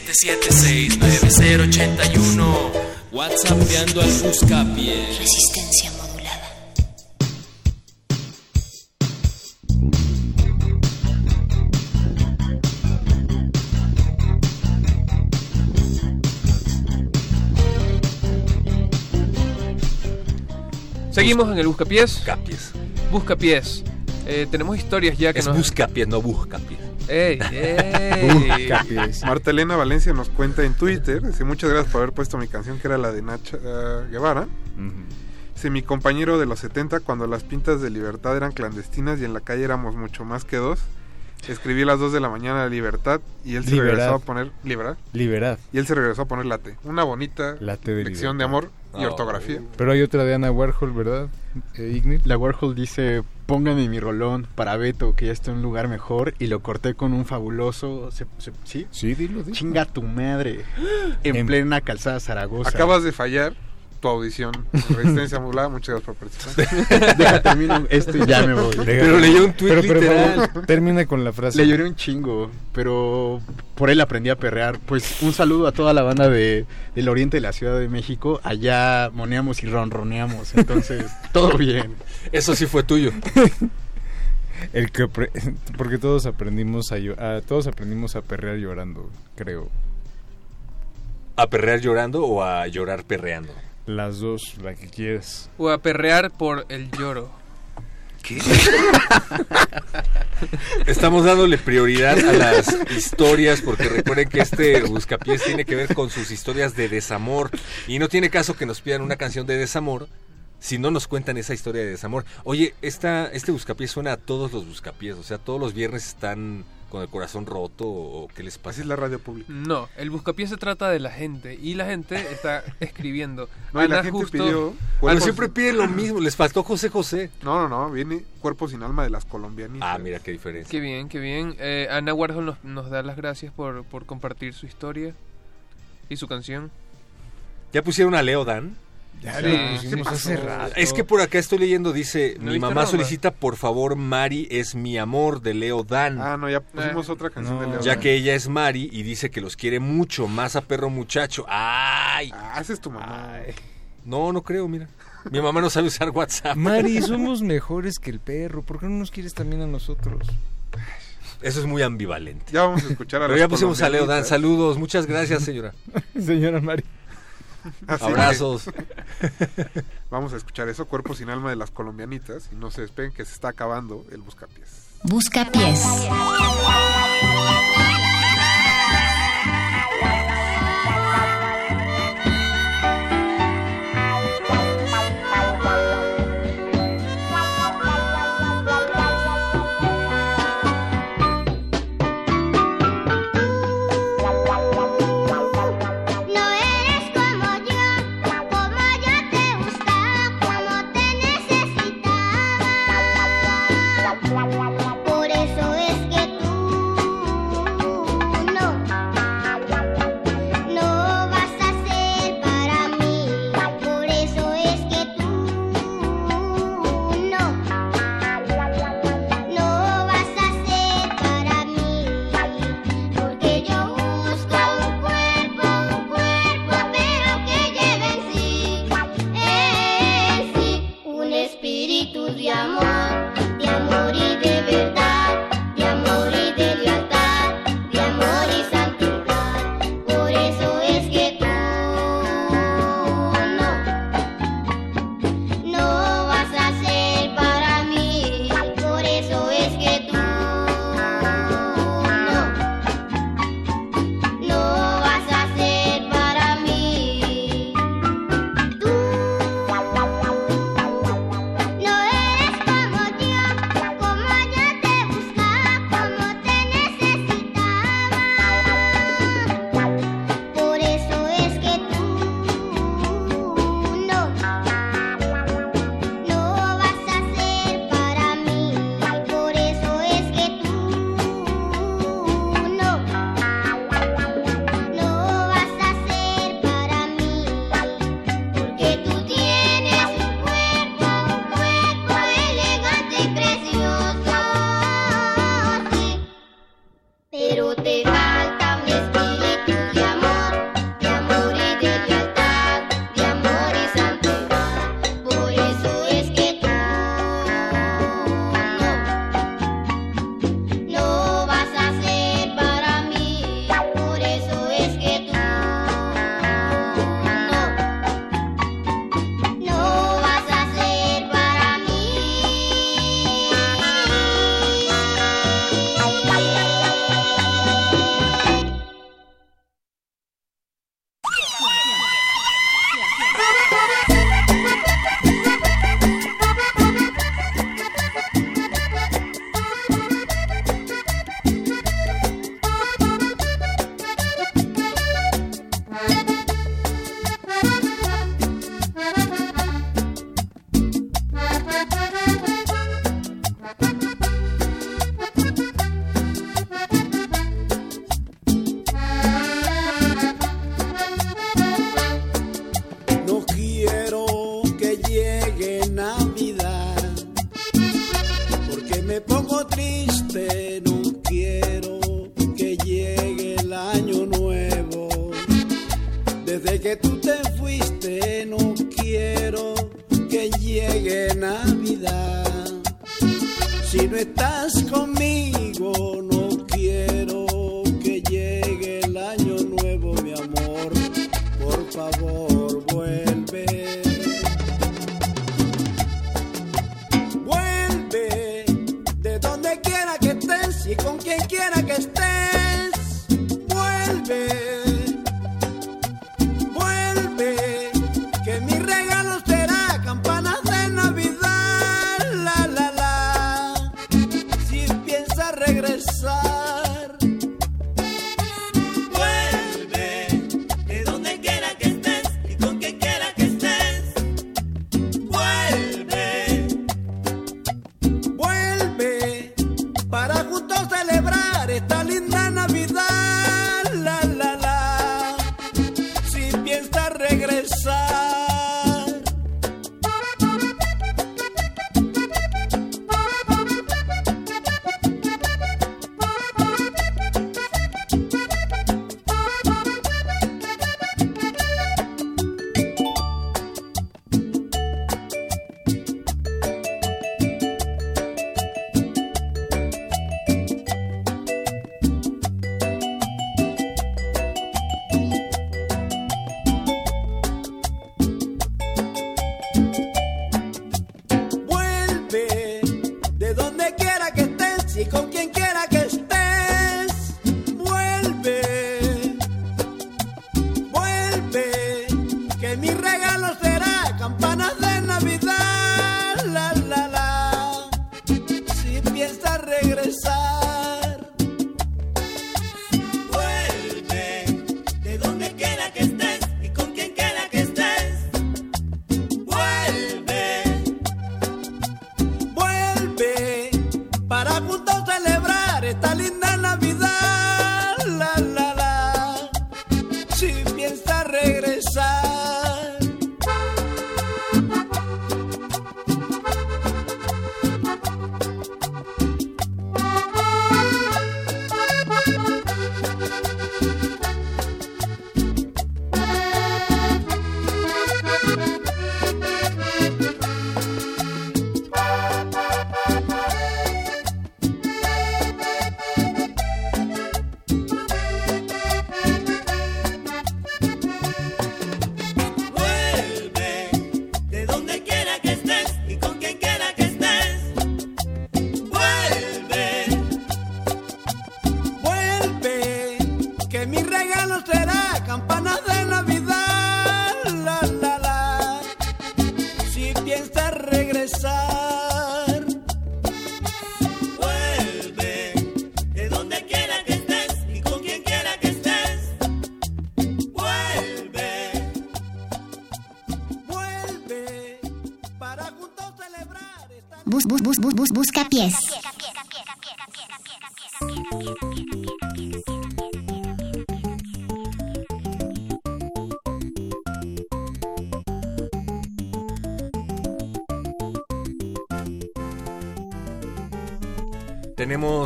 776-9081. WhatsAppeando al Buscapié.
Resistencia modulada.
Seguimos en el Buscapiés.
Buscapiés.
Buscapiés. Eh, tenemos historias ya que
es
nos...
Buscapiés, no Buscapiés.
¡Ey, ey!
Marta Elena Valencia nos cuenta en Twitter, dice muchas gracias por haber puesto mi canción que era la de Nacha eh, Guevara. Dice mi compañero de los 70 cuando las pintas de libertad eran clandestinas y en la calle éramos mucho más que dos. Escribí a las 2 de la mañana libertad y él se
Liberad.
regresó a poner libertad
Liberad.
y él se regresó a poner late. Una bonita
Late de
lección de amor y
Oh.
ortografía.
Pero hay otra de Ana Warhol, ¿verdad? Eh.
La Warhol dice, póngame mi rolón para Beto, que ya está en un lugar mejor, y lo corté con un fabuloso... ¿se- se- ¿Sí?
Sí, dilo, dilo.
Chinga tu madre. En,
En-
plena calzada Zaragoza.
Acabas de fallar tu audición. Resistencia modulada, muchas gracias por participar.
Deja, termino esto y ya me voy.
Pero leyó un tuit Pero, pero, literal. termina con la frase.
Le lloré un chingo, pero por él aprendí a perrear. Pues un saludo a toda la banda de, del oriente de la Ciudad de México. Allá moneamos y ronroneamos, entonces todo bien.
Eso sí fue tuyo.
El que porque todos aprendimos a, a- todos aprendimos a perrear llorando, creo.
¿A perrear llorando o a llorar perreando?
Las dos, la que quieras.
O a perrear por el lloro.
¿Qué? Estamos dándole prioridad a las historias porque recuerden que este Buscapiés tiene que ver con sus historias de desamor y no tiene caso que nos pidan una canción de desamor si no nos cuentan esa historia de desamor. Oye, esta, este Buscapiés suena a todos los Buscapiés, o sea, todos los viernes están con el corazón roto o qué les pasa.
Así es la radio pública.
No, el buscapiés se trata de la gente y la gente está escribiendo.
No, y la
Ana
gente
justo-
pidió cuerpos-
siempre piden lo mismo, les faltó José José.
No, no, no, viene Cuerpo sin alma de las colombianitas.
Ah, mira qué diferencia.
Qué bien, qué bien. Eh, Ana Warhol nos, nos da las gracias por, por compartir su historia y su canción.
¿Ya pusieron a Leo Dan?
Ya
Sí,
lo pusimos
sí.
hace rato.
Es que por acá estoy leyendo, dice,
¿No
mi mamá solicita por favor Mari es mi amor de Leo Dan.
Ah, no, ya pusimos otra canción de Leo
ya
Dan.
que ella es Mari y dice que los quiere mucho, más a perro muchacho. ¡Ay!
Ah, esa es tu mamá.
No, no creo, mira. Mi mamá no sabe usar WhatsApp.
Mari, somos mejores que el perro. ¿Por qué no nos quieres también a nosotros?
Eso es muy ambivalente.
Ya vamos a escuchar a
Pero ya pusimos a Leo Dan. Saludos, muchas gracias, señora.
Señora Mari.
Así
Abrazos.
que Vamos a escuchar eso, Cuerpo sin alma de las colombianitas. Y no se despeguen que se está acabando el buscapiés.
Busca
la la la la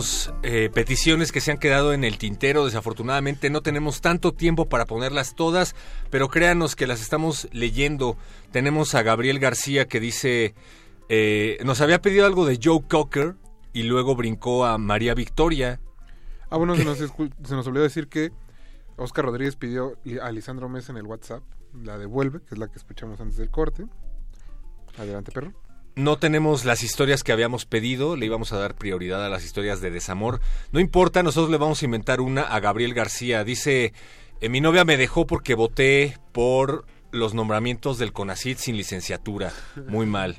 Tenemos eh, peticiones que se han quedado en el tintero. Desafortunadamente no tenemos tanto tiempo para ponerlas todas, pero créanos que las estamos leyendo. Tenemos a Gabriel García que dice, eh, nos había pedido algo de Joe Cocker y luego brincó a María Victoria.
Ah, bueno, se nos, se nos olvidó decir que Oscar Rodríguez pidió a Lisandro Mesa en el WhatsApp la devuelve, que es la que escuchamos antes del corte. Adelante, perro.
No tenemos las historias que habíamos pedido, le íbamos a dar prioridad a las historias de desamor. No importa, nosotros le vamos a inventar una a Gabriel García. Dice, "Eh, mi novia me dejó porque voté por los nombramientos del CONACIT sin licenciatura. Muy mal,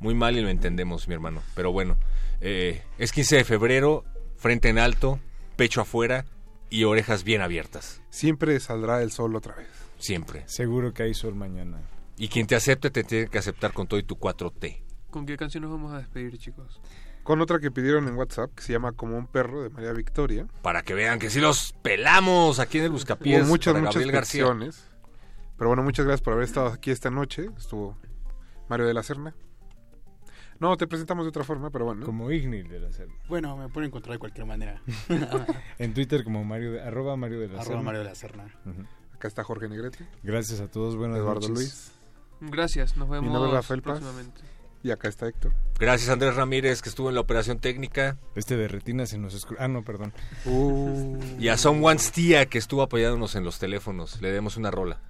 muy mal y lo entendemos, mi hermano. Pero bueno, eh, es 15 de febrero, frente en alto, pecho afuera y orejas bien abiertas.
Siempre saldrá el sol otra vez.
Siempre.
Seguro que hay sol mañana.
Y quien te acepte te tiene que aceptar con todo y tu 4T.
¿Con qué canción nos vamos a despedir, chicos?
Con otra que pidieron en WhatsApp, que se llama Como un perro, de María Victoria.
Para que vean que sí los pelamos aquí en el Buscapiés.
Hubo muchas,
para
muchas peticiones. Pero bueno, muchas gracias por haber estado aquí esta noche. Estuvo Mario de la Serna.
No, te presentamos de otra forma, pero bueno.
Como Ignil de la Serna.
Bueno, me pueden encontrar de cualquier manera.
en Twitter como Mario de, arroba Mario de la
Arroba
Serna.
Mario de la Serna.
Acá está Jorge Negrete.
Gracias a todos, buenas
Eduardo
noches.
Luis.
Gracias, nos
Mi
vemos
nombre es Rafael Paz. Y acá está Héctor.
Gracias Andrés Ramírez que estuvo en la operación técnica.
Este de retina se nos escru- Ah, no, perdón.
Uh.
Y a Someone's Tía que estuvo apoyándonos en los teléfonos. Le demos una rola.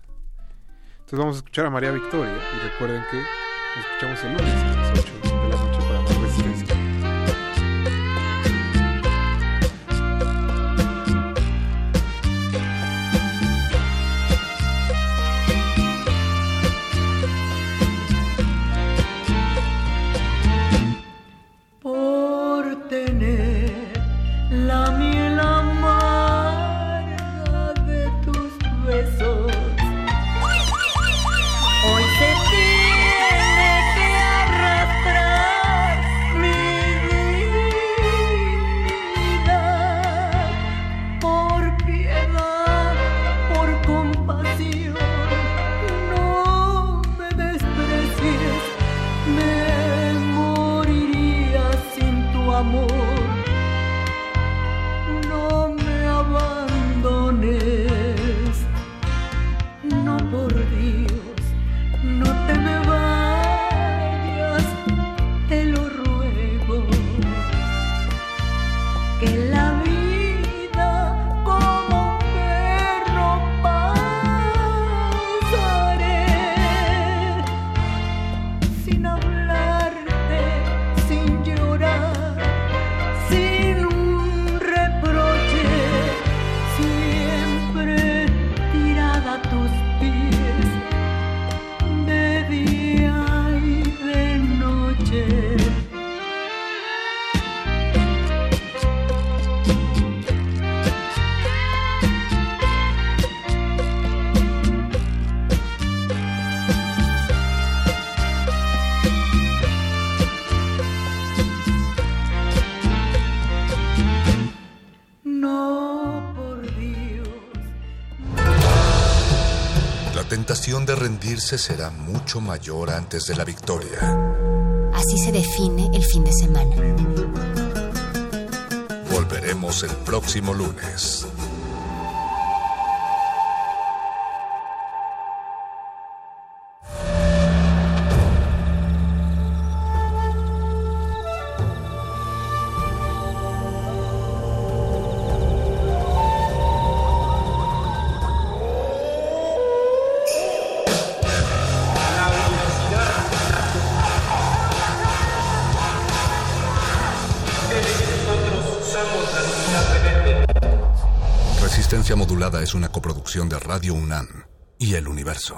Entonces vamos a escuchar a María Victoria. Y recuerden que nos escuchamos el lunes a las 8
tentación de rendirse será mucho mayor antes de la victoria.
Así se define el fin de semana.
Volveremos el próximo lunes. Coproducción de Radio UNAM y El Universo.